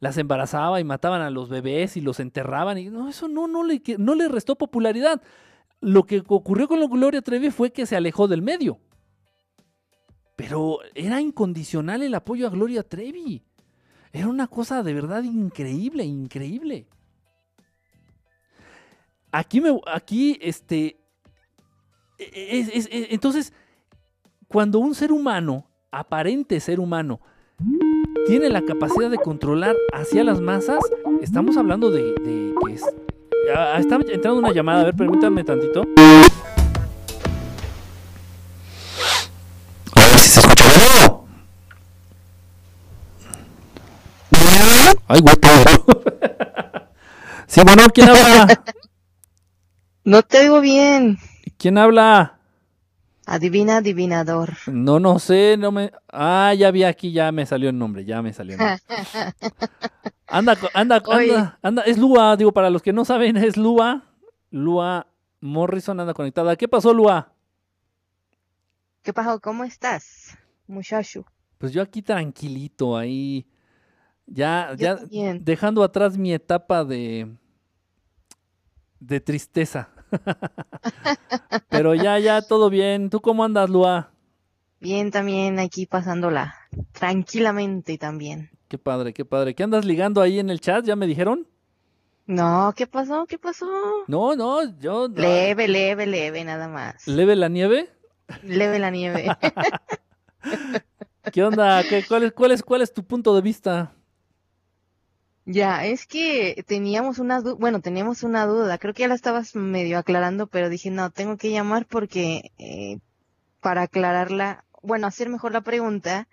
las embarazaba y mataban a los bebés y los enterraban. Y no, eso no, no, le, no le restó popularidad. Lo que ocurrió con Gloria Trevi fue que se alejó del medio. Pero era incondicional el apoyo a Gloria Trevi. Era una cosa de verdad increíble, increíble. Aquí me, aquí, este, es- es- es- entonces, cuando un ser humano, aparente ser humano, tiene la capacidad de controlar hacia las masas, estamos hablando de, de que es... Ah, está entrando una llamada, a ver, permítanme tantito. A ver si se escucha. Ay, güey, [LAUGHS] Sí, bueno, ¿quién habla? [LAUGHS] No te oigo bien. ¿Quién habla? Adivina, adivinador. No, no sé, no me... Ah, ya vi aquí, ya me salió el nombre, ya me salió el nombre. [LAUGHS] Anda, anda, anda, anda, es Lua, digo, para los que no saben, es Lua. Lua Morrison anda conectada. ¿Qué pasó, Lua? ¿Qué pasó? ¿Cómo estás, muchacho? Pues yo aquí tranquilito, ahí ya, Yo ya también. dejando atrás mi etapa de de tristeza. [LAUGHS] Pero ya, ya, todo bien. ¿Tú cómo andas, Lua? Bien, también aquí pasándola tranquilamente también. Qué padre, qué padre. ¿Qué andas ligando ahí en el chat? ¿Ya me dijeron? No, ¿qué pasó? ¿Qué pasó? No, no, yo... Leve, leve, leve, nada más. ¿Leve la nieve? Leve la nieve. [LAUGHS] ¿Qué onda? ¿Qué, cuál, es, cuál, es, ¿Cuál es tu punto de vista? Ya, es que teníamos una duda, bueno, teníamos una duda, creo que ya la estabas medio aclarando, pero dije, no, tengo que llamar porque eh, para aclararla, bueno, hacer mejor la pregunta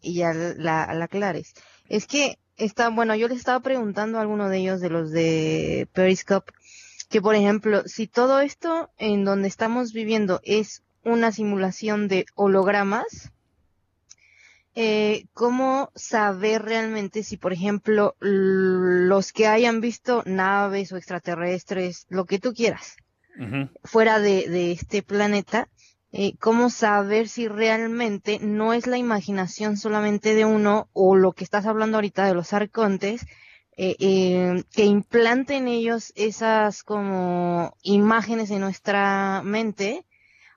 y ya la, la aclares. Es que está, bueno, yo les estaba preguntando a alguno de ellos, de los de Periscope, que por ejemplo, si todo esto en donde estamos viviendo es una simulación de hologramas, eh, ¿cómo saber realmente si, por ejemplo, los que hayan visto naves o extraterrestres, lo que tú quieras, fuera de, de este planeta, eh, cómo saber si realmente no es la imaginación solamente de uno o lo que estás hablando ahorita de los arcontes, eh, eh, que implante en ellos esas como imágenes en nuestra mente,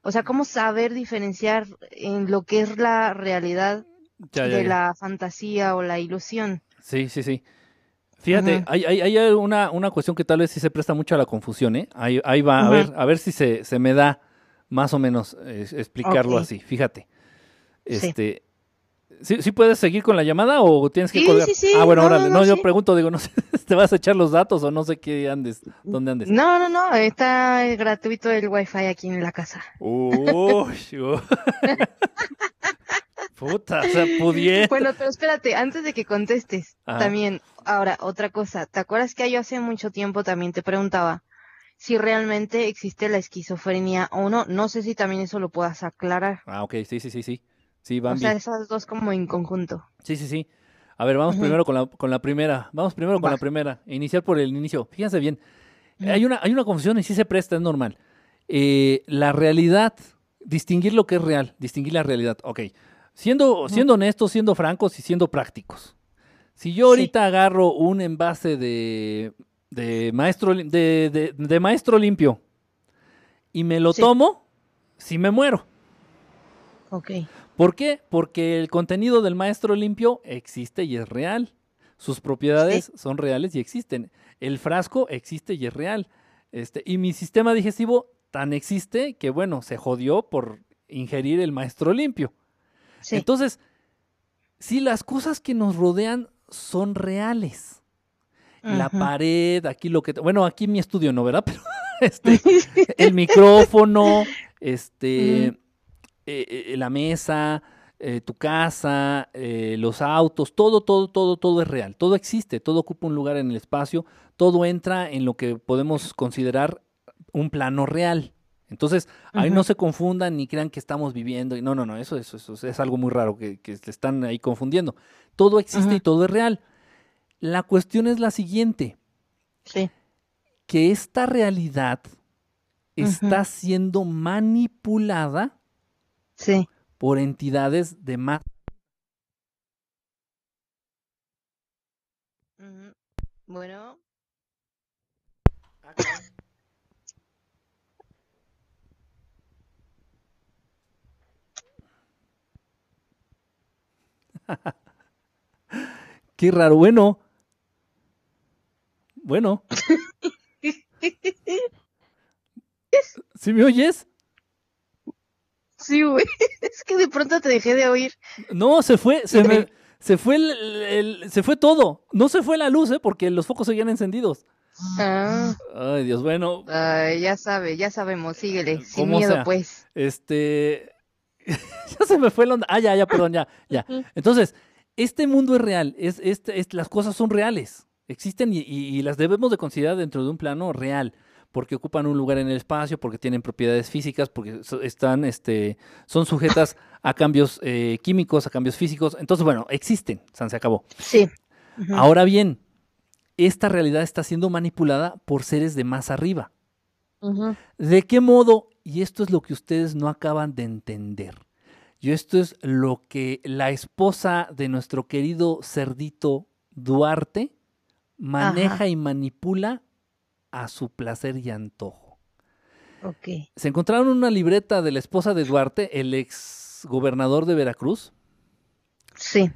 o sea, cómo saber diferenciar en lo que es la realidad Ya, ya, de la fantasía o la ilusión. Sí, sí, sí. Fíjate, hay, hay, hay una, una cuestión que tal vez sí se presta mucho a la confusión, ¿eh? Ahí, ahí va, a ver, a ver si se, se me da más o menos eh, explicarlo así. Fíjate. Este, ¿sí, sí puedes seguir con la llamada o tienes que Sí, colgar? sí, sí. Ah, bueno, No, órale. no, No, yo pregunto, digo, no sé, [LAUGHS] ¿te vas a echar los datos o no sé qué andes, dónde andes? No, no, no, está gratuito el wifi aquí en la casa. Uy, uy. [LAUGHS] Puta, o sea, pudiera. Bueno, pero espérate, antes de que contestes, Ajá. también, ahora, otra cosa, ¿te acuerdas que yo hace mucho tiempo también te preguntaba si realmente existe la esquizofrenia o no? No sé si también eso lo puedas aclarar. Ah, ok, sí, sí, sí, sí. Sí, O van sea, esas dos como en conjunto. Sí, sí, sí. A ver, vamos primero con la, con la primera. Vamos primero con Va. la primera. Iniciar por el inicio. Fíjense bien. Hay una, hay una confusión y sí se presta, es normal. Eh, la realidad, distinguir lo que es real, distinguir la realidad. Ok. Siendo, siendo honestos, siendo francos y siendo prácticos. Si yo Sí. ahorita agarro un envase de, de, maestro, de, de- de maestro limpio y me lo Sí. tomo, sí me muero. Ok. ¿Por qué? Porque el contenido del maestro limpio existe y es real. Sus propiedades son reales y existen. El frasco existe y es real. Este, y mi sistema digestivo tan existe que, bueno, se jodió por ingerir el maestro limpio. Sí. Entonces, si las cosas que nos rodean son reales. La pared, aquí lo que... Bueno, aquí en mi estudio no, ¿verdad? [LAUGHS] Pero este, [LAUGHS] el micrófono, este, eh, eh, la mesa, eh, tu casa, los autos, todo, todo, todo, todo es real. Todo existe, todo ocupa un lugar en el espacio, todo entra en lo que podemos considerar un plano real. Entonces, ahí no se confundan ni crean que estamos viviendo. y No, no, no, eso, eso, eso es algo muy raro que, que se están ahí confundiendo. Todo existe y todo es real. La cuestión es la siguiente Sí. que esta realidad está siendo manipulada Sí. por entidades de más. Bueno. [LAUGHS] Qué raro, bueno. Bueno. [LAUGHS] ¿Sí me oyes? Sí, güey. Es que de pronto te dejé de oír. No, se fue, se me, se fue el, el- se fue todo. No se fue la luz, ¿eh? Porque los focos seguían encendidos. Ah, Ay, Dios, bueno, ay, ya sabe, ya sabemos, síguele, sin Como miedo, sea. pues. este, [LAUGHS] ya se me fue la onda. Ah, ya, ya, perdón, ya, ya. Entonces, este mundo es real, es, este, es- las cosas son reales, existen y, y- y las debemos de considerar dentro de un plano real, porque ocupan un lugar en el espacio, porque tienen propiedades físicas, porque so- están, este, son sujetas a cambios eh, químicos, a cambios físicos. Entonces, bueno, existen, San se acabó. Sí. Ahora bien, esta realidad está siendo manipulada por seres de más arriba. ¿De qué modo? Y esto es lo que ustedes no acaban de entender. Y esto es lo que la esposa de nuestro querido cerdito Duarte maneja Ajá. y manipula a su placer y antojo. Ok. Se encontraron una libreta de la esposa de Duarte, el ex gobernador de Veracruz. Sí.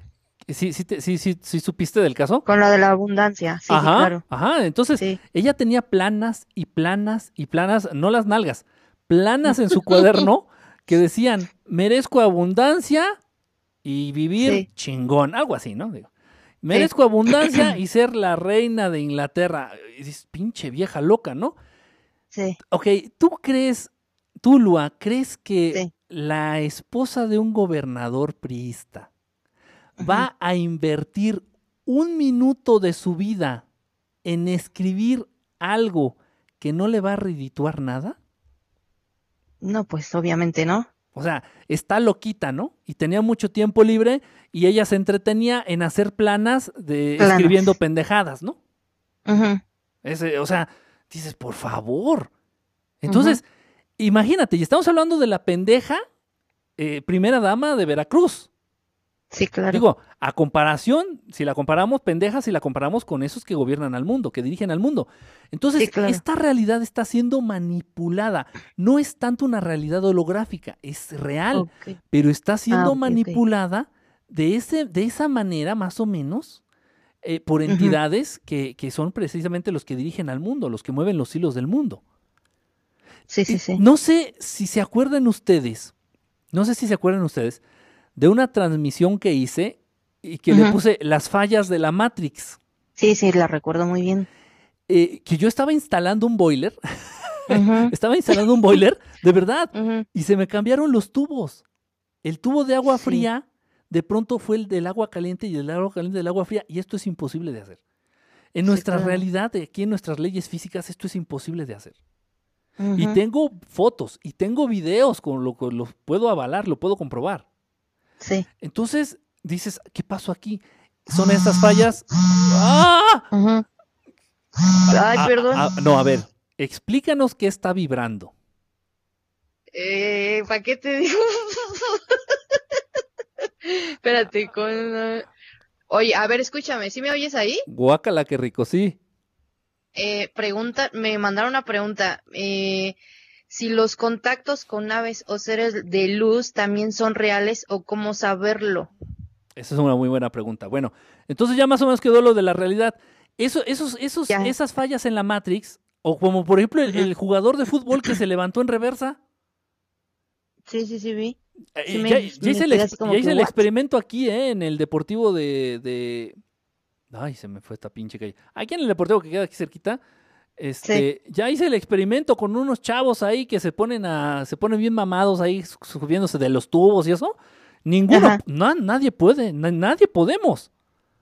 ¿Sí, sí, te- sí, sí, sí supiste del caso? Con lo de la abundancia. Sí, sí, ajá, claro. ajá. Entonces, Sí. ella tenía planas y planas y planas, no las nalgas, planas en su cuaderno [LAUGHS] que decían, merezco abundancia y vivir Sí. chingón, algo así, ¿no? Digo, merezco abundancia [CLEARS THROAT] y ser la reina de Inglaterra. Y dices, pinche vieja loca, ¿no? Sí. Ok, ¿tú crees, tú, Lua, crees que Sí. la esposa de un gobernador priista va a invertir un minuto de su vida en escribir algo que no le va a redituar nada? No, pues obviamente no. O sea, está loquita, ¿no? Y tenía mucho tiempo libre y ella se entretenía en hacer planas de Planas. escribiendo pendejadas, ¿no? Ese, o sea, dices, por favor. Entonces, imagínate, y estamos hablando de la pendeja eh, primera dama de Veracruz. Sí, claro. Digo, a comparación, si la comparamos, pendeja, si la comparamos con esos que gobiernan al mundo, que dirigen al mundo. Entonces, Sí, claro. esta realidad está siendo manipulada. No es tanto una realidad holográfica, es real, pero está siendo Ah, manipulada de, ese, de esa manera, más o menos, eh, por entidades que, que son precisamente los que dirigen al mundo, los que mueven los hilos del mundo. Sí, sí, sí. No sé si se acuerdan ustedes, no sé si se acuerdan ustedes de una transmisión que hice y que le puse las fallas de la Matrix. Sí, sí, la recuerdo muy bien. Eh, que yo estaba instalando un boiler, [LAUGHS] estaba instalando un boiler, de verdad, y se me cambiaron los tubos. El tubo de agua Sí. fría, de pronto fue el del agua caliente y el del agua caliente del agua fría, y esto es imposible de hacer. En Sí, nuestra claro. realidad, aquí en nuestras leyes físicas, esto es imposible de hacer. Y tengo fotos y tengo videos con lo que lo puedo avalar, lo puedo comprobar. Sí. Entonces dices, ¿qué pasó aquí? Son estas fallas. ¡Ah! Ujú. Ay, Ah, perdón. ah, no, a ver, explícanos qué está vibrando. Eh, ¿para qué te digo? [LAUGHS] Espérate, con... Oye, a ver, escúchame, ¿sí me oyes ahí? Guácala, qué rico, sí. Eh, pregunta, me mandaron una pregunta. Eh, si los contactos con naves o seres de luz también son reales o cómo saberlo. Esa es una muy buena pregunta. Bueno, entonces ya más o menos quedó lo de la realidad. Eso, esos, esos, Ya. esas fallas en la Matrix, o como por ejemplo el, jugador de fútbol que se levantó en reversa. Sí, sí, sí, vi. Eh, Sí, me- ya, hice, el, experimento aquí, ¿eh? En el deportivo de, de- Ay, se me fue esta pinche calle. Aquí en el deportivo que queda aquí cerquita. Este, ya hice el experimento con unos chavos ahí que se ponen a, se ponen bien mamados ahí su- subiéndose de los tubos y eso. Ninguno, na- nadie puede, na- nadie podemos.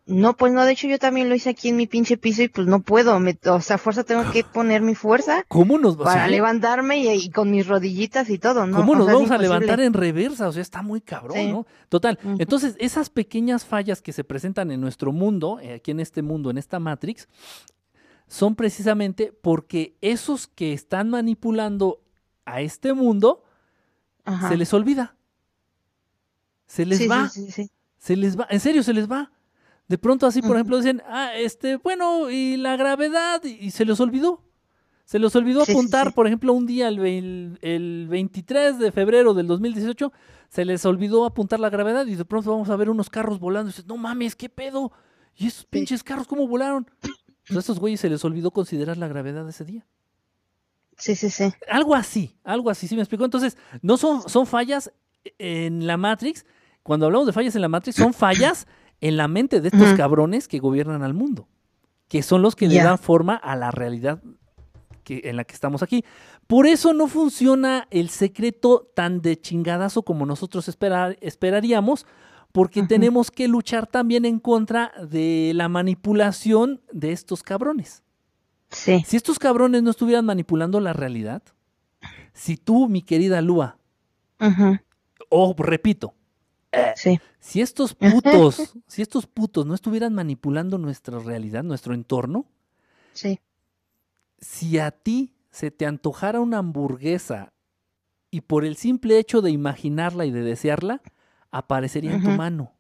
No, pues no, de hecho yo también lo hice aquí en mi pinche piso y pues no puedo. Me, o sea, fuerza tengo que poner mi fuerza ¿Cómo nos, para levantarme y, y con mis rodillitas y todo, ¿no? ¿Cómo O nos sea, vamos a levantar en reversa? O sea, está muy cabrón, Sí. ¿no? Total. Entonces, esas pequeñas fallas que se presentan en nuestro mundo, eh, aquí en este mundo, en esta Matrix, son precisamente porque esos que están manipulando a este mundo, Ajá. se les olvida. Se les Sí, va, sí, sí, sí. se les va, en serio, se les va. De pronto así, por ejemplo, dicen, ah, este, bueno, y la gravedad, y, se les olvidó. Se les olvidó apuntar, por ejemplo, un día, el, el 23 de febrero del 2018, se les olvidó apuntar la gravedad y de pronto vamos a ver unos carros volando. Y dices, no mames, ¿qué pedo? ¿Y esos pinches carros cómo volaron? Pues a estos güeyes se les olvidó considerar la gravedad de ese día. Sí, sí, sí. Algo así, algo así, ¿sí me explico? Entonces, no son, son fallas en la Matrix. Cuando hablamos de fallas en la Matrix, son fallas en la mente de estos cabrones que gobiernan al mundo, que son los que le dan forma a la realidad que, en la que estamos aquí. Por eso no funciona el secreto tan de chingadazo como nosotros esperar- esperaríamos, porque tenemos que luchar también en contra de la manipulación de estos cabrones. Sí. Si estos cabrones no estuvieran manipulando la realidad, si tú, mi querida Lua, o repito, Sí. si estos putos, [LAUGHS] si estos putos no estuvieran manipulando nuestra realidad, nuestro entorno, Sí. si a ti se te antojara una hamburguesa y por el simple hecho de imaginarla y de desearla, aparecería en tu mano.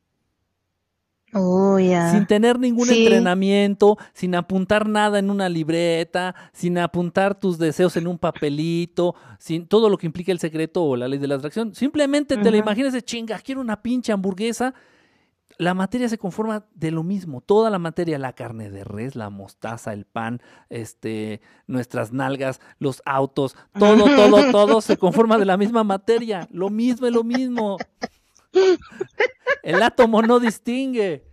Oh, ya. Sin tener ningún Sí. entrenamiento, sin apuntar nada en una libreta, sin apuntar tus deseos en un papelito, sin todo lo que implica el secreto o la ley de la atracción. Simplemente te Ujú. imaginas de chinga, quiero una pinche hamburguesa. La materia se conforma de lo mismo, toda la materia, la carne de res, la mostaza, el pan, este, nuestras nalgas, los autos, todo, todo, todo se conforma de la misma materia, [LAUGHS] lo mismo es lo mismo. [LAUGHS] El átomo no distingue.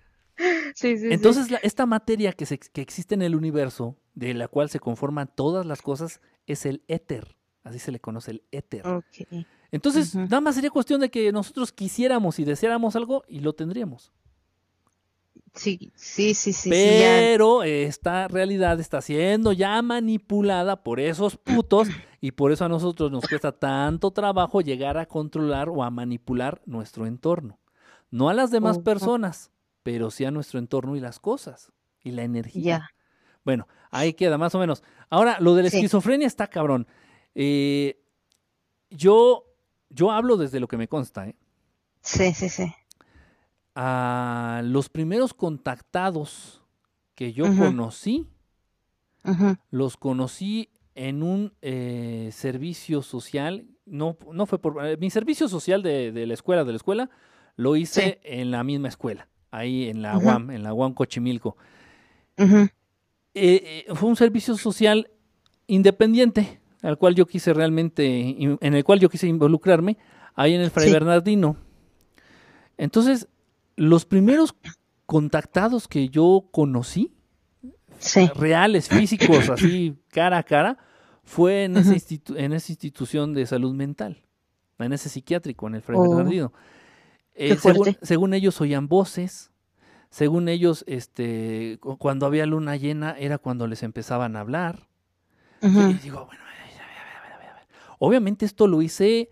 Sí, sí, sí. Entonces, la- esta materia que, se- que existe en el universo, de la cual se conforman todas las cosas, es el éter. Así se le conoce el éter. Entonces, nada más sería cuestión de que nosotros quisiéramos y deseáramos algo y lo tendríamos. Sí, sí, sí, sí. Pero esta realidad está siendo ya manipulada por esos putos y por eso a nosotros nos cuesta tanto trabajo llegar a controlar o a manipular nuestro entorno. No a las demás personas, pero sí a nuestro entorno y las cosas y la energía. Bueno, ahí queda más o menos. Ahora, lo de la Sí. esquizofrenia está cabrón. Eh, yo, yo hablo desde lo que me consta, ¿eh? Sí, sí, sí. A los primeros contactados que yo conocí, los conocí en un eh, servicio social. No, no fue por. eh, mi servicio social de, de la escuela, de la escuela, lo hice en la misma escuela, ahí en la. UAM, en la UAM Cochimilco. Eh, fue un servicio social independiente al cual yo quise realmente, en el cual yo quise involucrarme, ahí en el Fray Sí. Bernardino. Entonces, los primeros contactados que yo conocí, Sí. reales, físicos, así cara a cara, fue en, esa Ujú. institu- en esa institución de salud mental, en ese psiquiátrico, en el Fray Oh, Bernardino. Eh, según, ellos oían voces, según ellos, este, cu- cuando había luna llena era cuando les empezaban a hablar. Ujú. Y digo, bueno, a ver, a ver, a ver. obviamente esto lo hice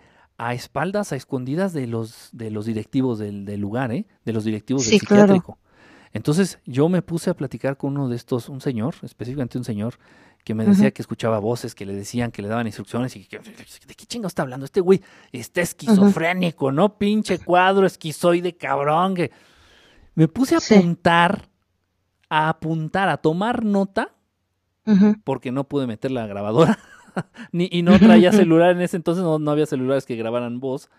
a espaldas, a escondidas de los, de los directivos del, del lugar, ¿eh? de los directivos del claro. psiquiátrico. Entonces yo me puse a platicar con uno de estos, un señor, específicamente un señor, que me decía que escuchaba voces, que le decían, que le daban instrucciones y que, ¿de qué chingo está hablando? Este güey está esquizofrénico, ¿no? Pinche cuadro esquizoide cabrón. Que... Me puse a Sí. apuntar, a apuntar, a tomar nota porque no pude meter la grabadora [LAUGHS] ni, y no traía [LAUGHS] celular en ese entonces, no, no había celulares que grabaran voz.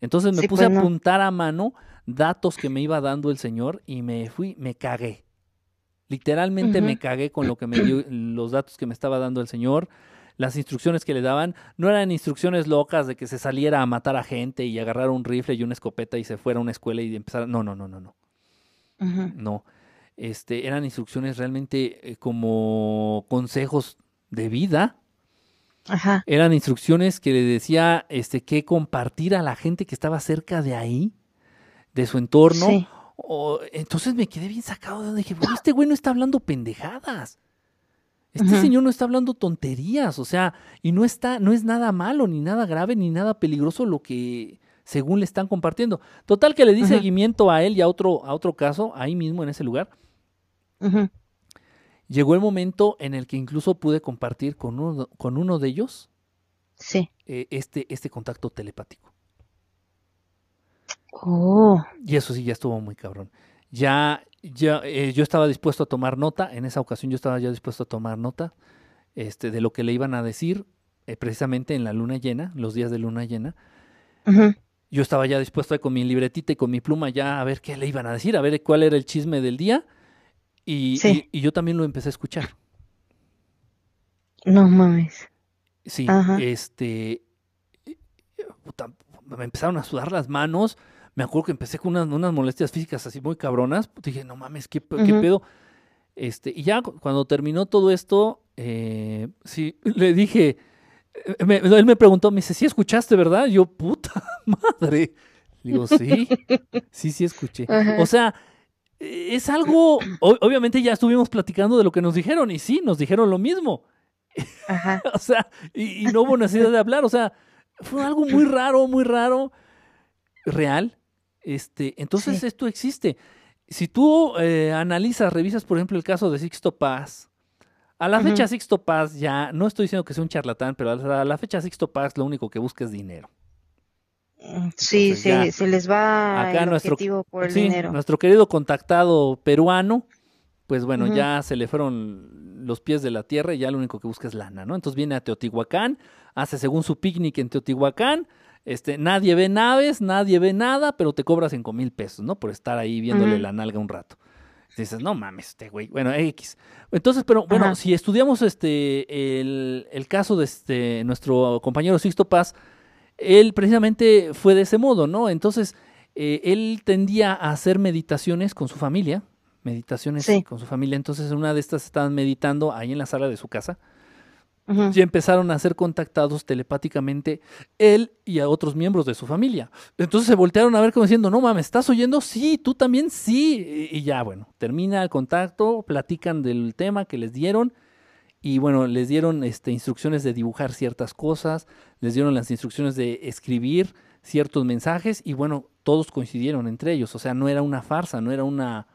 Entonces me Sí, puse pues, a no. apuntar a mano datos que me iba dando el señor y me fui, me cagué. Literalmente me cagué con lo que me dio, los datos que me estaba dando el señor, las instrucciones que le daban. No eran instrucciones locas de que se saliera a matar a gente y agarrar un rifle y una escopeta y se fuera a una escuela y empezara. No, no, no, no, no. No. Este, eran instrucciones realmente eh, como consejos de vida. Ajá. Eran instrucciones que le decía este, que compartir a la gente que estaba cerca de ahí, de su entorno. Sí. O- entonces me quedé bien sacado de donde dije, bueno, este güey no está hablando pendejadas. Este señor no está hablando tonterías, o sea, y no está, no es nada malo, ni nada grave, ni nada peligroso lo que según le están compartiendo. Total que le di seguimiento a él y a otro, a otro caso, ahí mismo en ese lugar. Ujú. Llegó el momento en el que incluso pude compartir con uno, con uno de ellos Sí. eh, este, este contacto telepático. Oh. Y eso sí, ya estuvo muy cabrón. Ya, ya eh, yo estaba dispuesto a tomar nota, en esa ocasión yo estaba ya dispuesto a tomar nota este, de lo que le iban a decir eh, precisamente en la luna llena, los días de luna llena. Yo estaba ya dispuesto ahí con mi libretita y con mi pluma ya a ver qué le iban a decir, a ver cuál era el chisme del día. Y, Sí. y- y yo también lo empecé a escuchar. No mames. Sí, Ajá. este. puta, me empezaron a sudar las manos. Me acuerdo que empecé con unas, unas molestias físicas así muy cabronas. Dije, no mames, ¿qué, qué pedo? Este, y ya cu- cuando terminó todo esto, eh, sí, [LAUGHS] le dije. eh, me- él me preguntó, me dice, ¿sí escuchaste, verdad? Y yo, puta [LAUGHS] madre. Le digo, sí, [LAUGHS] sí, sí escuché. Ajá. O sea, es algo. obviamente ya estuvimos platicando de lo que nos dijeron, y sí, nos dijeron lo mismo. Ajá. [LAUGHS] O sea, y, y no hubo necesidad de hablar. O sea, fue algo muy raro, muy raro, real. Este, entonces Sí. esto existe. Si tú eh, analizas, revisas, por ejemplo, el caso de Sixto Paz, a la fecha Sixto Paz ya, no estoy diciendo que sea un charlatán, pero a la, a la fecha Sixto Paz lo único que busca es dinero. Sí, se, se les va Acá el nuestro- objetivo por el Sí, dinero. nuestro querido contactado peruano, pues bueno, ya se le fueron los pies de la tierra y ya lo único que busca es lana, ¿no? Entonces viene a Teotihuacán, hace según su picnic en Teotihuacán, este, nadie ve naves, nadie ve nada, pero te cobra cinco mil pesos, ¿no? Por estar ahí viéndole la nalga un rato. Dices, no mames, este güey. Bueno, X. Entonces, pero bueno, Ajá. si estudiamos este el, el caso de este nuestro compañero Sixto Paz, él precisamente fue de ese modo, ¿no? Entonces, eh, él tendía a hacer meditaciones con su familia, meditaciones Sí. con su familia. Entonces, en una de estas estaban meditando ahí en la sala de su casa y empezaron a ser contactados telepáticamente él y a otros miembros de su familia. Entonces se voltearon a ver como diciendo, no mames, ¿estás oyendo? Sí, tú también sí. Y ya, bueno, termina el contacto, platican del tema que les dieron y bueno, les dieron este, instrucciones de dibujar ciertas cosas, les dieron las instrucciones de escribir ciertos mensajes y bueno, todos coincidieron entre ellos. O sea, no era una farsa, no era una,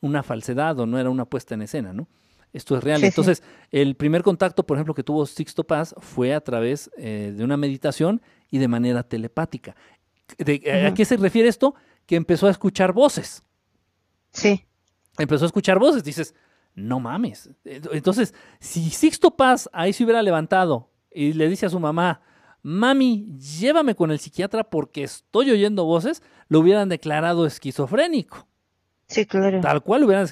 una falsedad o no era una puesta en escena, ¿no? Esto es real. Sí, sí. Entonces, el primer contacto, por ejemplo, que tuvo Sixto Paz fue a través eh, de una meditación y de manera telepática. De- ¿A qué se refiere esto? Que empezó a escuchar voces. Sí, Empezó a escuchar voces. Dices, no mames. Entonces, si Sixto Paz ahí se hubiera levantado y le dice a su mamá, mami, llévame con el psiquiatra porque estoy oyendo voces, lo hubieran declarado esquizofrénico. sí, claro. Tal cual hubieran.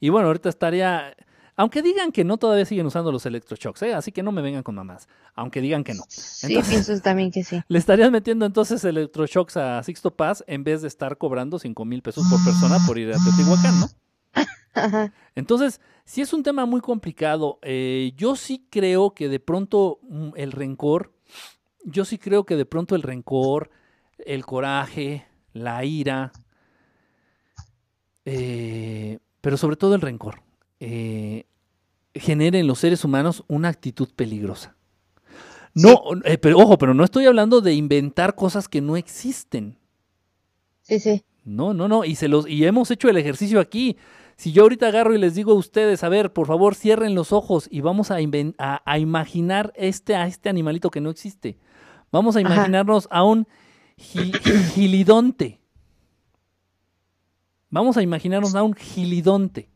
Y bueno, ahorita estaría. Aunque digan que no, todavía siguen usando los electroshocks, ¿eh? Así que no me vengan con mamás. Aunque digan que no. Sí, Entonces- pienso también que sí. [LAUGHS] Le estarías metiendo entonces electroshocks a Sixto Paz en vez de estar cobrando 5 mil pesos por persona por ir a Teotihuacán, ¿no? [LAUGHS] Entonces, sí es un tema muy complicado. Eh, yo sí creo que de pronto mm, el rencor, yo sí creo que de pronto el rencor, el coraje, la ira, eh, pero sobre todo el rencor, eh, genera en los seres humanos una actitud peligrosa. No, eh, pero ojo, pero no estoy hablando de inventar cosas que no existen. Sí, sí. No, no, no. Y, se los, y hemos hecho el ejercicio aquí. Si yo ahorita agarro y les digo a ustedes, a ver, por favor, cierren los ojos y vamos a, a, a imaginar este, a este animalito que no existe. Vamos a Ajá. imaginarnos a un gi- gilidonte. Vamos a imaginarnos a un gilidonte.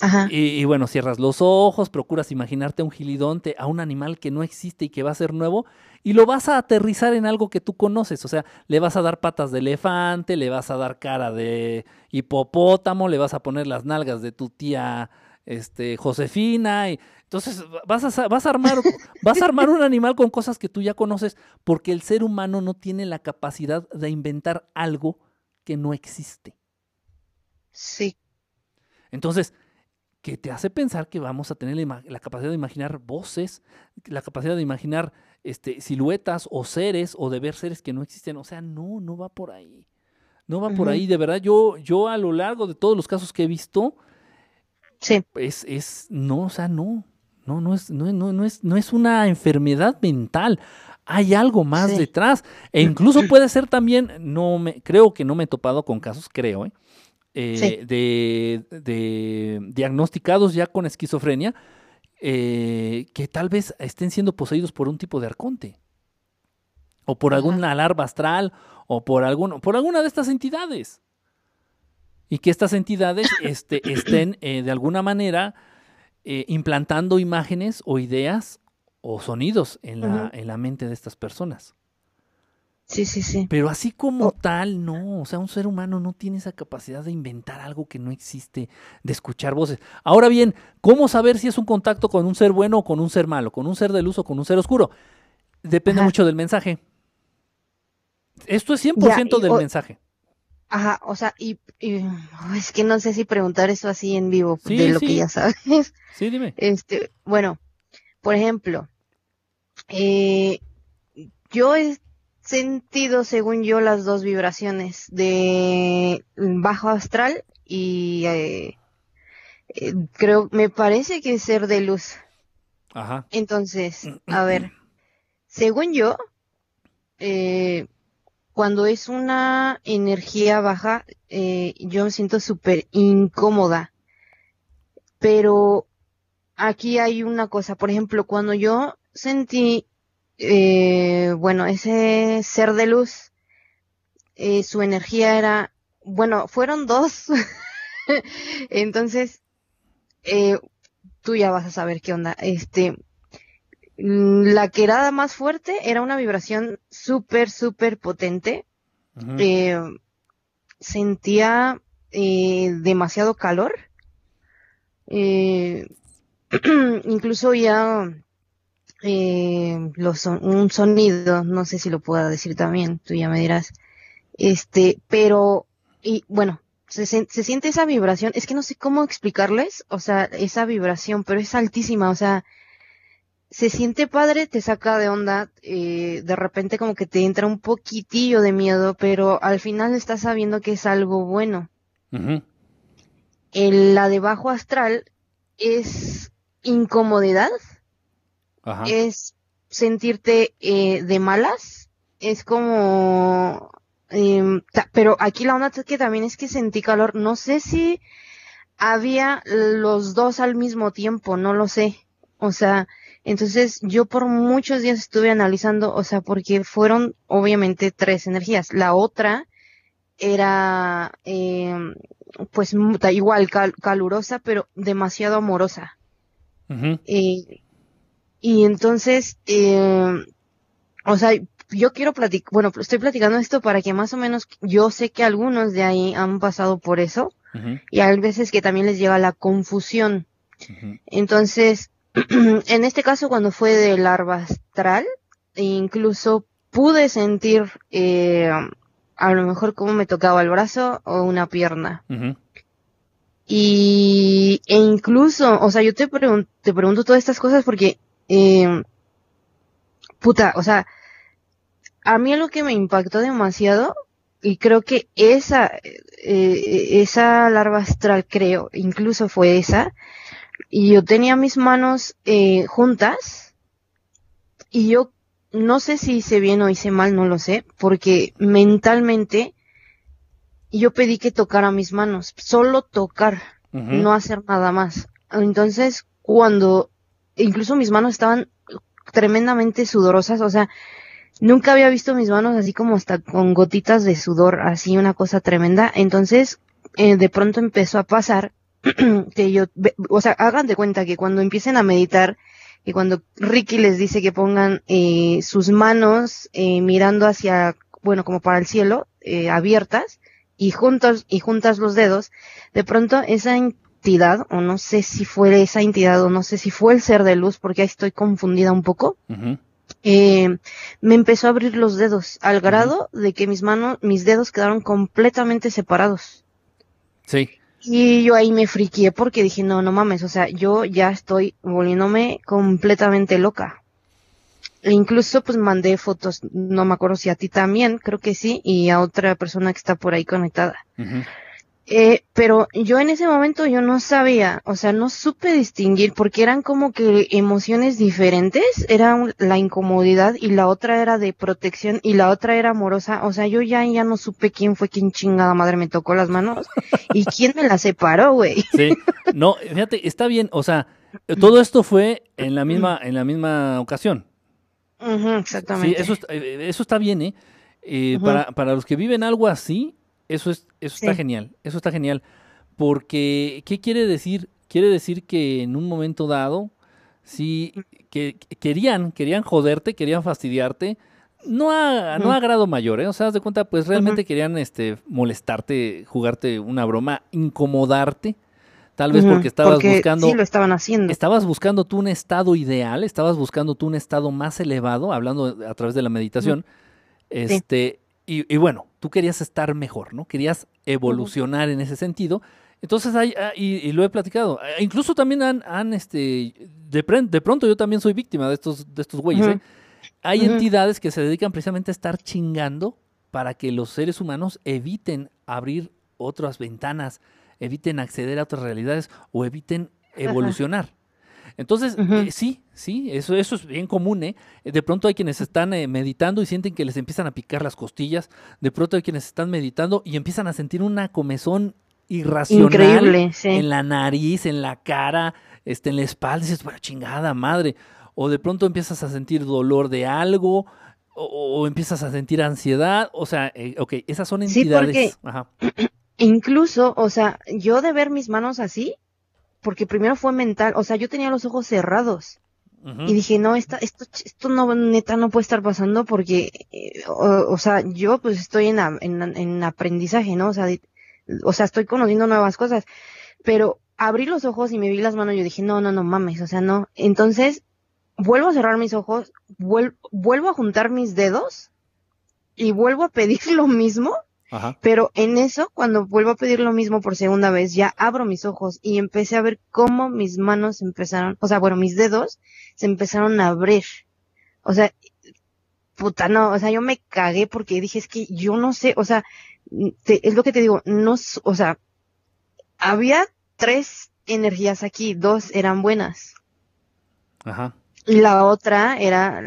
Ajá. Y, y bueno, cierras los ojos, procuras imaginarte a un gilidonte, a un animal que no existe y que va a ser nuevo, y lo vas a aterrizar en algo que tú conoces. O sea, le vas a dar patas de elefante, le vas a dar cara de hipopótamo, le vas a poner las nalgas de tu tía este, Josefina. Y, entonces vas a, vas, a armar, [LAUGHS] vas a armar un animal con cosas que tú ya conoces, porque el ser humano no tiene la capacidad de inventar algo que no existe. Sí. Entonces, que te hace pensar que vamos a tener la, capacidad de imaginar voces, la capacidad de imaginar este, siluetas o seres o de ver seres que no existen. O sea, no, no va por ahí. No va por ahí. De verdad, yo, yo a lo largo de todos los casos que he visto, Sí. es, es, no, o sea, no. No, no es, no, no, no es, no es una enfermedad mental. Hay algo más Sí. detrás. E incluso puede ser también, no me, creo que no me he topado con casos, creo, ¿eh? Eh, Sí. de, de diagnosticados ya con esquizofrenia, eh, que tal vez estén siendo poseídos por un tipo de arconte. O por Ajá. alguna alarma astral, o por, algún, por alguna de estas entidades. Y que estas entidades [COUGHS] este, estén eh, de alguna manera implantando imágenes o ideas o sonidos en la, en la mente de estas personas. Sí, sí, sí. Pero así como Oh. tal, no. O sea, un ser humano no tiene esa capacidad de inventar algo que no existe, de escuchar voces. Ahora bien, ¿cómo saber si es un contacto con un ser bueno o con un ser malo, con un ser de luz o con un ser oscuro? Depende Ajá. mucho del mensaje. Esto es 100% y del o- mensaje. Ajá, o sea, y, y- es que no sé si preguntar eso así en vivo Sí, de lo sí. que ya sabes. Sí, dime. Este, bueno, por ejemplo, eh, yo he sentido, según yo, las dos vibraciones de bajo astral y eh, eh, creo, me parece que es ser de luz. Ajá. Entonces, [CLEARS THROAT] a ver, según yo, eh, cuando es una energía baja, yo me siento súper incómoda. Pero aquí hay una cosa, por ejemplo, cuando yo sentí, eh, bueno, ese ser de luz eh, su energía era, bueno, fueron dos. [LAUGHS] Entonces, eh, tú ya vas a saber qué onda. Este, mm, la que era más fuerte era una vibración súper, súper potente. Eh, sentía eh, demasiado calor. Eh, [CLEARS THROAT] incluso ya eh, los un sonido, no sé si lo pueda decir también, tú ya me dirás. Este, pero, y bueno, se, se siente esa vibración, es que no sé cómo explicarles, o sea, esa vibración, pero es altísima, o sea, se siente padre, te saca de onda, eh, de repente como que te entra un poquitillo de miedo, pero al final estás sabiendo que es algo bueno. El- la de bajo astral es incomodidad, Ajá. es sentirte eh, de malas, es como... em, pero aquí la onda es que también es que sentí calor, no sé si había los dos al mismo tiempo, no lo sé. O sea, entonces yo por muchos días estuve analizando, o sea, porque fueron obviamente tres energías. La otra era, em, pues igual, cal- calurosa, pero demasiado amorosa. Eh, y entonces, eh, o sea, yo quiero platicar, bueno, estoy platicando esto para que más o menos yo sé que algunos de ahí han pasado por eso y hay veces que también les llega la confusión. Entonces, [CLEARS THROAT] en este caso cuando fue de larva astral, incluso pude sentir eh, a lo mejor cómo me tocaba el brazo o una pierna. Y, e incluso, o sea, yo te, pregun- te pregunto todas estas cosas porque, eh, puta, o sea, a mí algo que me impactó demasiado, y creo que esa, eh, esa larva astral, creo, incluso fue esa, y yo tenía mis manos eh, juntas, y yo no sé si hice bien o hice mal, no lo sé, porque mentalmente yo pedí que tocara mis manos, solo tocar, no hacer nada más. Entonces, cuando incluso mis manos estaban tremendamente sudorosas, o sea, nunca había visto mis manos así como hasta con gotitas de sudor, así una cosa tremenda. Entonces, eh, de pronto empezó a pasar [CLEARS THROAT] que yo, o sea, hagan de cuenta que cuando empiecen a meditar y cuando Ricky les dice que pongan eh, sus manos eh, mirando hacia, bueno, como para el cielo, eh, abiertas y juntos y juntas los dedos, de pronto esa entidad, o no sé si fue esa entidad o no sé si fue el ser de luz, porque ahí estoy confundida un poco, eh, me empezó a abrir los dedos al grado de que mis manos, mis dedos quedaron completamente separados. Sí. Y yo ahí me friqué porque dije, no, no mames, o sea, yo ya estoy volviéndome completamente loca. E incluso pues mandé fotos, no me acuerdo si a ti también, creo que sí, y a otra persona que está por ahí conectada. Ujú. Eh, pero yo en ese momento yo no sabía, o sea, no supe distinguir porque eran como que emociones diferentes, era un- la incomodidad y la otra era de protección y la otra era amorosa, o sea, yo ya, ya no supe quién fue quien chingada madre me tocó las manos [LAUGHS] y quién me la separó, güey. Sí. No, fíjate, está bien, o sea, todo esto fue en la misma, en la misma ocasión. Ujú, Sí, exactamente. eso, está- eh, eso está bien, ¿eh? Eh, para, para los que viven algo así, eso, es, eso está genial, eso está genial. Porque, ¿qué quiere decir? Quiere decir que en un momento dado, sí, que que querían, querían joderte, querían fastidiarte, no a, no a grado mayor, ¿eh? O sea, haz de cuenta, pues realmente querían este, molestarte, jugarte una broma, incomodarte, tal vez porque estabas porque buscando... Sí, lo estaban haciendo. ¿Estabas buscando tú un estado ideal? ¿Estabas buscando tú un estado más elevado, hablando a través de la meditación? Este, y, y bueno, tú querías estar mejor, ¿no? Querías evolucionar en ese sentido. Entonces, hay, ah, y, y lo he platicado. Ah, Incluso también han, han, este, de, pronto yo también soy víctima de estos, de estos güeyes. ¿eh? Hay entidades que se dedican precisamente a estar chingando para que los seres humanos eviten abrir otras ventanas, eviten acceder a otras realidades o eviten evolucionar. Entonces, eh, sí, sí, eso, eso es bien común, ¿eh? De pronto hay quienes están eh, meditando y sienten que les empiezan a picar las costillas. De pronto hay quienes están meditando y empiezan a sentir una comezón irracional Increíble, sí. en la nariz, en la cara, este, en la espalda. Dices, bueno, chingada madre. O de pronto empiezas a sentir dolor de algo. O, empiezas a sentir ansiedad, o sea, eh, ok, esas son Sí, entidades. porque- Ajá. [CLEARS THROAT] Incluso, o sea, yo de ver mis manos así, porque primero fue mental, o sea, yo tenía los ojos cerrados y dije, no, esta, esto, esto no, neta, no puede estar pasando porque, eh, o, o sea, yo pues estoy en, a- en, en aprendizaje, ¿no? O sea, de- o sea, estoy conociendo nuevas cosas, pero abrí los ojos y me vi las manos y yo dije, no, no, no mames, o sea, no. Entonces, vuelvo a cerrar mis ojos, vuel- vuelvo a juntar mis dedos y vuelvo a pedir [LAUGHS] lo mismo. Ajá. Pero en eso, cuando vuelvo a pedir lo mismo por segunda vez, ya abro mis ojos y empecé a ver cómo mis manos empezaron, o sea, bueno, mis dedos se empezaron a abrir. O sea, puta, no, o sea, yo me cagué porque dije, es que yo no sé, o sea, te- es lo que te digo, no, o sea, había tres energías aquí, dos eran buenas. Ajá. Y la otra era,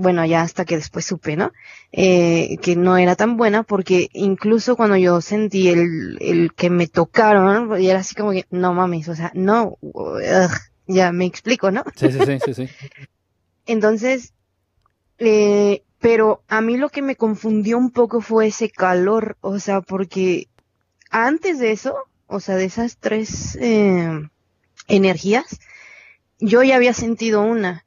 bueno, ya hasta que después supe, ¿no? Eh, que no era tan buena porque incluso cuando yo sentí el, el que me tocaron, y era así como que, no mames, o sea, no, ugh, ya me explico, ¿no? Sí, sí, sí, sí, sí. [LAUGHS] Entonces, eh, pero a mí lo que me confundió un poco fue ese calor, o sea, porque antes de eso, o sea, de esas tres eh, energías, yo ya había sentido una.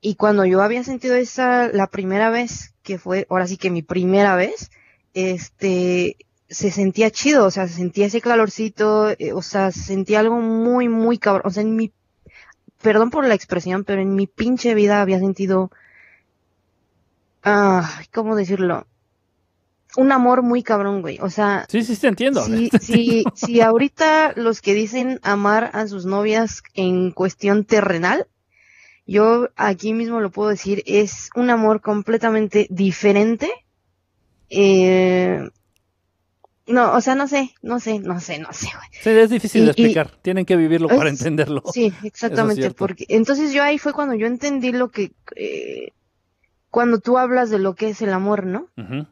Y cuando yo había sentido esa la primera vez, que fue ahora sí que mi primera vez, este, se sentía chido, o sea, se sentía ese calorcito, eh, o sea, se sentía algo muy, muy cabrón, o sea, en mi, perdón por la expresión, pero en mi pinche vida había sentido, ah, ¿cómo decirlo? Un amor muy cabrón, güey, o sea, Sí, sí, te entiendo. si, si, si ahorita los que dicen amar a sus novias en cuestión terrenal, yo aquí mismo lo puedo decir, es un amor completamente diferente. Eh, no, o sea, no sé, no sé, no sé, no sé, güey. Sí, es difícil de y- explicar. Tienen que vivirlo para entenderlo. Sí, exactamente, porque entonces yo ahí fue cuando yo entendí lo que, eh, cuando tú hablas de lo que es el amor, ¿no? Ujú.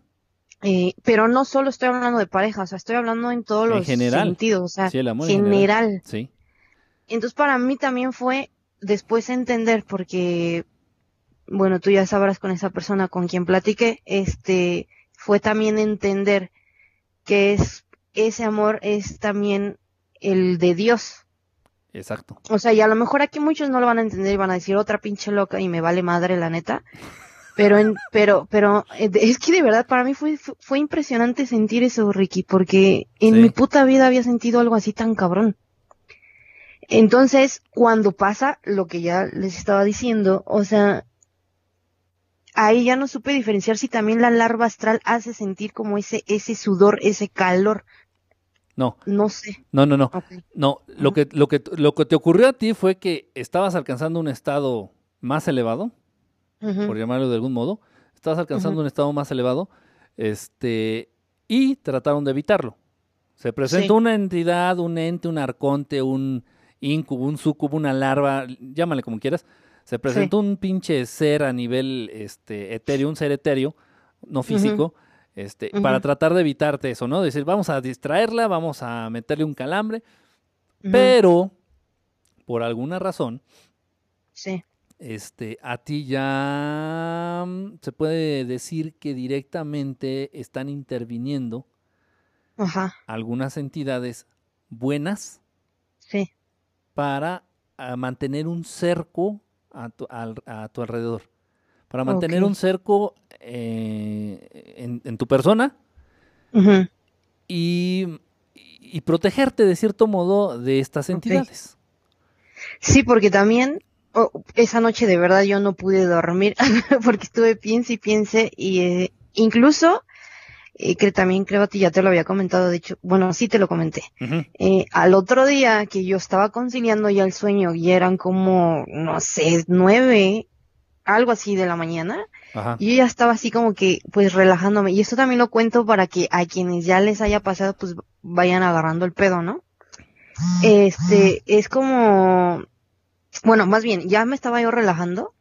Eh, pero no solo estoy hablando de pareja, o sea, estoy hablando en todos En los general. sentidos, o sea, Sí, el amor en general. Sí. Entonces para mí también fue después entender porque, bueno, tú ya sabrás con esa persona con quien platiqué, este, fue también entender que es, ese amor es también el de Dios. Exacto. O sea, y a lo mejor aquí muchos no lo van a entender y van a decir otra pinche loca y me vale madre la neta. Pero, en, pero, pero, eh, es que de verdad para mí fue, fue- impresionante sentir eso, Ricky, porque en Sí. mi puta vida había sentido algo así tan cabrón. Entonces, cuando pasa lo que ya les estaba diciendo, o sea, ahí ya no supe diferenciar si también la larva astral hace sentir como ese, ese sudor, ese calor. No, No sé. no, no, no. No, lo que, lo que, lo que te ocurrió a ti fue que estabas alcanzando un estado más elevado, Por llamarlo de algún modo. Estabas alcanzando un estado más elevado, este, y trataron de evitarlo. Se presentó Sí. una entidad, un ente, un arconte, un incubo, un sucubo, una larva, llámale como quieras. Se presentó un pinche ser a nivel este, etéreo, un ser etéreo, no físico, este, para tratar de evitarte eso, ¿no? Decir, vamos a distraerla, vamos a meterle un calambre, pero por alguna razón, Sí. Este, a ti ya mm, se puede decir que directamente están interviniendo Ajá. algunas entidades buenas Sí. para ah, mantener un cerco a tu, al- a tu alrededor. Para mantener un cerco eh, en, en tu persona y, y protegerte de cierto modo de estas entidades. Sí, porque también oh, esa noche de verdad yo no pude dormir [LAUGHS] porque estuve piense y piense y eh, incluso eh, que también creo que ya te lo había comentado, de hecho, bueno, sí te lo comenté. Eh, al otro día que yo estaba conciliando ya el sueño y eran como, no sé, nueve, algo así de la mañana, Ajá. yo ya estaba así como que, pues relajándome. Y esto también lo cuento para que a quienes ya les haya pasado, pues vayan agarrando el pedo, ¿no? Este, es como, bueno, más bien, ya me estaba yo relajando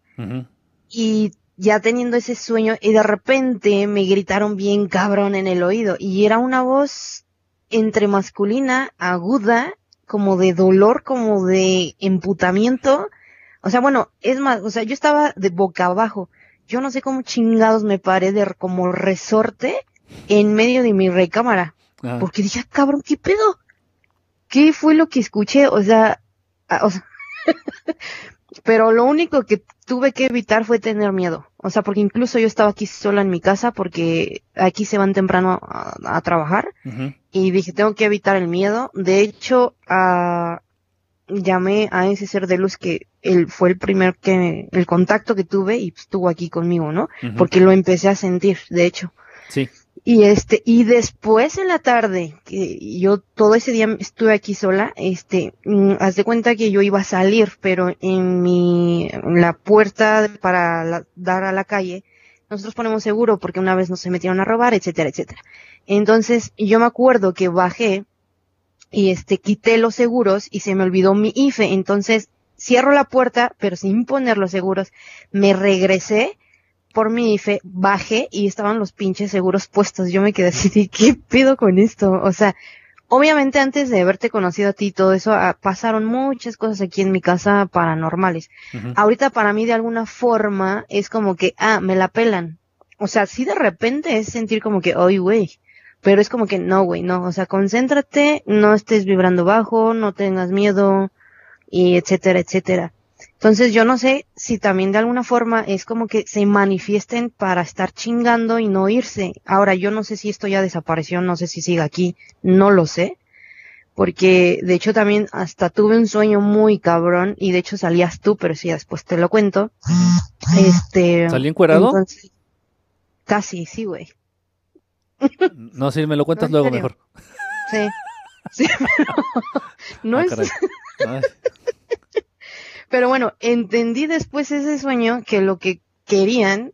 y ya teniendo ese sueño y de repente me gritaron bien cabrón en el oído y era una voz entre masculina, aguda, como de dolor, como de emputamiento. O sea, bueno, es más, o sea, yo estaba de boca abajo yo no sé cómo chingados me paré de como resorte en medio de mi recámara. Ah, Porque dije, "Ah, cabrón, ¿qué pedo? ¿Qué fue lo que escuché? O sea, o sea, [LAUGHS] pero lo único que tuve que evitar fue tener miedo. O sea, porque incluso yo estaba aquí sola en mi casa porque aquí se van temprano a, a trabajar y dije, tengo que evitar el miedo. De hecho, llamé a ese ser de luz que él fue el primer que, el contacto que tuve y estuvo aquí conmigo, ¿no? Porque lo empecé a sentir, de hecho. Sí. Y este, y después en la tarde, que yo todo ese día estuve aquí sola, este, mm, haz de cuenta que yo iba a salir, pero en mi, en la puerta para la- dar a la calle, nosotros ponemos seguro porque una vez nos se metieron a robar, etcétera, etcétera. Entonces, yo me acuerdo que bajé y este, quité los seguros y se me olvidó mi IFE. Entonces, cierro la puerta, pero sin poner los seguros, me regresé por mi IFE, bajé y estaban los pinches seguros puestos. Yo me quedé así, de, ¿qué pido con esto? O sea, obviamente antes de haberte conocido a ti y todo eso, ah, pasaron muchas cosas aquí en mi casa paranormales. Ahorita para mí de alguna forma es como que, ah, me la pelan. O sea, sí de repente es sentir como que, ay, güey. Pero es como que, no, güey, no. O sea, concéntrate, no estés vibrando bajo, no tengas miedo, y etcétera, etcétera. Entonces yo no sé si también de alguna forma es como que se manifiesten para estar chingando y no irse. Ahora yo no sé si esto ya desapareció, no sé si sigue aquí, no lo sé. Porque de hecho también hasta tuve un sueño muy cabrón y de hecho salías tú, pero sí, después te lo cuento. [GASPS] Este. ¿Salí encuerado? entonces- casi, sí, güey. No, si me lo cuentas No, en luego mejor. Sí. [LAUGHS] Sí, pero no Ah, es caray. Ay, [LAUGHS] Pero bueno, entendí después ese sueño que lo que querían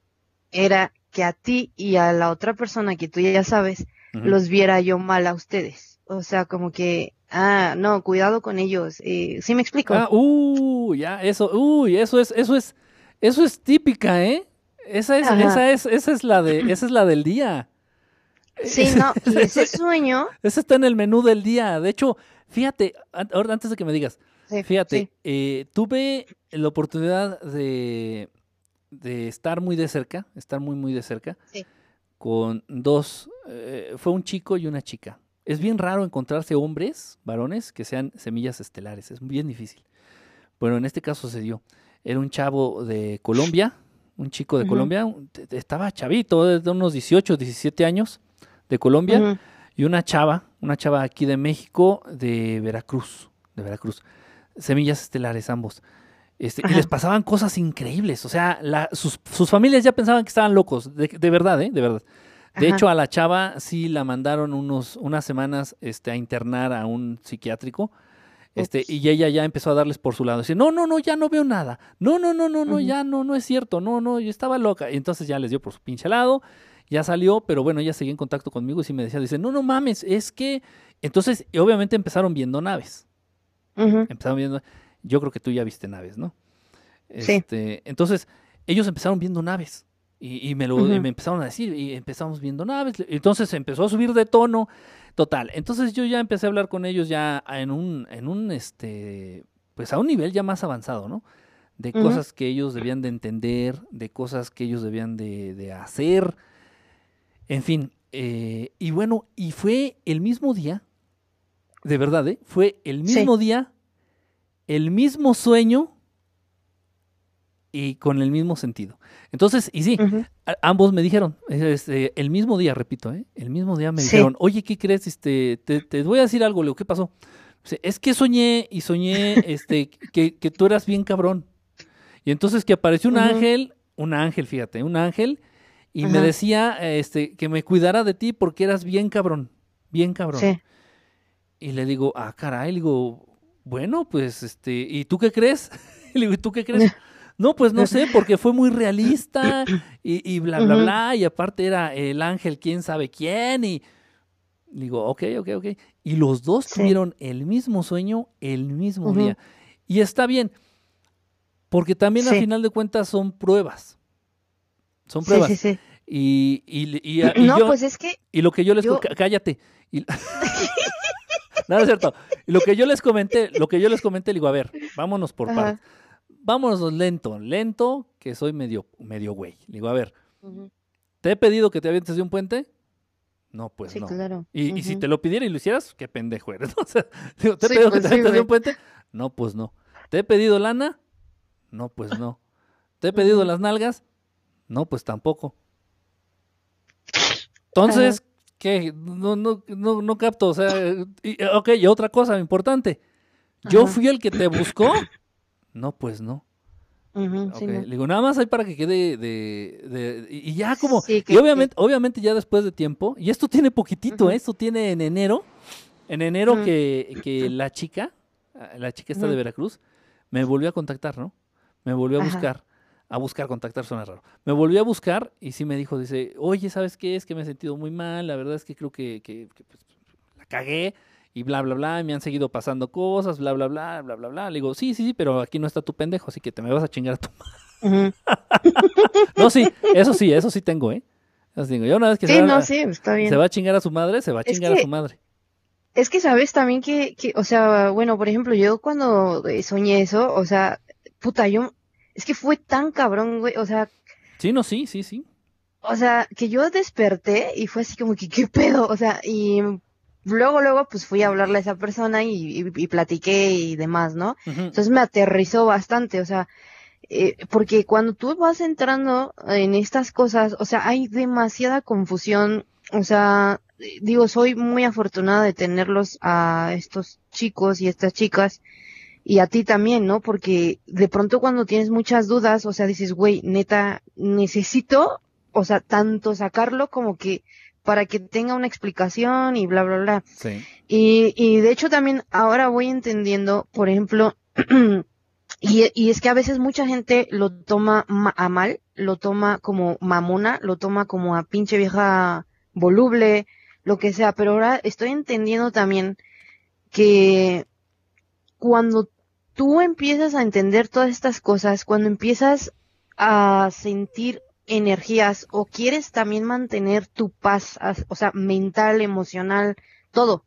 era que a ti y a la otra persona que tú ya sabes los viera yo mal a ustedes. O sea, como que, ah, no, cuidado con ellos. Eh, ¿Sí me explico? Ah, uh, ya, eso, uy, eso es, eso es, eso es típica, ¿eh? Esa es, Ajá. esa es, esa es la de, esa es la del día. sí, no, y ese sueño, Esa está en el menú del día. De hecho, fíjate, antes de que me digas, sí, fíjate, sí, eh, tuve la oportunidad de, de estar muy de cerca, estar muy, muy de cerca, Sí. con dos, eh, fue un chico y una chica. Es bien raro encontrarse hombres, varones, que sean semillas estelares, es bien difícil. Bueno, en este caso se dio. Era un chavo de Colombia, un chico de. Colombia, estaba chavito, de unos 18, 17 años, de Colombia y una chava, una chava aquí de México, de Veracruz, de Veracruz. Semillas estelares ambos. Este, y les pasaban cosas increíbles. O sea, la- sus, sus familias ya pensaban que estaban locos. De, de verdad, ¿eh? De verdad. De Ajá. hecho, a la chava sí la mandaron unos, unas semanas este, a internar a un psiquiátrico. Este, Ups. y ella ya empezó a darles por su lado. Dice, no, no, no, ya no veo nada. No, no, no, no, no, ya no, no es cierto. No, no, yo estaba loca. Y entonces ya les dio por su pinche lado. Ya salió, pero bueno, ella seguía en contacto conmigo y sí me decía, dice, no, no mames, es que... Entonces, obviamente empezaron viendo naves. Empezaron viendo... Yo creo que tú ya viste naves, ¿no? Sí. Este, entonces, ellos empezaron viendo naves. Y, y me lo y me empezaron a decir, y empezamos viendo naves. Entonces empezó a subir de tono. Total. Entonces yo ya empecé a hablar con ellos ya en un, en un este, pues a un nivel ya más avanzado, ¿no? De cosas que ellos debían de entender, de cosas que ellos debían de, de hacer. En fin. eh, y bueno, y fue el mismo día, de verdad, ¿eh? Fue el Sí. mismo día, el mismo sueño y con el mismo sentido. Entonces, y sí, ambos me dijeron, este, el mismo día, repito, ¿eh? el mismo día me Sí. dijeron, oye, ¿qué crees? Este, te, te voy a decir algo, Leo, ¿qué pasó? Es que soñé y soñé este, que, que tú eras bien cabrón. Y entonces que apareció un ángel, un ángel, fíjate, un ángel, y me decía este, que me cuidara de ti porque eras bien cabrón, bien cabrón. Sí. Y le digo, ah, caray, le digo, bueno, pues, este, ¿y tú qué crees? [LAUGHS] Y le digo, ¿y tú qué crees? No, pues no sé, porque fue muy realista y, y bla, bla, bla, y aparte era el ángel quién sabe quién, y digo, ok, ok, ok. Y los dos Sí. tuvieron el mismo sueño el mismo día. Y está bien, porque también a Sí. final de cuentas son pruebas. Son pruebas. sí, sí. Y, y, y- y No, yo- pues es que, y lo que yo les Yo- cá- cállate. [LAUGHS] [LAUGHS] No, no es cierto. Lo que yo les comenté, lo que yo les comenté, digo, a ver, vámonos por Ajá. partes. vámonos lento, lento, que soy medio, medio güey. Le digo, a ver. ¿te he pedido que te avientes de un puente? No, pues sí, no. claro. Y, y si te lo pidiera y lo hicieras, qué pendejo eres. ¿no? [LAUGHS] O sea, digo, ¿te he Sí, pedido pues que te sí, avientes de un puente? No, pues no. ¿Te he pedido lana? No, pues no. ¿Te he pedido las nalgas? No, pues tampoco. Entonces, ¿qué? No, no, no, no capto. O sea, y, ok, y otra cosa importante. ¿Yo Ajá. fui el que te buscó? No, pues no. Sí. Le digo, nada más hay para que quede de... de- y y ya como... Sí, que- y obviamente, obviamente ya después de tiempo, y esto tiene poquitito. ¿eh? esto tiene en enero, en enero que, que la chica, la chica esta de. Veracruz, me volvió a contactar, ¿no? Me volvió a buscar, a buscar, contactar suena raro. Me volvió a buscar y sí me dijo, dice, oye, ¿sabes qué? Es que me he sentido muy mal, la verdad es que creo que, que- que, pues, la cagué y bla, bla, bla, y me han seguido pasando cosas, bla, bla, bla, bla, bla, bla. Le digo, sí, sí, sí, pero aquí no está tu pendejo, así que te me vas a chingar a tu Ujú. [LAUGHS] no, sí, eso sí, eso sí tengo, ¿eh? Eso tengo. Yo una vez que Sí, se, va, no, sí, está bien. se va a chingar a su madre, se va a Es chingar a su madre. Es que sabes también que, que, o sea, bueno, por ejemplo, yo cuando eh, soñé eso, o sea, puta, yo, es que fue tan cabrón, güey, o sea, Sí, no, sí, sí, sí. o sea, que yo desperté y fue así como que, ¿qué pedo? O sea, y luego, luego, pues fui a hablarle a esa persona y, y, y platiqué y demás, ¿no? Entonces me aterrizó bastante, o sea, eh, porque cuando tú vas entrando en estas cosas, o sea, hay demasiada confusión, o sea, digo, soy muy afortunada de tenerlos a estos chicos y estas chicas y a ti también, ¿no? Porque de pronto cuando tienes muchas dudas, o sea, dices, güey, neta, necesito, o sea, tanto sacarlo como que para que tenga una explicación y bla, bla, bla. Sí. Y, y de hecho también ahora voy entendiendo, por ejemplo, [CLEARS THROAT] y, y es que a veces mucha gente lo toma ma- a mal, lo toma como mamona, lo toma como a pinche vieja voluble, lo que sea, pero ahora estoy entendiendo también que cuando tú empiezas a entender todas estas cosas, cuando empiezas a sentir energías o quieres también mantener tu paz, o sea, mental, emocional, todo.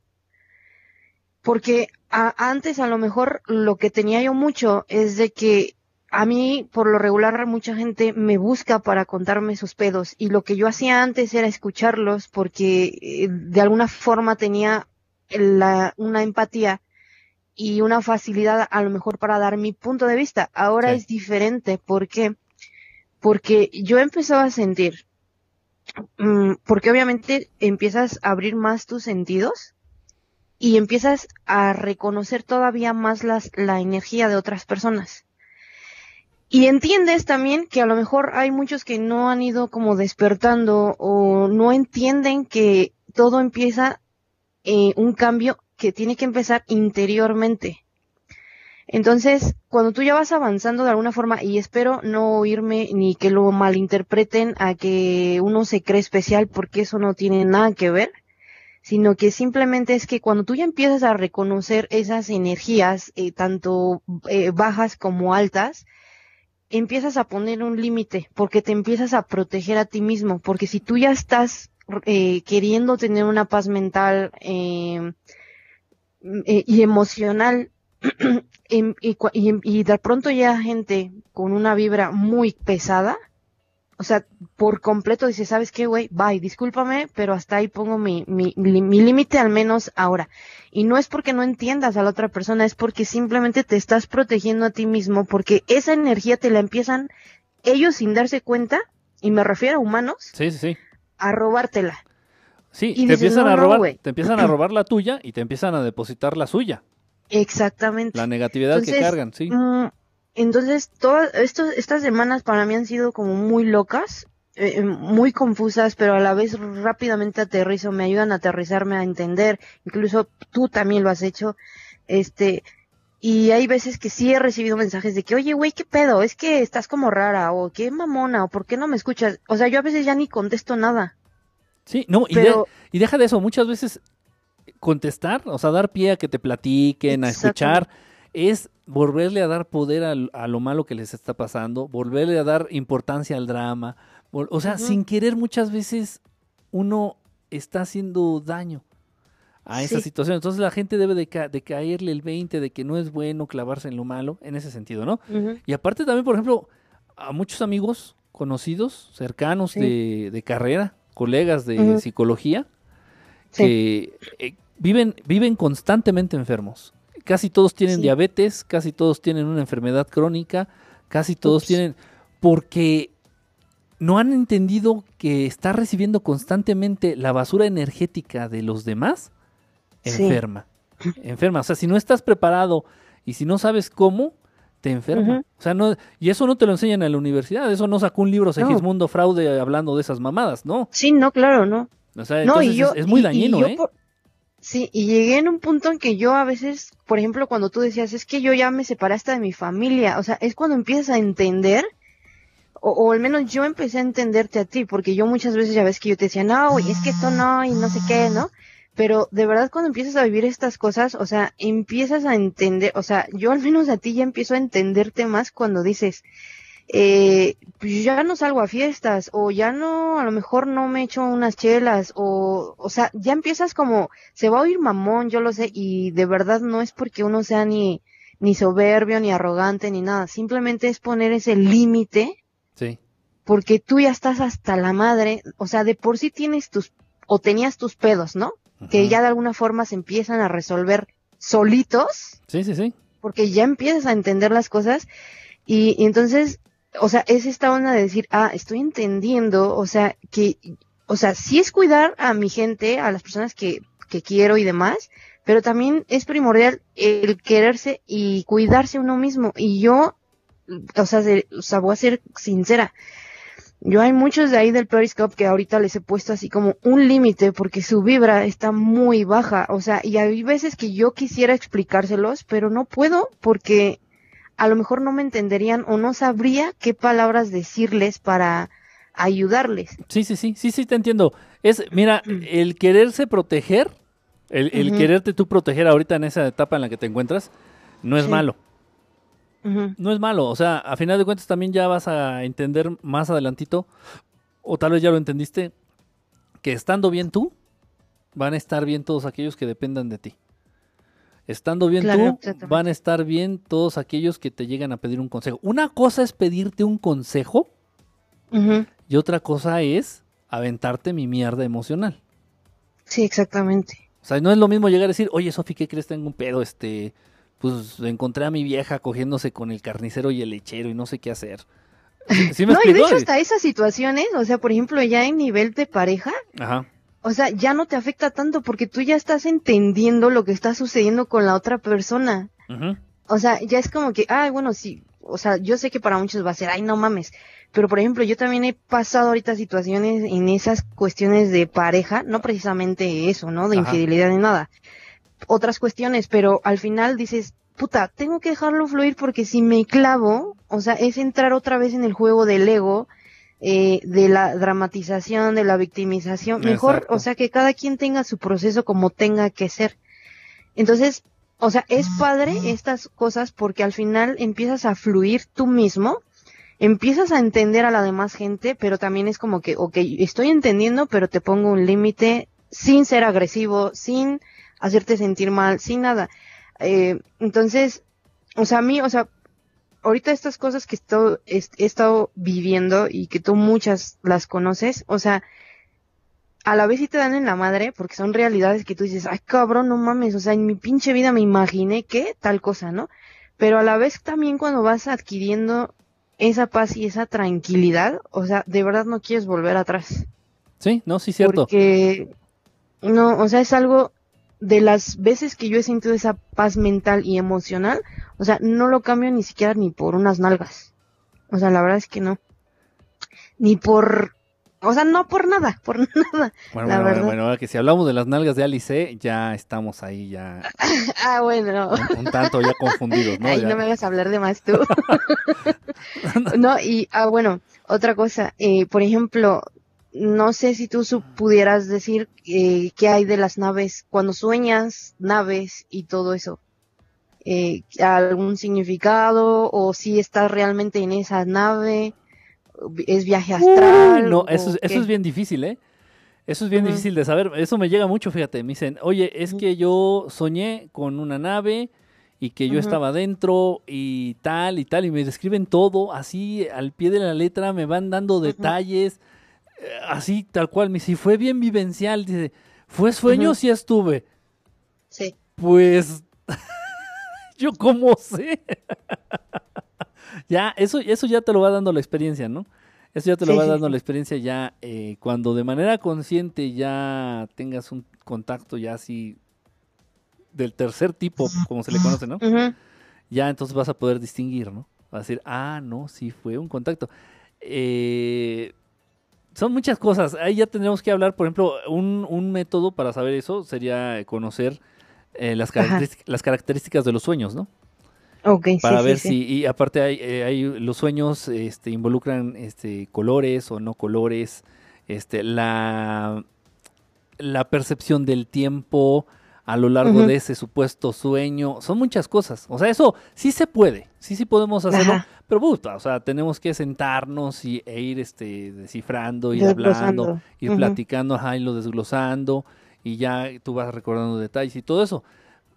Porque antes a lo mejor lo que tenía yo mucho es de que a mí, por lo regular, mucha gente me busca para contarme sus pedos y lo que yo hacía antes era escucharlos porque eh, de alguna forma tenía la, una empatía y una facilidad a lo mejor para dar mi punto de vista. Ahora Sí. es diferente. ¿Por qué? Porque yo empezaba a sentir, mm, porque obviamente empiezas a abrir más tus sentidos y empiezas a reconocer todavía más las, la energía de otras personas. Y entiendes también que a lo mejor hay muchos que no han ido como despertando o no entienden que todo empieza eh, un cambio que tiene que empezar interiormente. Entonces, cuando tú ya vas avanzando de alguna forma, y espero no oírme ni que lo malinterpreten a que uno se cree especial porque eso no tiene nada que ver, sino que simplemente es que cuando tú ya empiezas a reconocer esas energías, eh, tanto eh, bajas como altas, empiezas a poner un límite, porque te empiezas a proteger a ti mismo, porque si tú ya estás eh, queriendo tener una paz mental eh, y emocional, em- [CLEARS THROAT] y, y y de pronto ya gente con una vibra muy pesada, o sea, por completo dice, ¿sabes qué, güey? Bye, discúlpame, pero hasta ahí pongo mi, mi, mi mi límite al menos ahora. Y no es porque no entiendas a la otra persona, es porque simplemente te estás protegiendo a ti mismo, porque esa energía te la empiezan ellos sin darse cuenta, y me refiero a humanos, Sí, sí, sí. a robártela. Sí, Y te dices, empiezan "No, a robar, güey". te empiezan a robar la tuya y te empiezan a depositar la suya, Exactamente. la negatividad que cargan, sí. Mm, entonces, todas estos, estas semanas para mí han sido como muy locas, eh, eh, muy confusas, pero a la vez rápidamente aterrizo, me ayudan a aterrizarme a entender, incluso tú también lo has hecho, este, y hay veces que sí he recibido mensajes de que, oye, güey, ¿qué pedo? Es que estás como rara, o qué mamona, o ¿por qué no me escuchas? O sea, yo a veces ya ni contesto nada, Sí, no, y, de- y deja de eso, muchas veces contestar, o sea, dar pie a que te platiquen, a escuchar, es volverle a dar poder a, lo malo que les está pasando, volverle a dar importancia al drama. O sea, sin querer muchas veces uno está haciendo daño. a esa Sí. situación. Entonces la gente debe de, ca- de caerle el 20 de que no es bueno clavarse en lo malo, en ese sentido, ¿no? Y aparte también, por ejemplo, a muchos amigos conocidos, cercanos Sí. de, de carrera, colegas de psicología, Sí. que eh, viven, viven constantemente enfermos. Casi todos tienen Sí. diabetes, casi todos tienen una enfermedad crónica, casi todos Ups. tienen... Porque no han entendido que está recibiendo constantemente la basura energética de los demás, Sí. enferma. Enferma. O sea, si no estás preparado y si no sabes cómo, te enferma. O sea, no, y eso no te lo enseñan en la universidad. Eso no sacó un libro Segismundo Fraude hablando de esas mamadas, ¿no? Sí, no, claro, no. O sea, No, entonces y yo, es, es muy y- y dañino, ¿eh? por- Sí, y llegué en un punto en que yo a veces, por ejemplo, cuando tú decías, es que yo ya me separé hasta de mi familia, o sea, es cuando empiezas a entender, o, o al menos yo empecé a entenderte a ti, porque yo muchas veces ya ves que yo te decía, no, güey, es que esto no, y no sé qué, ¿no? Pero de verdad cuando empiezas a vivir estas cosas, o sea, empiezas a entender, o sea, yo al menos a ti ya empiezo a entenderte más cuando dices, eh, pues ya no salgo a fiestas, o ya no, a lo mejor no me echo unas chelas, o, o sea, ya empiezas como, se va a oír mamón, yo lo sé, y de verdad no es porque uno sea ni, ni soberbio, ni arrogante, ni nada, simplemente es poner ese límite, Sí. porque tú ya estás hasta la madre, o sea, de por sí tienes tus, o tenías tus pedos, ¿no? Que ya de alguna forma se empiezan a resolver solitos, Sí, sí, sí. porque ya empiezas a entender las cosas y, y entonces, o sea, es esta onda de decir, ah, estoy entendiendo, o sea, que, o sea, sí es cuidar a mi gente, a las personas que, que quiero y demás, pero también es primordial el quererse y cuidarse uno mismo. Y yo, o sea, de- o sea, voy a ser sincera. Yo hay muchos de ahí del Periscope que ahorita les he puesto así como un límite porque su vibra está muy baja. O sea, y hay veces que yo quisiera explicárselos, pero no puedo porque a lo mejor no me entenderían o no sabría qué palabras decirles para ayudarles. Sí, sí, sí, sí, sí, te entiendo. Es, mira, [CLEARS THROAT] el quererse proteger, el, quererte tú proteger ahorita en esa etapa en la que te encuentras, no es Sí. malo. No es malo. O sea, a final de cuentas también ya vas a entender más adelantito, o tal vez ya lo entendiste, que estando bien tú, van a estar bien todos aquellos que dependan de ti. Estando bien Claro, tú, van a estar bien todos aquellos que te llegan a pedir un consejo. Una cosa es pedirte un consejo y otra cosa es aventarte mi mierda emocional. Sí, exactamente. O sea, no es lo mismo llegar a decir, oye, Sofi, ¿qué crees? Tengo un pedo, este, pues encontré a mi vieja cogiéndose con el carnicero y el lechero y no sé qué hacer. ¿Sí, sí me No, y de hecho hasta esas situaciones, o sea, por ejemplo, ya en nivel de pareja, Ajá, o sea, ya no te afecta tanto porque tú ya estás entendiendo lo que está sucediendo con la otra persona. O sea, ya es como que, ay, bueno, sí, o sea, yo sé que para muchos va a ser, ay, no mames. Pero, por ejemplo, yo también he pasado ahorita situaciones en esas cuestiones de pareja, no precisamente eso, ¿no? De Ajá. infidelidad ni nada. Otras cuestiones, pero al final dices, puta, tengo que dejarlo fluir porque si me clavo, o sea, es entrar otra vez en el juego del ego, eh, de la dramatización, de la victimización. Mejor, Exacto. o sea, que cada quien tenga su proceso como tenga que ser. Entonces, o sea, es padre estas cosas porque al final empiezas a fluir tú mismo, empiezas a entender a la demás gente, pero también es como que, ok, estoy entendiendo, pero te pongo un límite sin ser agresivo, sin hacerte sentir mal, sin nada. Eh, entonces, o sea, a mí, o sea, ahorita estas cosas que esto- est- he estado viviendo y que tú muchas las conoces, o sea, a la vez sí te dan en la madre porque son realidades que tú dices, ay cabrón, no mames, o sea, en mi pinche vida me imaginé que tal cosa, ¿no? Pero a la vez también cuando vas adquiriendo esa paz y esa tranquilidad, o sea, de verdad no quieres volver atrás. Sí, no, sí, cierto. Porque, no, o sea, es algo de las veces que yo he sentido esa paz mental y emocional, o sea, no lo cambio ni siquiera ni por unas nalgas. O sea, la verdad es que no. Ni por, o sea, no por nada, por [LAUGHS] nada. Bueno, la bueno, bueno, verdad. bueno, ahora que si hablamos de las nalgas de Alice, ya estamos ahí, ya [LAUGHS] Ah, bueno. un, un tanto ya confundidos, ¿no? Ay, Ya- no me hagas hablar de más tú. [LAUGHS] no, y, ah, bueno, otra cosa, eh, por ejemplo, no sé si tú pudieras decir eh, qué hay de las naves, cuando sueñas naves y todo eso. Eh, ¿Algún significado? ¿O si estás realmente en esa nave? ¿Es viaje astral? No, eso es, eso es bien difícil, ¿eh? Eso es bien difícil de saber. Eso me llega mucho, fíjate. Me dicen, oye, es que yo soñé con una nave y que yo estaba dentro y tal y tal. Y me describen todo así al pie de la letra, me van dando detalles. Así, tal cual. Me dice, fue bien vivencial. Dice, ¿fue sueño? Ujú. Sí estuve. Sí. Pues, [LAUGHS] yo cómo sé. [LAUGHS] ya, eso, eso ya te lo va dando la experiencia, ¿no? Eso ya te lo Sí, va sí, dando la experiencia ya eh, cuando de manera consciente ya tengas un contacto ya así del tercer tipo, como se le conoce, ¿no? Ya entonces vas a poder distinguir, ¿no? Vas a decir, ah, no, sí fue un contacto. Eh, son muchas cosas. Ahí ya tendremos que hablar, por ejemplo, un, un método para saber eso sería conocer eh, las, las características de los sueños, ¿no? Ok, sí, Para sí, ver sí. si, y aparte hay, eh, hay los sueños este, involucran este, colores o no colores, este, la, la percepción del tiempo a lo largo de ese supuesto sueño, son muchas cosas. O sea, eso sí se puede, sí sí podemos hacerlo, Ajá. pero puta, o sea, tenemos que sentarnos y, e ir este, descifrando, ir hablando, ir platicando, ajá, y lo desglosando, y ya tú vas recordando detalles y todo eso.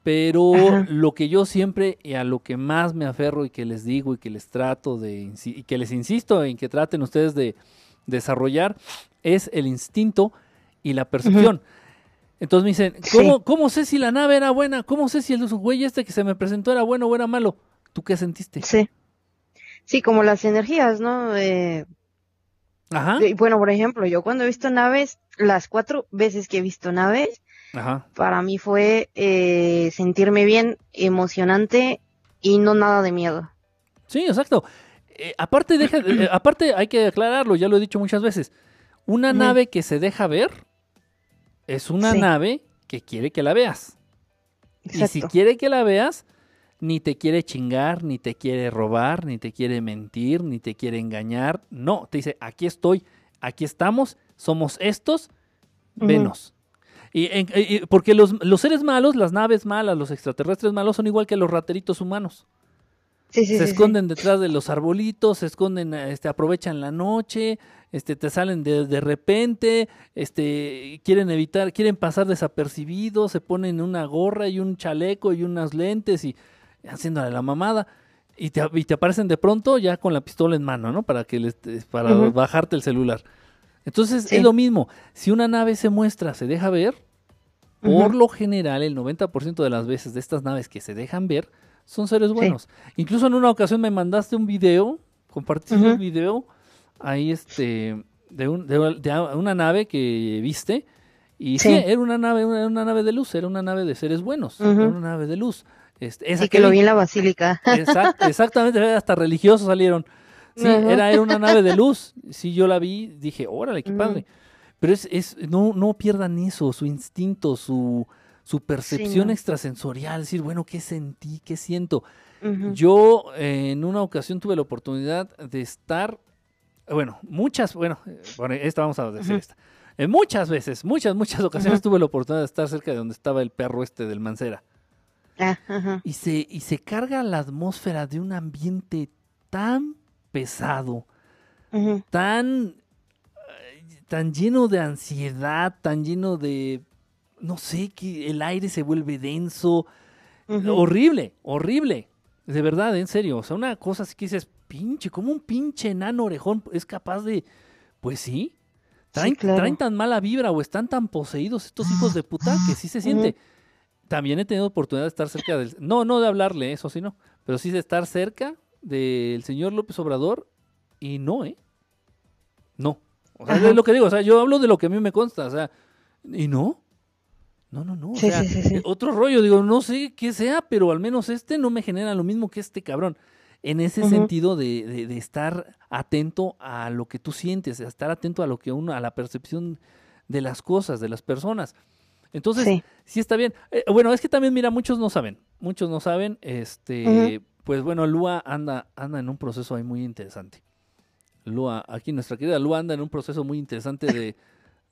Pero Ajá. lo que yo siempre y a lo que más me aferro y que les digo y que les trato de y que les insisto en que traten ustedes de desarrollar es el instinto y la percepción. Entonces me dicen, ¿cómo, Sí. ¿cómo sé si la nave era buena? ¿Cómo sé si el güey este que se me presentó era bueno o era malo? ¿Tú qué sentiste? Sí. Sí, como las energías, ¿no? Eh, Ajá, bueno, por ejemplo, yo cuando he visto naves, las cuatro veces que he visto naves, ajá. para mí fue eh, sentirme bien, emocionante y no nada de miedo. Sí, exacto. Eh, aparte, deja, eh, aparte hay que aclararlo, ya lo he dicho muchas veces. Una nave que se deja ver es una Sí. nave que quiere que la veas. Y si quiere que la veas, ni te quiere chingar, ni te quiere robar, ni te quiere mentir, ni te quiere engañar. No, te dice, aquí estoy, aquí estamos, somos estos, venos. Y, en- y- y- porque los, los seres malos, las naves malas, los extraterrestres malos son igual que los rateritos humanos Sí, sí, se sí, esconden detrás de los arbolitos, se esconden, este, aprovechan la noche, este, te salen de, de repente, este, quieren evitar, quieren pasar desapercibidos, se ponen una gorra y un chaleco y unas lentes y haciéndole la mamada. Y te, y te aparecen de pronto ya con la pistola en mano, ¿no? Para que les, para bajarte el celular. Entonces es lo mismo. Si una nave se muestra, se deja ver, por lo general, el 90% de las veces de estas naves que se dejan ver son seres buenos. Incluso en una ocasión me mandaste un video, compartiste un video ahí este de, un- de- de una nave que viste y sí, Sí. era una nave, una, una nave de luz, era una nave de seres buenos, Ujú. era una nave de luz. Este, esa Sí, que lo vi. en la basílica. Exact- [LAUGHS] exactamente, hasta religiosos salieron. Sí, era, era una nave de luz. Sí, yo la vi, dije, órale, qué padre. Pero es, es, no, no pierdan eso, su instinto, su, su percepción no. extrasensorial, decir, bueno, ¿qué sentí? ¿Qué siento? Yo eh, en una ocasión tuve la oportunidad de estar, bueno, muchas, bueno, eh, bueno, esta vamos a decir esta. Eh, muchas veces, muchas, muchas ocasiones tuve la oportunidad de estar cerca de donde estaba el perro este del Mancera. Ah. Y se, y se carga la atmósfera de un ambiente tan pesado, tan, eh, tan lleno de ansiedad, tan lleno de, no sé, que el aire se vuelve denso, horrible, horrible, de verdad, en serio, o sea, una cosa así que dices, pinche, como un pinche enano orejón es capaz de, pues sí, traen, claro. traen tan mala vibra o están tan poseídos estos hijos de puta que sí se siente. También he tenido oportunidad de estar cerca del, no, no de hablarle, eso sí no, pero sí de estar cerca del señor López Obrador y no, ¿eh? No. O sea, Ajá. es lo que digo, o sea, yo hablo de lo que a mí me consta, o sea, y no. No, no, no. o sea, sí, sí, sí. eh, Otro rollo, digo, no sé qué sea, pero al menos este no me genera lo mismo que este cabrón. En ese sentido de, de- de estar atento a lo que tú sientes, de estar atento a lo que uno, a la percepción de las cosas, de las personas. Entonces, sí, Sí. está bien. Eh, bueno, es que también, mira, muchos no saben. Muchos no saben. Este, pues bueno, Lua anda, anda en un proceso ahí muy interesante. Lua, aquí nuestra querida Lua anda en un proceso muy interesante de,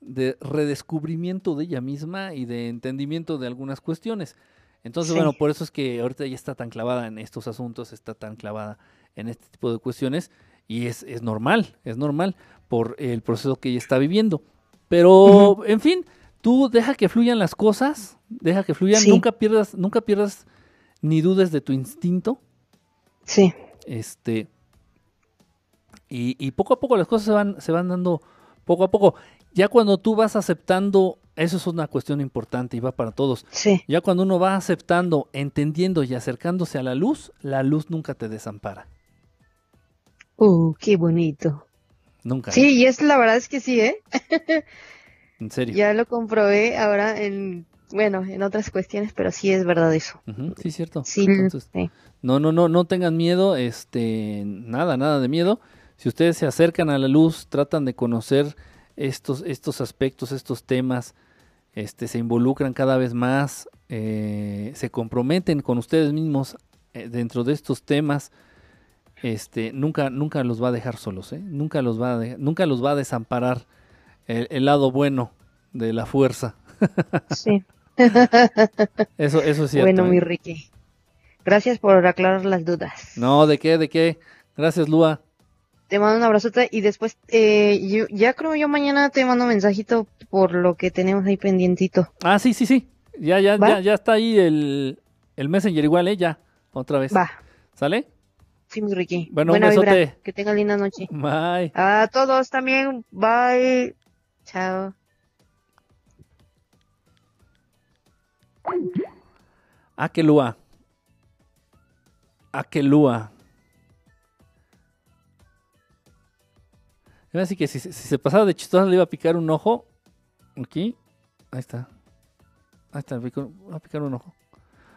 de redescubrimiento de ella misma y de entendimiento de algunas cuestiones. Entonces, Sí. bueno, por eso es que ahorita ella está tan clavada en estos asuntos, está tan clavada en este tipo de cuestiones y es, es normal, es normal por el proceso que ella está viviendo. Pero, en fin, tú deja que fluyan las cosas, deja que fluyan, Sí. nunca pierdas, nunca pierdas ni dudes de tu instinto. Sí, Este. Y, y poco a poco las cosas se van, se van dando poco a poco. Ya cuando tú vas aceptando, eso es una cuestión importante y va para todos. sí. Ya cuando uno va aceptando, entendiendo y acercándose a la luz, la luz nunca te desampara. Uh, qué bonito. Nunca. Sí, y es la verdad es que sí, ¿eh? [LAUGHS] En serio. Ya lo comprobé ahora en, bueno, en otras cuestiones, pero sí es verdad eso. Ujú, sí, cierto. Sí, Entonces, sí. no, no, no, no tengan miedo, este, nada, nada de miedo. Si ustedes se acercan a la luz, tratan de conocer estos, estos aspectos, estos temas, este, se involucran cada vez más, eh, se comprometen con ustedes mismos eh, dentro de estos temas, este, nunca, nunca los va a dejar solos, ¿eh? nunca los va a de- nunca los va a desamparar el, el lado bueno de la fuerza. Sí. [LAUGHS] Eso, eso es cierto. Bueno, ¿eh? mi Ricky. Gracias por aclarar las dudas. No, ¿de qué? ¿De qué? Gracias, Lua. Te mando un abrazote y después, eh, yo, ya creo yo mañana te mando mensajito por lo que tenemos ahí pendientito. Ah, sí, sí, sí. Ya, ya, ¿Va? ya, ya está ahí el, el Messenger igual, ¿eh? Ya, otra vez. Va, ¿Sale? sí, mi Ricky. Bueno, un Buena vibra. besote. Que tengan linda noche. Bye. A todos también. Bye. Chao. Akelua. Akelua. Así que si, se pasaba de chistosa le iba a picar un ojo. Aquí. Ahí está. Ahí está. Voy a picar un ojo.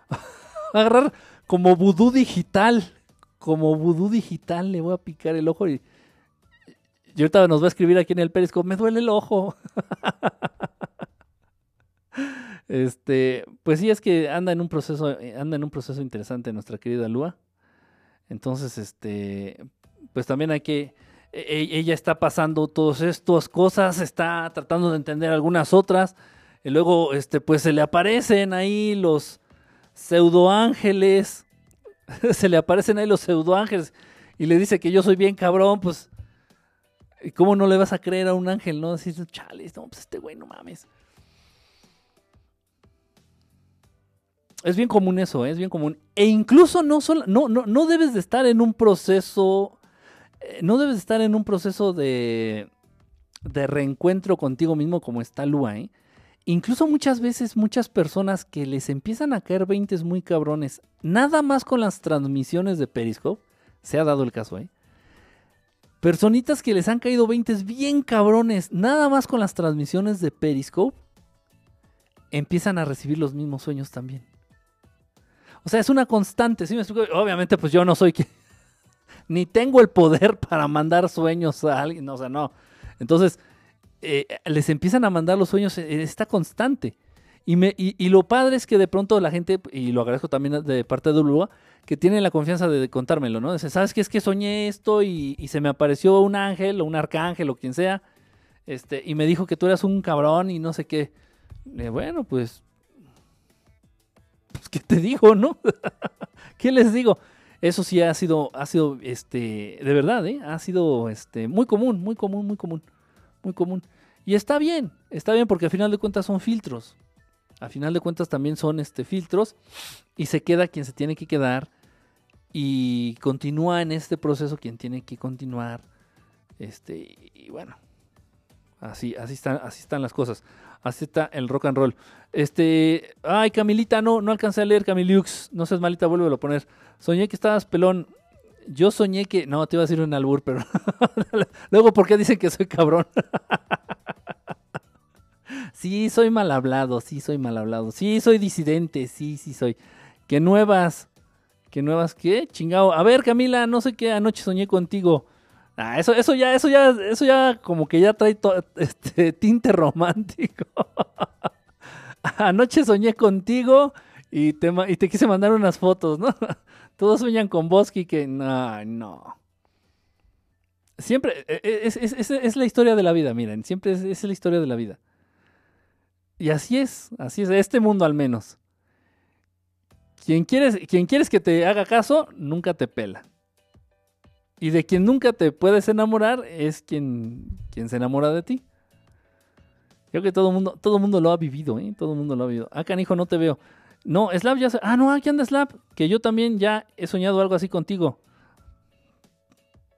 [LAUGHS] Agarrar como vudú digital. Como vudú digital le voy a picar el ojo y... Y ahorita nos va a escribir aquí en el Periscope. Me duele el ojo. [LAUGHS] Este, pues sí, es que anda en un proceso, anda en un proceso interesante nuestra querida Lua. Entonces, este, pues también hay que, ella está pasando todas estas cosas, está tratando de entender algunas otras, y luego, este, pues se le aparecen ahí los pseudoángeles, [LAUGHS] se le aparecen ahí los pseudoángeles y le dice que yo soy bien cabrón, pues, ¿y ¿cómo no le vas a creer a un ángel, no? Decir, chale, no, pues este güey, no mames. Es bien común eso, ¿eh? es bien común. E incluso no, solo, no, no, no debes de estar en un proceso, no debes de estar en un proceso de, de reencuentro contigo mismo como está Lua, ¿eh? Incluso muchas veces muchas personas que les empiezan a caer 20 muy cabrones, nada más con las transmisiones de Periscope, se ha dado el caso, ¿eh? Personitas que les han caído 20 bien cabrones, nada más con las transmisiones de Periscope, empiezan a recibir los mismos sueños también. O sea, es una constante. ¿sí? Obviamente, pues yo no soy que. Ni tengo el poder [LAUGHS] para mandar sueños a alguien. O sea, no. Entonces, eh, les empiezan a mandar los sueños en esta constante. Y, me, y, lo padre es que de pronto la gente, y lo agradezco también de parte de Ulua, que tiene la confianza de, contármelo, ¿no? Dice, ¿sabes qué? Es que soñé esto y, se me apareció un ángel o un arcángel o quien sea. Este, y me dijo que tú eras un cabrón y no sé qué. Bueno, pues pues, ¿qué te digo, no? [LAUGHS] ¿Qué les digo? Eso sí ha sido, ha sido, este, de verdad, ¿eh? Ha sido, este, muy común, muy común, muy común, muy común. Y está bien, está bien porque al final de cuentas son filtros. Al final de cuentas también son, este, filtros y se queda quien se tiene que quedar y continúa en este proceso quien tiene que continuar. Este, y bueno, así, así están, así están las cosas. Así está el rock and roll. Este, ay, Camilita, no, no alcancé a leer Camiliux. No seas malita, vuélvelo a poner. Soñé que estabas pelón. Yo soñé que. No, te iba a decir un albur, pero. [LAUGHS] Luego, ¿por qué dicen que soy cabrón? [LAUGHS] sí, soy mal hablado, sí, soy mal hablado. Sí, soy disidente, sí, sí, soy. ¿Qué nuevas? ¿Qué nuevas qué? Chingado. A ver, Camila, no sé qué anoche soñé contigo. Ah, eso, eso ya, eso ya, eso ya como que ya trae [LAUGHS] este tinte romántico. [LAUGHS] Anoche soñé contigo y te, y te quise mandar unas fotos, ¿no? [LAUGHS] Todos sueñan con Bosky que no, no. Siempre, e- e- es, es- es- es la historia de la vida, miren, siempre es la historia de la vida. Y así es, así es, este mundo al menos. Quien quieres, quien quieres que te haga caso, nunca te pela. Y de quien nunca te puedes enamorar es quien, quien se enamora de ti. Creo que todo mundo, todo mundo lo ha vivido, ¿eh? Todo mundo lo ha vivido. Ah, canijo, no te veo. No, Slap ya se... Ah, no, aquí anda Slap. Que yo también ya he soñado algo así contigo.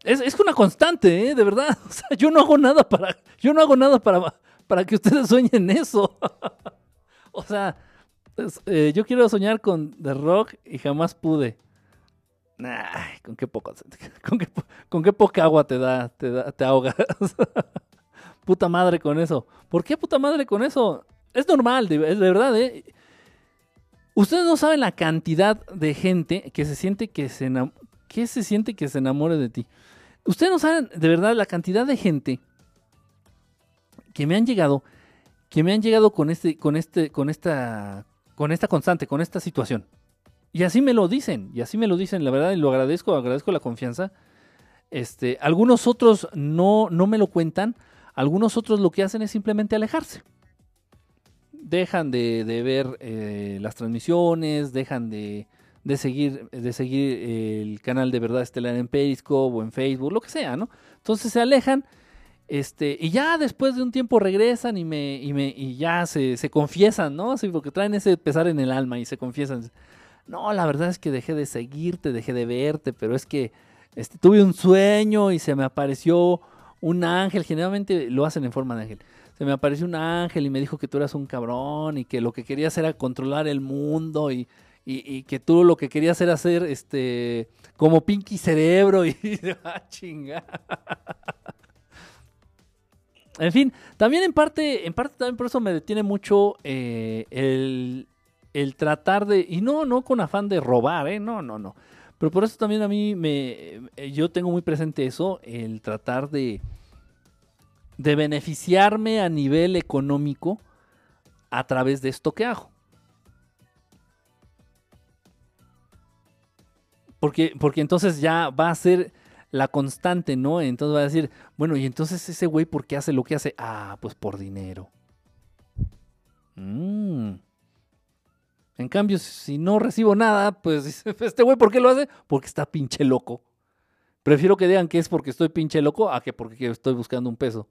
Es, es una constante, ¿eh? De verdad. [LAUGHS] O sea, yo no hago nada para... Yo no hago nada para, para que ustedes sueñen eso. [LAUGHS] o sea, eh, yo quiero soñar con The Rock y jamás pude. Con qué poco, [LAUGHS] con qué, con qué poca agua te da, te da, te ahogas. [LAUGHS] puta madre con eso. ¿Por qué puta madre con eso? Es normal, de, de verdad, ¿eh? Ustedes no saben la cantidad de gente que se siente que se, que se siente que se enamore de ti. Ustedes no saben de verdad la cantidad de gente que me han llegado, que me han llegado con este, con este, con esta, con esta constante, con esta situación. Y así me lo dicen, y así me lo dicen, la verdad, y lo agradezco, agradezco la confianza. Este, algunos otros no, no me lo cuentan, algunos otros lo que hacen es simplemente alejarse. Dejan de, de ver eh, las transmisiones, dejan de, de seguir, de seguir eh, el canal de Verdad Estelar en Periscope o en Facebook, lo que sea, ¿no? Entonces se alejan este, y ya después de un tiempo regresan y me, y me, y ya se, se confiesan, ¿no? Sí, porque traen ese pesar en el alma y se confiesan. No, la verdad es que dejé de seguirte, dejé de verte, pero es que este, tuve un sueño y se me apareció un ángel. Generalmente lo hacen en forma de ángel. Se me apareció un ángel y me dijo que tú eras un cabrón y que lo que querías era controlar el mundo y, que tú lo que querías era hacer este como Pinky Cerebro y [LAUGHS] ah, chinga. En fin, también en parte, en parte también por eso me detiene mucho eh, el, el tratar de, y no, no con afán de robar, ¿eh? no, no, no. Pero por eso también a mí me, eh, yo tengo muy presente eso, el tratar de, de beneficiarme a nivel económico a través de esto que hago. Porque, porque entonces ya va a ser la constante, ¿no? Entonces va a decir, bueno, y entonces ese güey, ¿por qué hace lo que hace? Ah, pues por dinero. Mm. En cambio, si no recibo nada, pues [LAUGHS] este güey, ¿por qué lo hace? Porque está pinche loco. Prefiero que digan que es porque estoy pinche loco a que porque estoy buscando un peso.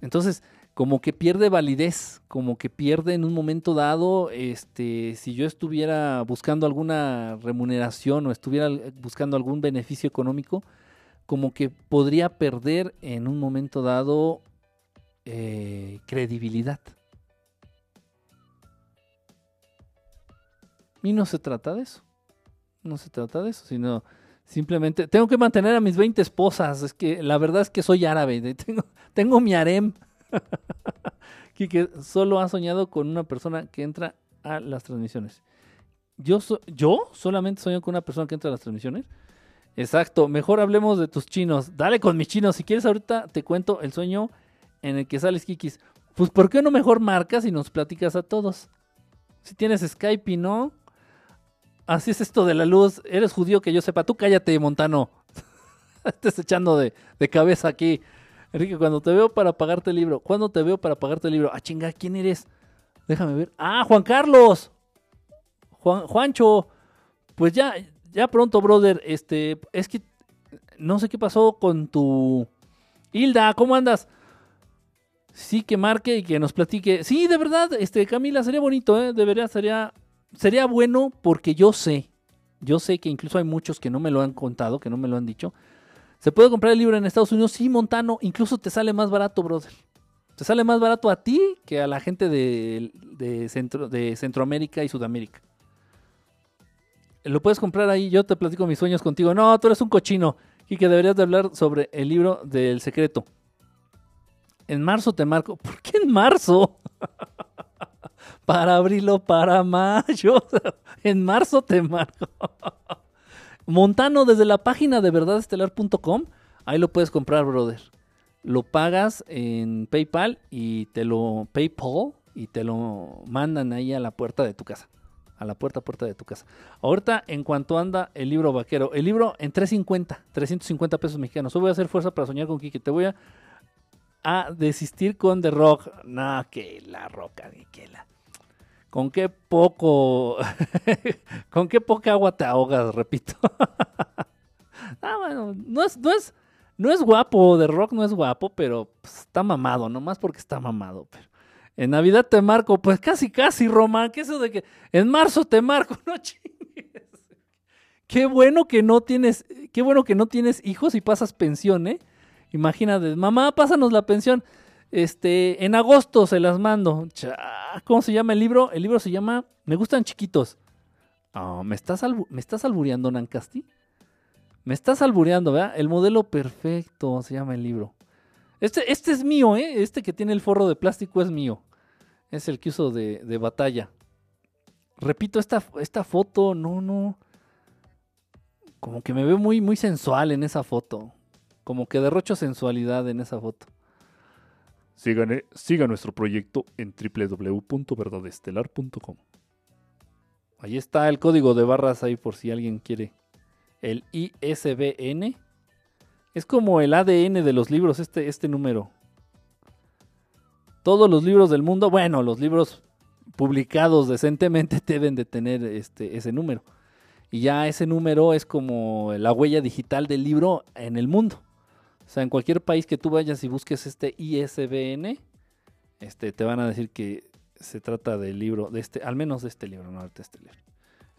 Entonces, como que pierde validez, como que pierde en un momento dado, este, si yo estuviera buscando alguna remuneración o estuviera buscando algún beneficio económico, como que podría perder en un momento dado eh, credibilidad. Y no se trata de eso. No se trata de eso, sino simplemente tengo que mantener a mis 20 esposas. Es que la verdad es que soy árabe. [LAUGHS] Tengo, mi harem. [LAUGHS] Quique solo ha soñado con una persona que entra a las transmisiones. Yo, yo solamente sueño con una persona que entra a las transmisiones. Exacto, mejor hablemos de tus chinos. Dale con mis chinos. Si quieres, ahorita te cuento el sueño en el que sales Kikis. Pues, ¿por qué no mejor marcas y nos platicas a todos? Si tienes Skype y no. Así es esto de la luz. Eres judío que yo sepa. Tú cállate, Montano. [LAUGHS] Estás echando de, de cabeza aquí. Enrique, cuando te veo para pagarte el libro. ¿Cuándo te veo para pagarte el libro? Ah, chinga, ¿quién eres? Déjame ver. Ah, Juan Carlos. Juan, Juancho. Pues ya, ya pronto, brother. Este, es que no sé qué pasó con tu Hilda, ¿cómo andas? Sí, que marque y que nos platique. Sí, de verdad, este, Camila, sería bonito, ¿eh? Debería, sería, sería bueno porque yo sé, yo sé que incluso hay muchos que no me lo han contado, que no me lo han dicho. ¿Se puede comprar el libro en Estados Unidos? Sí, Montano, incluso te sale más barato, brother. Te sale más barato a ti que a la gente de, de, Centro, de Centroamérica y Sudamérica. Lo puedes comprar ahí, yo te platico mis sueños contigo. No, tú eres un cochino. Y que deberías de hablar sobre el libro del secreto. En marzo te marco. ¿Por qué en marzo? [LAUGHS] para abril o para mayo. [LAUGHS] en marzo te marco. [LAUGHS] Montano, desde la página de verdadestelar.com, ahí lo puedes comprar, brother. Lo pagas en PayPal y te lo PayPal y te lo mandan ahí a la puerta de tu casa. A la puerta puerta de tu casa. Ahorita, en cuanto anda el libro vaquero, el libro en 350, 350 pesos mexicanos. Yo voy a hacer fuerza para soñar con Kike. Te voy a, a desistir con The Rock. No, que la roca, que la. Con qué poco, [LAUGHS] con qué poca agua te ahogas, repito. [LAUGHS] ah, bueno, no es, no es, No es guapo, de rock no es guapo, pero pues, está mamado, nomás porque está mamado. Pero en Navidad te marco, pues casi, casi, Roma. ¿Qué eso de que en marzo te marco? [LAUGHS] No chingues. Qué bueno que no tienes, qué bueno que no tienes hijos y pasas pensión, ¿eh? Imagínate, mamá, pásanos la pensión. Este, en agosto se las mando. ¿Cómo se llama el libro? El libro se llama Me gustan chiquitos. Ah, ¿me, estás ¿Me estás albureando, Nancasti? Me estás albureando, ¿verdad? El modelo perfecto se llama el libro. Este, este es mío, ¿eh? Este que tiene el forro de plástico es mío. Es el que uso de, de batalla. Repito, esta, esta foto, no, no. Como que me veo muy, muy sensual en esa foto. Como que derrocho sensualidad en esa foto. Eh, siga nuestro proyecto en www.verdadestelar.com. Ahí está el código de barras ahí por si alguien quiere. El ISBN. Es como el ADN de los libros, este, este número. Todos los libros del mundo, bueno, los libros publicados decentemente [LAUGHS] deben de tener este, ese número. Y ya ese número es como la huella digital del libro en el mundo. O sea, en cualquier país que tú vayas y busques este ISBN, este, te van a decir que se trata del libro, de este, al menos de este libro, no de este libro.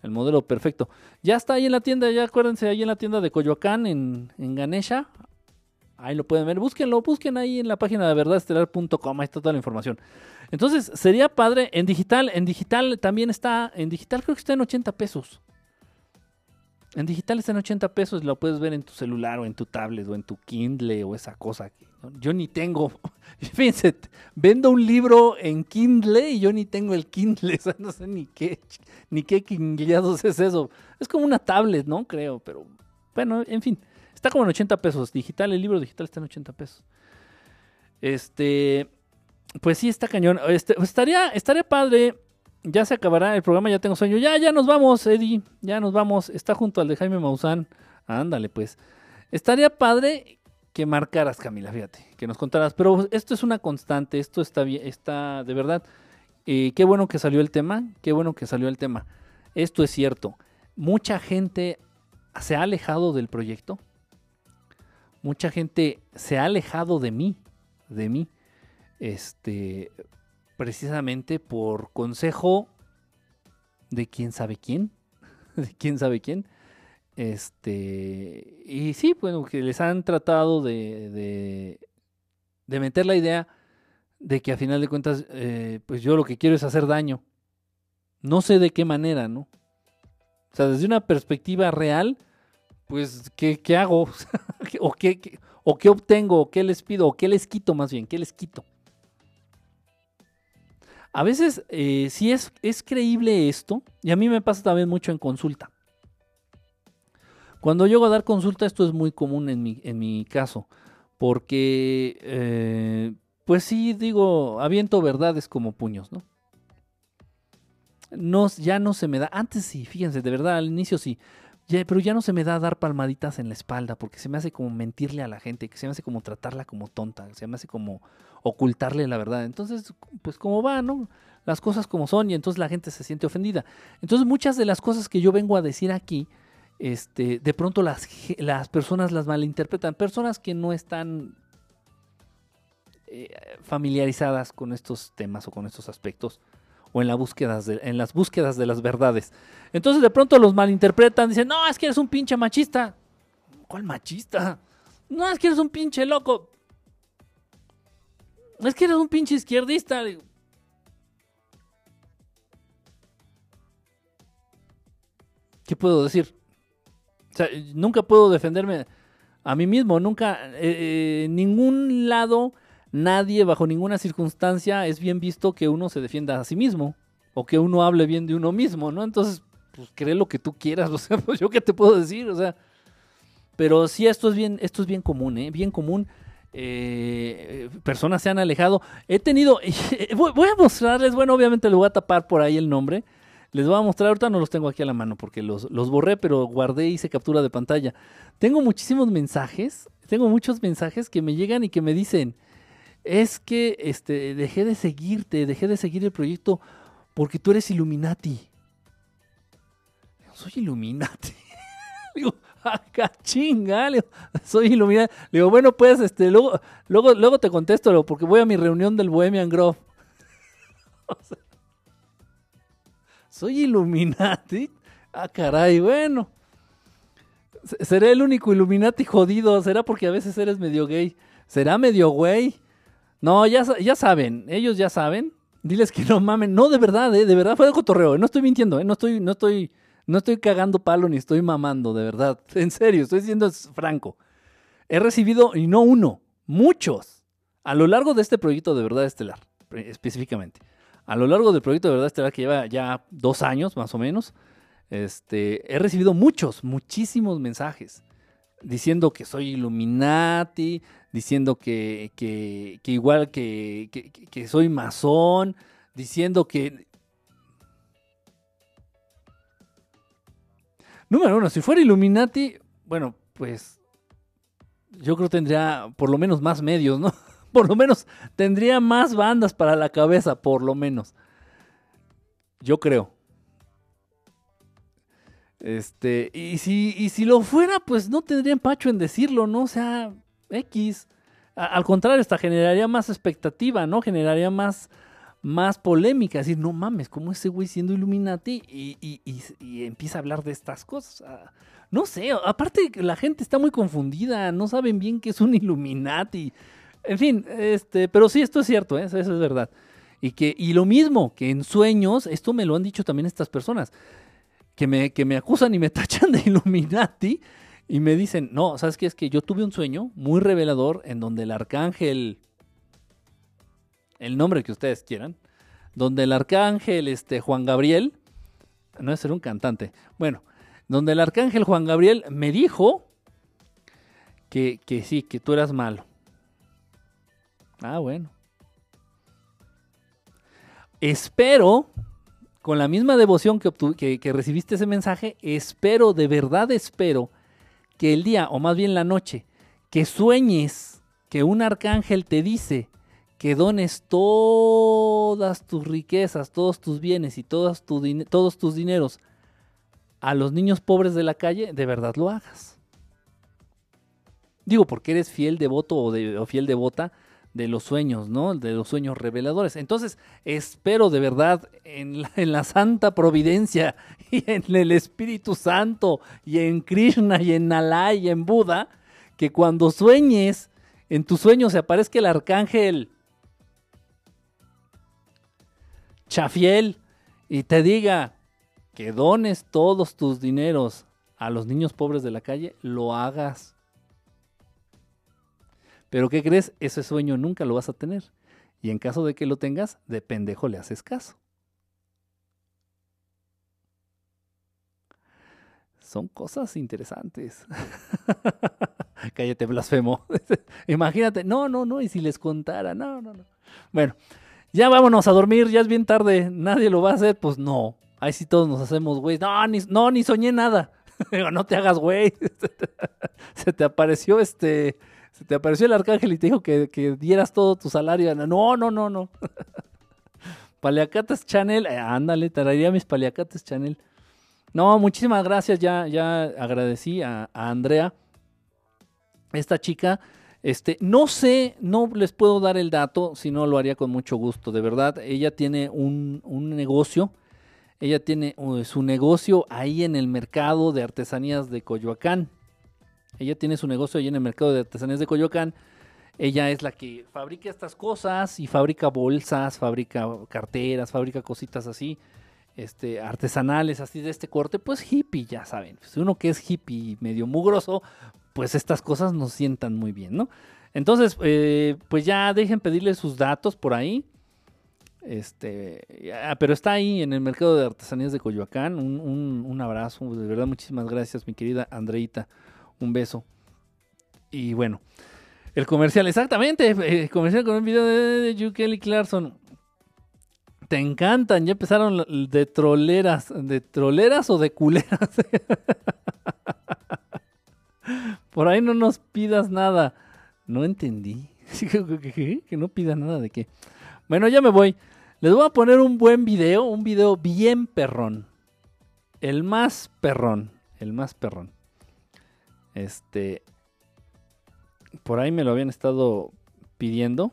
El modelo perfecto. Ya está ahí en la tienda, ya acuérdense, ahí en la tienda de Coyoacán, en, en Ganesha. Ahí lo pueden ver. Búsquenlo, busquen ahí en la página de verdadestelar.com, ahí está toda la información. Entonces, sería padre, en digital, en digital también está, en digital creo que está en 80 pesos. En digital está en 80 pesos, lo puedes ver en tu celular o en tu tablet o en tu Kindle o esa cosa. que. Yo ni tengo, [LAUGHS] fíjense, vendo un libro en Kindle y yo ni tengo el Kindle, [LAUGHS] o sea, no sé ni qué, ni qué kindleados es eso. Es como una tablet, ¿no? Creo, pero bueno, en fin, está como en 80 pesos. Digital, el libro digital está en 80 pesos. Este, pues sí, está cañón. Este, estaría, estaría padre ya se acabará el programa, ya tengo sueño. Ya, ya nos vamos, Eddie. Ya nos vamos. Está junto al de Jaime Maussan. Ándale, pues. Estaría padre que marcaras, Camila, fíjate, que nos contaras. Pero esto es una constante, esto está bien, está de verdad. eh, qué bueno que salió el tema, qué bueno que salió el tema. Esto es cierto. Mucha gente se ha alejado del proyecto. Mucha gente se ha alejado de mí, de mí. Este, precisamente por consejo de quién sabe quién, [LAUGHS] de quién sabe quién. Este, y sí, bueno, que les han tratado de, de, meter la idea de que a final de cuentas, eh, pues yo lo que quiero es hacer daño. No sé de qué manera, ¿no? O sea, desde una perspectiva real, pues, ¿qué, qué hago? [LAUGHS] ¿O, qué, qué, ¿O qué obtengo? ¿O qué les pido? ¿O qué les quito más bien? ¿Qué les quito? A veces eh, sí es, es creíble esto, y a mí me pasa también mucho en consulta. Cuando llego a dar consulta, esto es muy común en mi, en mi caso, porque, eh, pues sí, digo, aviento verdades como puños, ¿no? no, ya no se me da. Antes sí, fíjense, de verdad, al inicio sí. Ya, pero ya no se me da dar palmaditas en la espalda porque se me hace como mentirle a la gente, que se me hace como tratarla como tonta, se me hace como ocultarle la verdad. Entonces, pues como va, ¿no? Las cosas como son y entonces la gente se siente ofendida. Entonces muchas de las cosas que yo vengo a decir aquí, este, de pronto las, las personas las malinterpretan. Personas que no están eh, familiarizadas con estos temas o con estos aspectos o en, las búsquedas de las verdades. Entonces de pronto los malinterpretan, dicen, no, es que eres un pinche machista. ¿Cuál machista? No, es que eres un pinche loco. Es que eres un pinche izquierdista. ¿Qué puedo decir? O sea, nunca puedo defenderme a mí mismo, nunca, eh, en ningún lado, nadie, bajo ninguna circunstancia, es bien visto que uno se defienda a sí mismo o que uno hable bien de uno mismo, ¿no? Entonces, pues cree lo que tú quieras, [LAUGHS] o sea, pues yo qué te puedo decir, o sea. Pero sí, esto es bien, esto es bien común, ¿eh? Bien común. Eh, personas se han alejado. He tenido, [LAUGHS] voy a mostrarles, bueno, obviamente le voy a tapar por ahí el nombre. Les voy a mostrar, ahorita no los tengo aquí a la mano porque los, los borré, pero guardé y hice captura de pantalla. Tengo muchísimos mensajes, tengo muchos mensajes que me llegan y que me dicen, es que este, dejé de seguirte, dejé de seguir el proyecto porque tú eres Illuminati. Soy Illuminati. [LAUGHS] Digo, acá chinga, soy iluminado. Le digo, bueno, pues, este, luego, luego, luego te contesto, porque voy a mi reunión del Bohemian Grove. [LAUGHS] Soy Illuminati. Ah, caray, bueno. Se- Seré el único Illuminati jodido. Será porque a veces eres medio gay. Será medio güey. No, ya, ya saben. Ellos ya saben. Diles que no mamen. No, de verdad, eh, de verdad fue de cotorreo. eh, No estoy mintiendo, eh, no estoy, no estoy, no estoy cagando palo ni estoy mamando, de verdad. [LAUGHS] En serio, estoy siendo franco. He recibido, y no uno, muchos, a lo largo de este proyecto de verdad estelar, específicamente. A lo largo del proyecto de verdad estelar que lleva ya dos años, más o menos, este, he recibido muchos, muchísimos mensajes diciendo que soy Illuminati, diciendo que, que- que igual que, que- soy masón, diciendo que... Número uno, si fuera Illuminati, bueno, pues yo creo tendría por lo menos más medios, ¿no? [LAUGHS] Por lo menos tendría más bandas para la cabeza, por lo menos. Yo creo. Este, y si, y si lo fuera, pues no tendría empacho en decirlo, ¿no? O sea, X. Al contrario, hasta generaría más expectativa, ¿no? Generaría más, más polémica. Decir, no mames, ¿cómo ese güey siendo Illuminati? Y, y- y- empieza a hablar de estas cosas. Ah, no sé, aparte la gente está muy confundida, no saben bien qué es un Illuminati. En fin, este, pero sí, esto es cierto, ¿eh? eso es verdad. Y, que, y lo mismo, que en sueños, esto me lo han dicho también estas personas, que me, que me acusan y me [LAUGHS] tachan de Illuminati y me dicen, no, ¿sabes qué? Es que yo tuve un sueño muy revelador en donde el arcángel, el nombre que ustedes quieran, donde el arcángel este, Juan Gabriel, no es ser un cantante, bueno, donde el arcángel Juan Gabriel me dijo que, que sí, que tú eras malo. Ah, bueno. Espero, con la misma devoción que, que, recibiste ese mensaje, espero, de verdad espero, que el día, o más bien la noche, que sueñes que un arcángel te dice que dones todas tus riquezas, todos tus bienes y todos tus dineros a los niños pobres de la calle, de verdad lo hagas. Digo, porque eres fiel devoto o, de- o fiel devota de los sueños, ¿no? De los sueños reveladores. Entonces, espero de verdad en la, santa providencia [LAUGHS] y en el Espíritu Santo y en Krishna y en Alá y en Buda, que cuando sueñes, en tus sueños se aparezca el arcángel Chafiel y te diga que dones todos tus dineros a los niños pobres de la calle, lo hagas. Pero ¿qué crees? Ese sueño nunca lo vas a tener. Y en caso de que lo tengas, de pendejo le haces caso. Son cosas interesantes. [LAUGHS] Cállate, blasfemo. [LAUGHS] Imagínate, no, no, no, y si les contara, no, no, no. Bueno, ya vámonos a dormir, ya es bien tarde, nadie lo va a hacer, pues no. Ahí sí todos nos hacemos güey. No, ni, no, ni soñé nada. [LAUGHS] No te hagas güey. Se te apareció este, se te apareció el arcángel y te dijo que, que dieras todo tu salario. No, no, no, no. [LAUGHS] Paliacates Channel, eh, ándale, traería mis paliacates Channel. No, muchísimas gracias, ya, ya agradecí a, Andrea, esta chica. Este, no sé, no les puedo dar el dato, si no lo haría con mucho gusto, de verdad. Ella tiene un, un negocio, ella tiene uh, su negocio ahí en el mercado de artesanías de Coyoacán. Ella tiene su negocio ahí en el mercado de artesanías de Coyoacán. Ella es la que fabrica estas cosas y fabrica bolsas, fabrica carteras, fabrica cositas así, este, artesanales, así de este corte, pues hippie, ya saben. Si uno que es hippie medio mugroso, pues estas cosas nos sientan muy bien, ¿no? Entonces, eh, pues ya dejen pedirle sus datos por ahí. Este, ya, pero está ahí en el mercado de artesanías de Coyoacán. Un, un abrazo, de verdad, muchísimas gracias, mi querida Andreita. Un beso. Y bueno, el comercial, exactamente. El comercial con un video de, de Kelly Clarkson. Te encantan, ya empezaron de troleras. ¿De troleras o de culeras? [LAUGHS] Por ahí no nos pidas nada. No entendí. [LAUGHS] Que no pida nada de qué. Bueno, ya me voy. Les voy a poner un buen video, un video bien perrón. El más perrón, el más perrón. Este. Por ahí me lo habían estado pidiendo.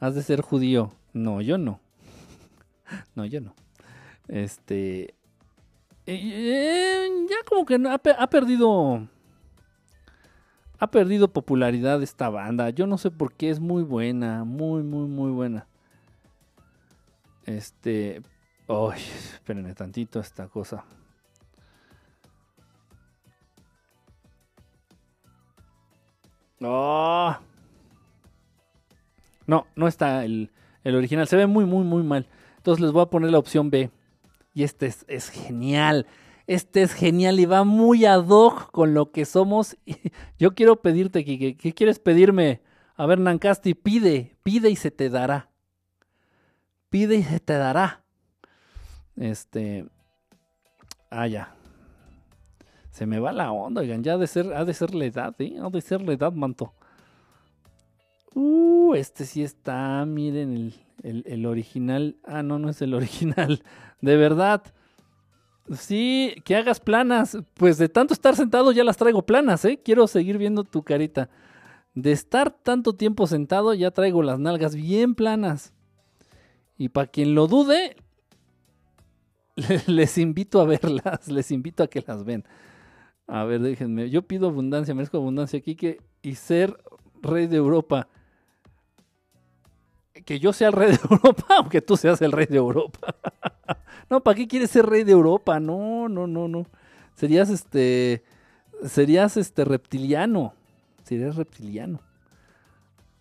Has de ser judío. No, yo no. [LAUGHS] No, yo no. Este. eh, ya como que ha, ha perdido. Ha perdido popularidad esta banda. Yo no sé por qué es muy buena. Muy, muy, muy buena. Este. Ay, espérenme tantito esta cosa. No. No, no está el, el original. Se ve muy, muy, muy mal. Entonces les voy a poner la opción B. Y este es, es genial. Este es genial y va muy ad hoc con lo que somos. [LAUGHS] Yo quiero pedirte, Kike. ¿Qué quieres pedirme? A ver, Nancasti, pide, pide y se te dará. Pide y se te dará. Este. Ah, ya. Se me va la onda, oigan. Ya ha de ser, ha de ser la edad, ¿eh? Ha de ser la edad, manto. Uh, este sí está. Miren el, el- el original. Ah, no, no es el original. [LAUGHS] De verdad. Sí, que hagas planas. Pues de tanto estar sentado ya las traigo planas, ¿eh? Quiero seguir viendo tu carita. De estar tanto tiempo sentado ya traigo las nalgas bien planas. Y para quien lo dude, [LAUGHS] les invito a verlas, les invito a que las ven. A ver, déjenme. Yo pido abundancia, merezco abundancia, Kike, y ser rey de Europa. Que yo sea el rey de [LAUGHS] Europa, aunque tú seas el rey de Europa. [LAUGHS] no, ¿para qué quieres ser rey de Europa? No, no, no, no. Serías este. Serías este reptiliano. Serías reptiliano.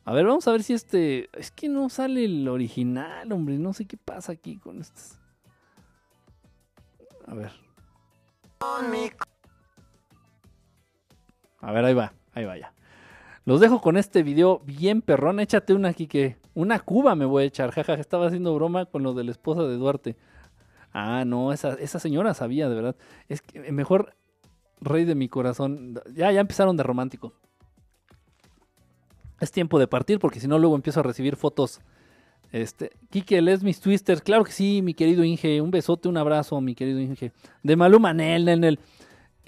A ver, vamos a ver si este. Es que no sale el original, hombre. No sé qué pasa aquí con estas. A ver. A ver, ahí va, ahí va ya. Los dejo con este video bien perrón. Échate una aquí que. Una cuba me voy a echar. Jaja, estaba haciendo broma con lo de la esposa de Duarte. Ah, no, esa, esa señora sabía, de verdad. Es que mejor rey de mi corazón. Ya, ya empezaron de romántico. Es tiempo de partir porque si no luego empiezo a recibir fotos. Este, Kike, les mis twisters. Claro que sí, mi querido Inge. Un besote, un abrazo, mi querido Inge. De Maluma, Nel, Nel, Nel.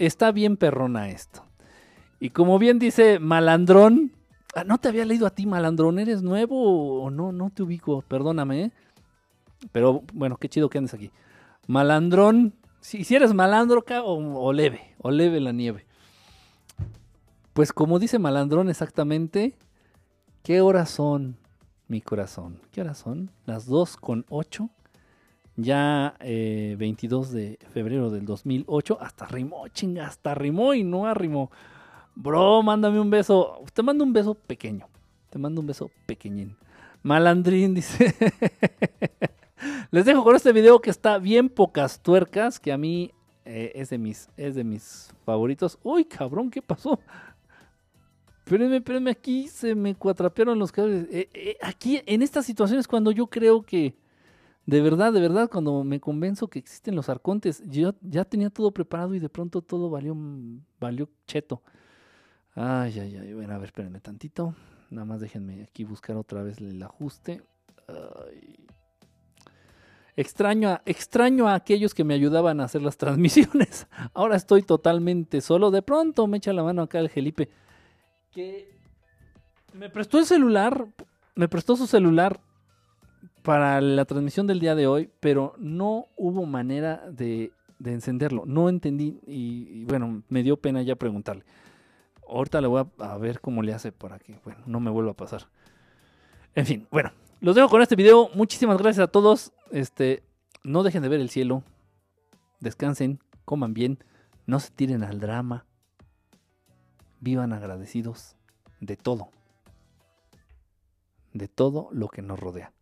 Está bien perrona esto. Y como bien dice Malandrón, ah, no te había leído a ti, Malandrón, ¿eres nuevo o no? No te ubico, perdóname. ¿eh? Pero bueno, qué chido que andes aquí. Malandrón, si, si eres malandro o leve, o leve la nieve. Pues como dice Malandrón exactamente, ¿qué horas son, mi corazón? ¿Qué horas son? Las 2 con 8. Ya eh, 22 de febrero del 2008. Hasta rimó, chinga, hasta rimó y no arrimó. Bro, mándame un beso. Te mando un beso pequeño. Te mando un beso pequeñín. Malandrín [LAUGHS] dice. Les dejo con este video que está bien pocas tuercas, que a mí eh, es, de mis, es de mis favoritos. Uy, cabrón, ¿qué pasó? Espérenme, espérenme, aquí se me cuatrapearon los cables. Eh, eh, aquí, en estas situaciones, cuando yo creo que, de verdad, de verdad, cuando me convenzo que existen los arcontes, yo ya tenía todo preparado y de pronto todo valió, valió cheto. Ay, ay, ay. Bueno, a ver, espérenme tantito. Nada más déjenme aquí buscar otra vez el ajuste. Ay. Extraño a, extraño a aquellos que me ayudaban a hacer las [LAUGHS] transmisiones. Ahora estoy totalmente solo. De pronto me echa la mano acá el Gelipe. Que me prestó el celular. Me prestó su celular para la transmisión del día de hoy. Pero no hubo manera de, de encenderlo. No entendí. Y bueno, me dio pena ya preguntarle. Ahorita le voy a, ver cómo le hace para que, bueno, no me vuelva a pasar. En fin, bueno, los dejo con este video. Muchísimas gracias a todos. Este, no dejen de ver el cielo. Descansen, coman bien, no se tiren al drama. Vivan agradecidos de todo. De todo lo que nos rodea.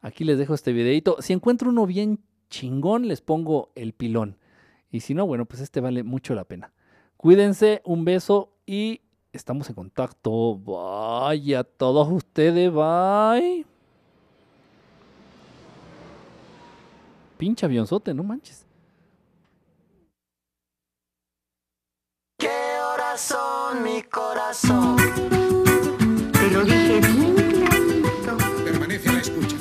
Aquí les dejo este videito. Si encuentro uno bien chingón, les pongo el pilón. Y si no, bueno, pues este vale mucho la pena. Cuídense, un beso y estamos en contacto. Bye a todos ustedes, bye. Pinche avionzote, no manches. ¿Qué horas son mi corazón? Te lo dije bien clarito. Permanece a la escucha.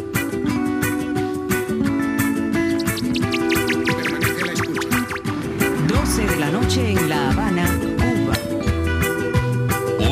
Permanece a la escucha. 12 de la noche en La Habana,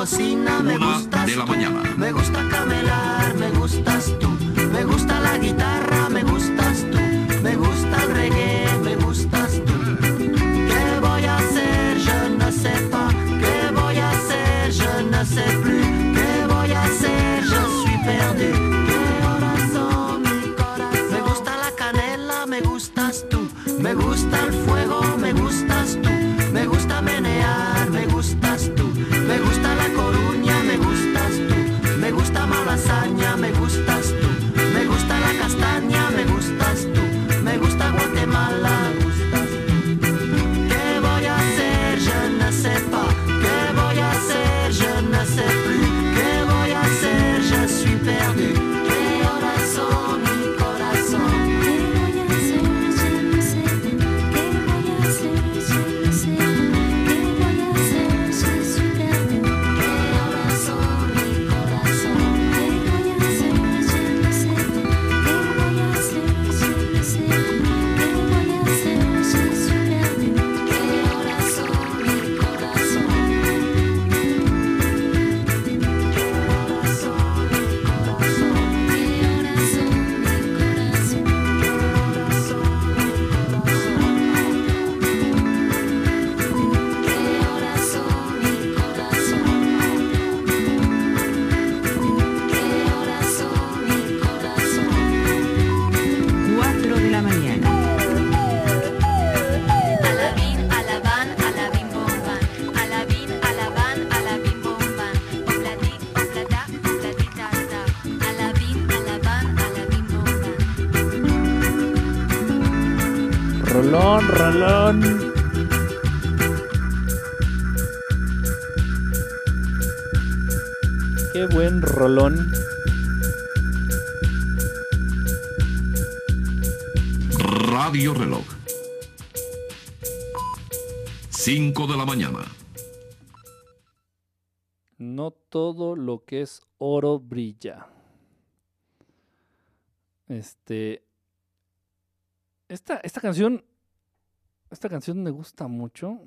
cocina, me Una gustas de la mañana. Me gusta camelar, buen rolón. Radio Reloj. 5 de la mañana. No todo lo que es oro brilla. Este. Esta, esta canción. Esta canción me gusta mucho.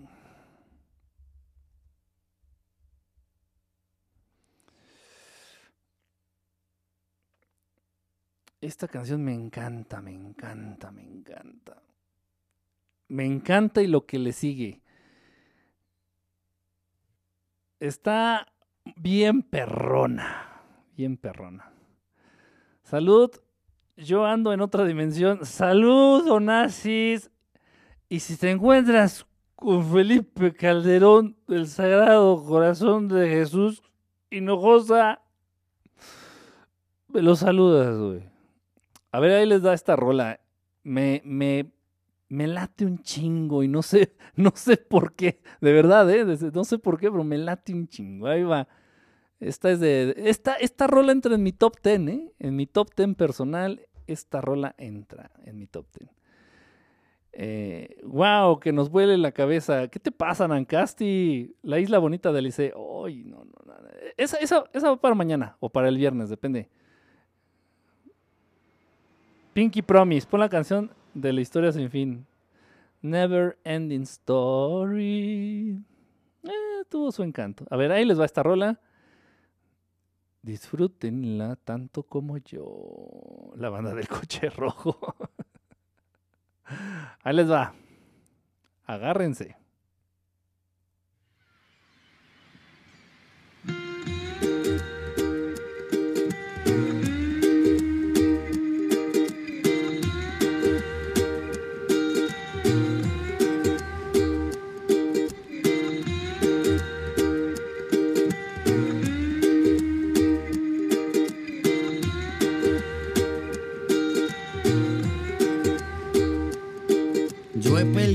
Esta canción me encanta, me encanta, me encanta. Me encanta y lo que le sigue. Está bien perrona. Bien perrona. Salud. Yo ando en otra dimensión. Salud, Onassis. Y si te encuentras con Felipe Calderón del Sagrado Corazón de Jesús Hinojosa, me lo saludas, güey. A ver, ahí les da esta rola. Me, me, me late un chingo y no sé, [LAUGHS] no sé por qué. De verdad, ¿eh? No sé por qué, pero me late un chingo. Ahí va. Esta es de. Esta, esta rola entra en mi top 10, ¿eh? En mi top 10 personal, esta rola entra en mi top 10. Eh, wow, que nos vuele la cabeza. ¿Qué te pasa, Nancasti? La isla bonita de Alice. Ay, no, no, no. Esa, esa, esa va para mañana o para el viernes, depende. Pinky Promise, pon la canción de la historia sin fin. Never Ending Story. Eh, tuvo su encanto. A ver, ahí les va esta rola. Disfrútenla tanto como yo. La banda del coche rojo. [LAUGHS] ahí les va. Agárrense.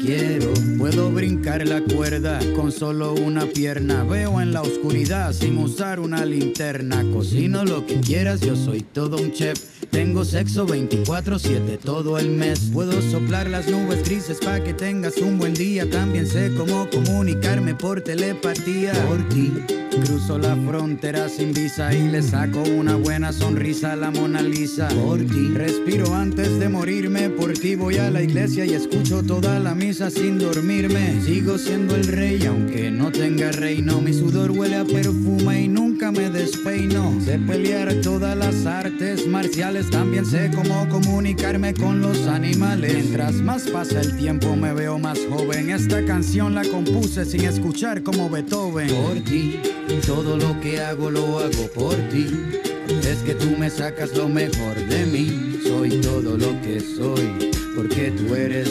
quiero. Puedo brincar la cuerda con solo una pierna. Veo en la oscuridad sin usar una linterna. Cocino lo que quieras, yo soy todo un chef. Tengo sexo 24-7 todo el mes. Puedo soplar las nubes grises para que tengas un buen día. También sé cómo comunicarme por telepatía. Por ti. Cruzo la frontera sin visa y le saco una buena sonrisa a la Mona Lisa. Por ti. Respiro antes de morirme. Por ti voy a la iglesia y escucho toda la misa sin dormirme. Sigo siendo el rey aunque no tenga reino. Mi sudor huele a perfume y nunca me despeino. Sé pelear todas las artes marciales. También sé cómo comunicarme con los animales. Mientras más pasa el tiempo me veo más joven. Esta canción la compuse sin escuchar como Beethoven. Por ti. Todo lo que hago lo hago por ti. Es que tú me sacas lo mejor de mí. Soy todo lo que soy, porque tú eres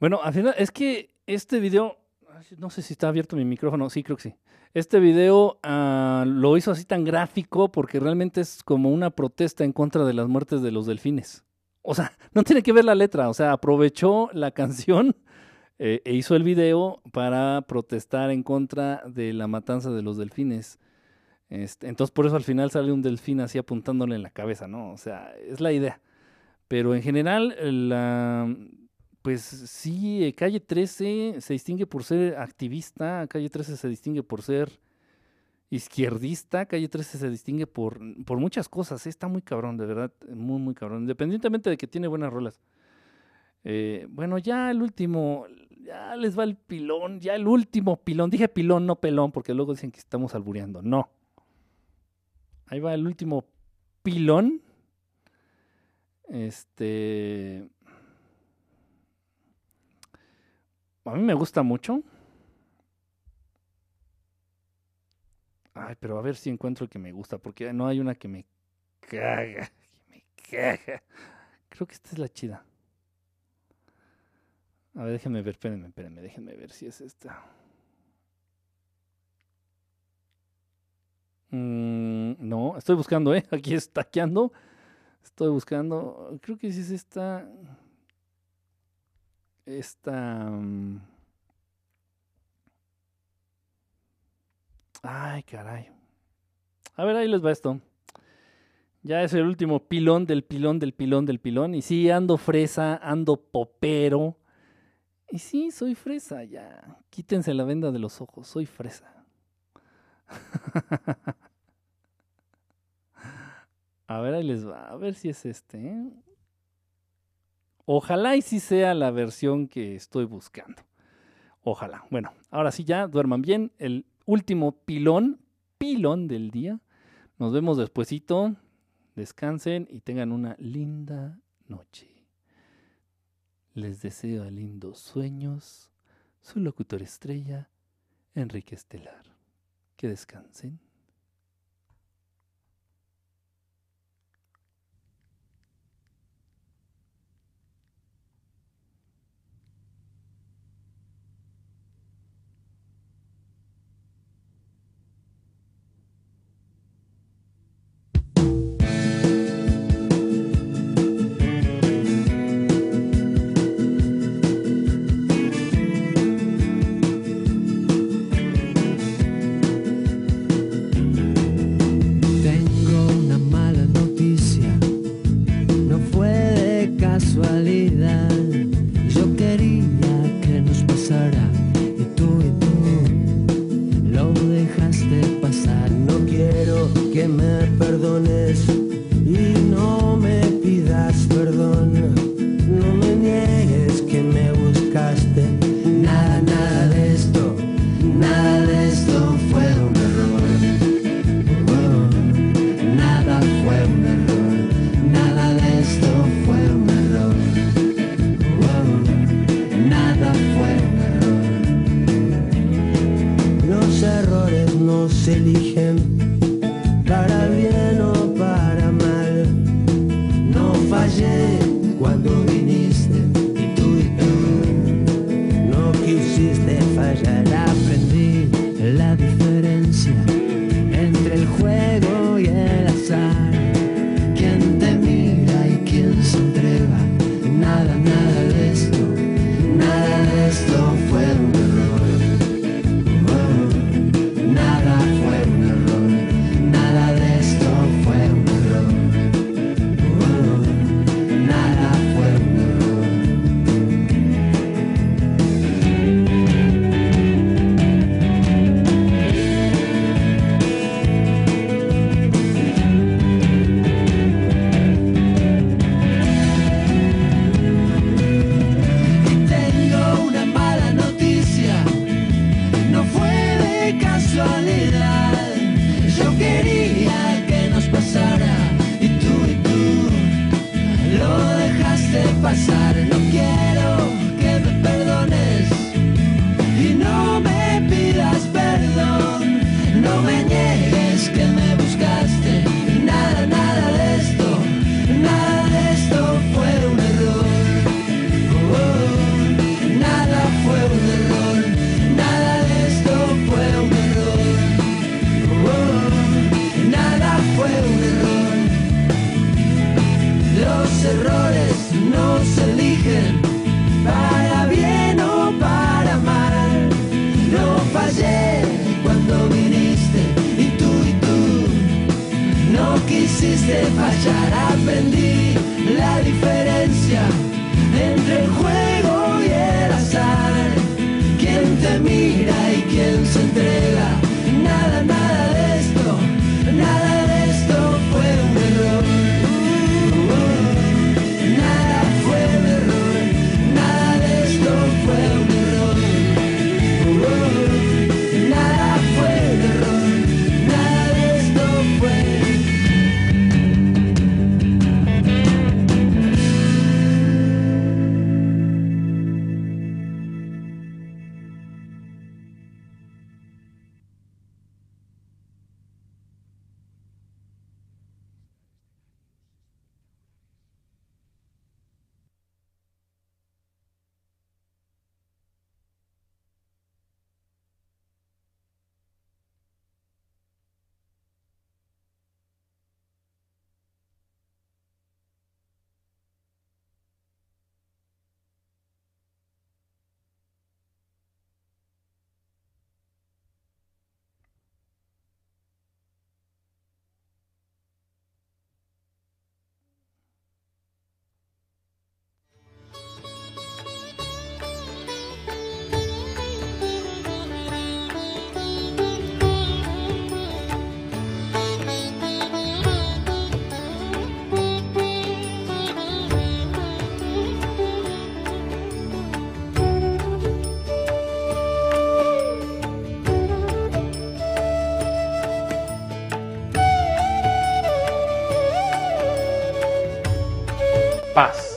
Bueno, al final, es que este video, no sé si está abierto mi micrófono, sí, creo que sí. Este video ah, lo hizo así tan gráfico porque realmente es como una protesta en contra de las muertes de los delfines. O sea, [LAUGHS] no tiene que ver la letra, o sea, aprovechó la [LAUGHS] canción eh, e hizo el video para protestar en contra de la matanza de los delfines. Este, entonces, por eso al final sale un delfín así apuntándole en la cabeza, ¿no? O sea, es la idea. Pero en general, la, pues sí, eh, Calle 13 se distingue por ser activista, Calle 13 se distingue por ser izquierdista, Calle 13 se distingue por, por muchas cosas, eh, está muy cabrón, de verdad, muy, muy cabrón, independientemente de que tiene buenas rolas. Eh, bueno, ya el último, ya les va el pilón, ya el último pilón, dije pilón, no pelón, porque luego dicen que estamos albureando, no. Ahí va el último pilón. Este. A mí me gusta mucho. Ay, pero a ver si encuentro el que me gusta, porque no hay una que me caga. Que me caga. Creo que esta es la chida. A ver, déjenme ver, espérenme, espérenme, déjenme ver si es esta. Mm, no, estoy buscando, ¿eh? [LAUGHS] Aquí estaqueando. Estoy buscando. Creo que sí es esta. Esta. mm. Ay, caray. A ver, ahí les va esto. Ya es el último pilón del pilón del pilón del pilón. Y sí, ando fresa, ando popero. Y sí, soy fresa, ya. Quítense la venda de los ojos, soy fresa. [LAUGHS] A ver, ahí les va. A ver si es este. ¿eh? Ojalá y sí sea la versión que estoy buscando. Ojalá. Bueno, ahora sí ya, duerman bien. El último pilón, pilón del día. Nos vemos despuesito. Descansen y tengan una linda noche. Les deseo lindos sueños. Su locutor estrella, Enrique Estelar. Que descansen. Errores no se eligen para bien o para mal. No fallé cuando paz,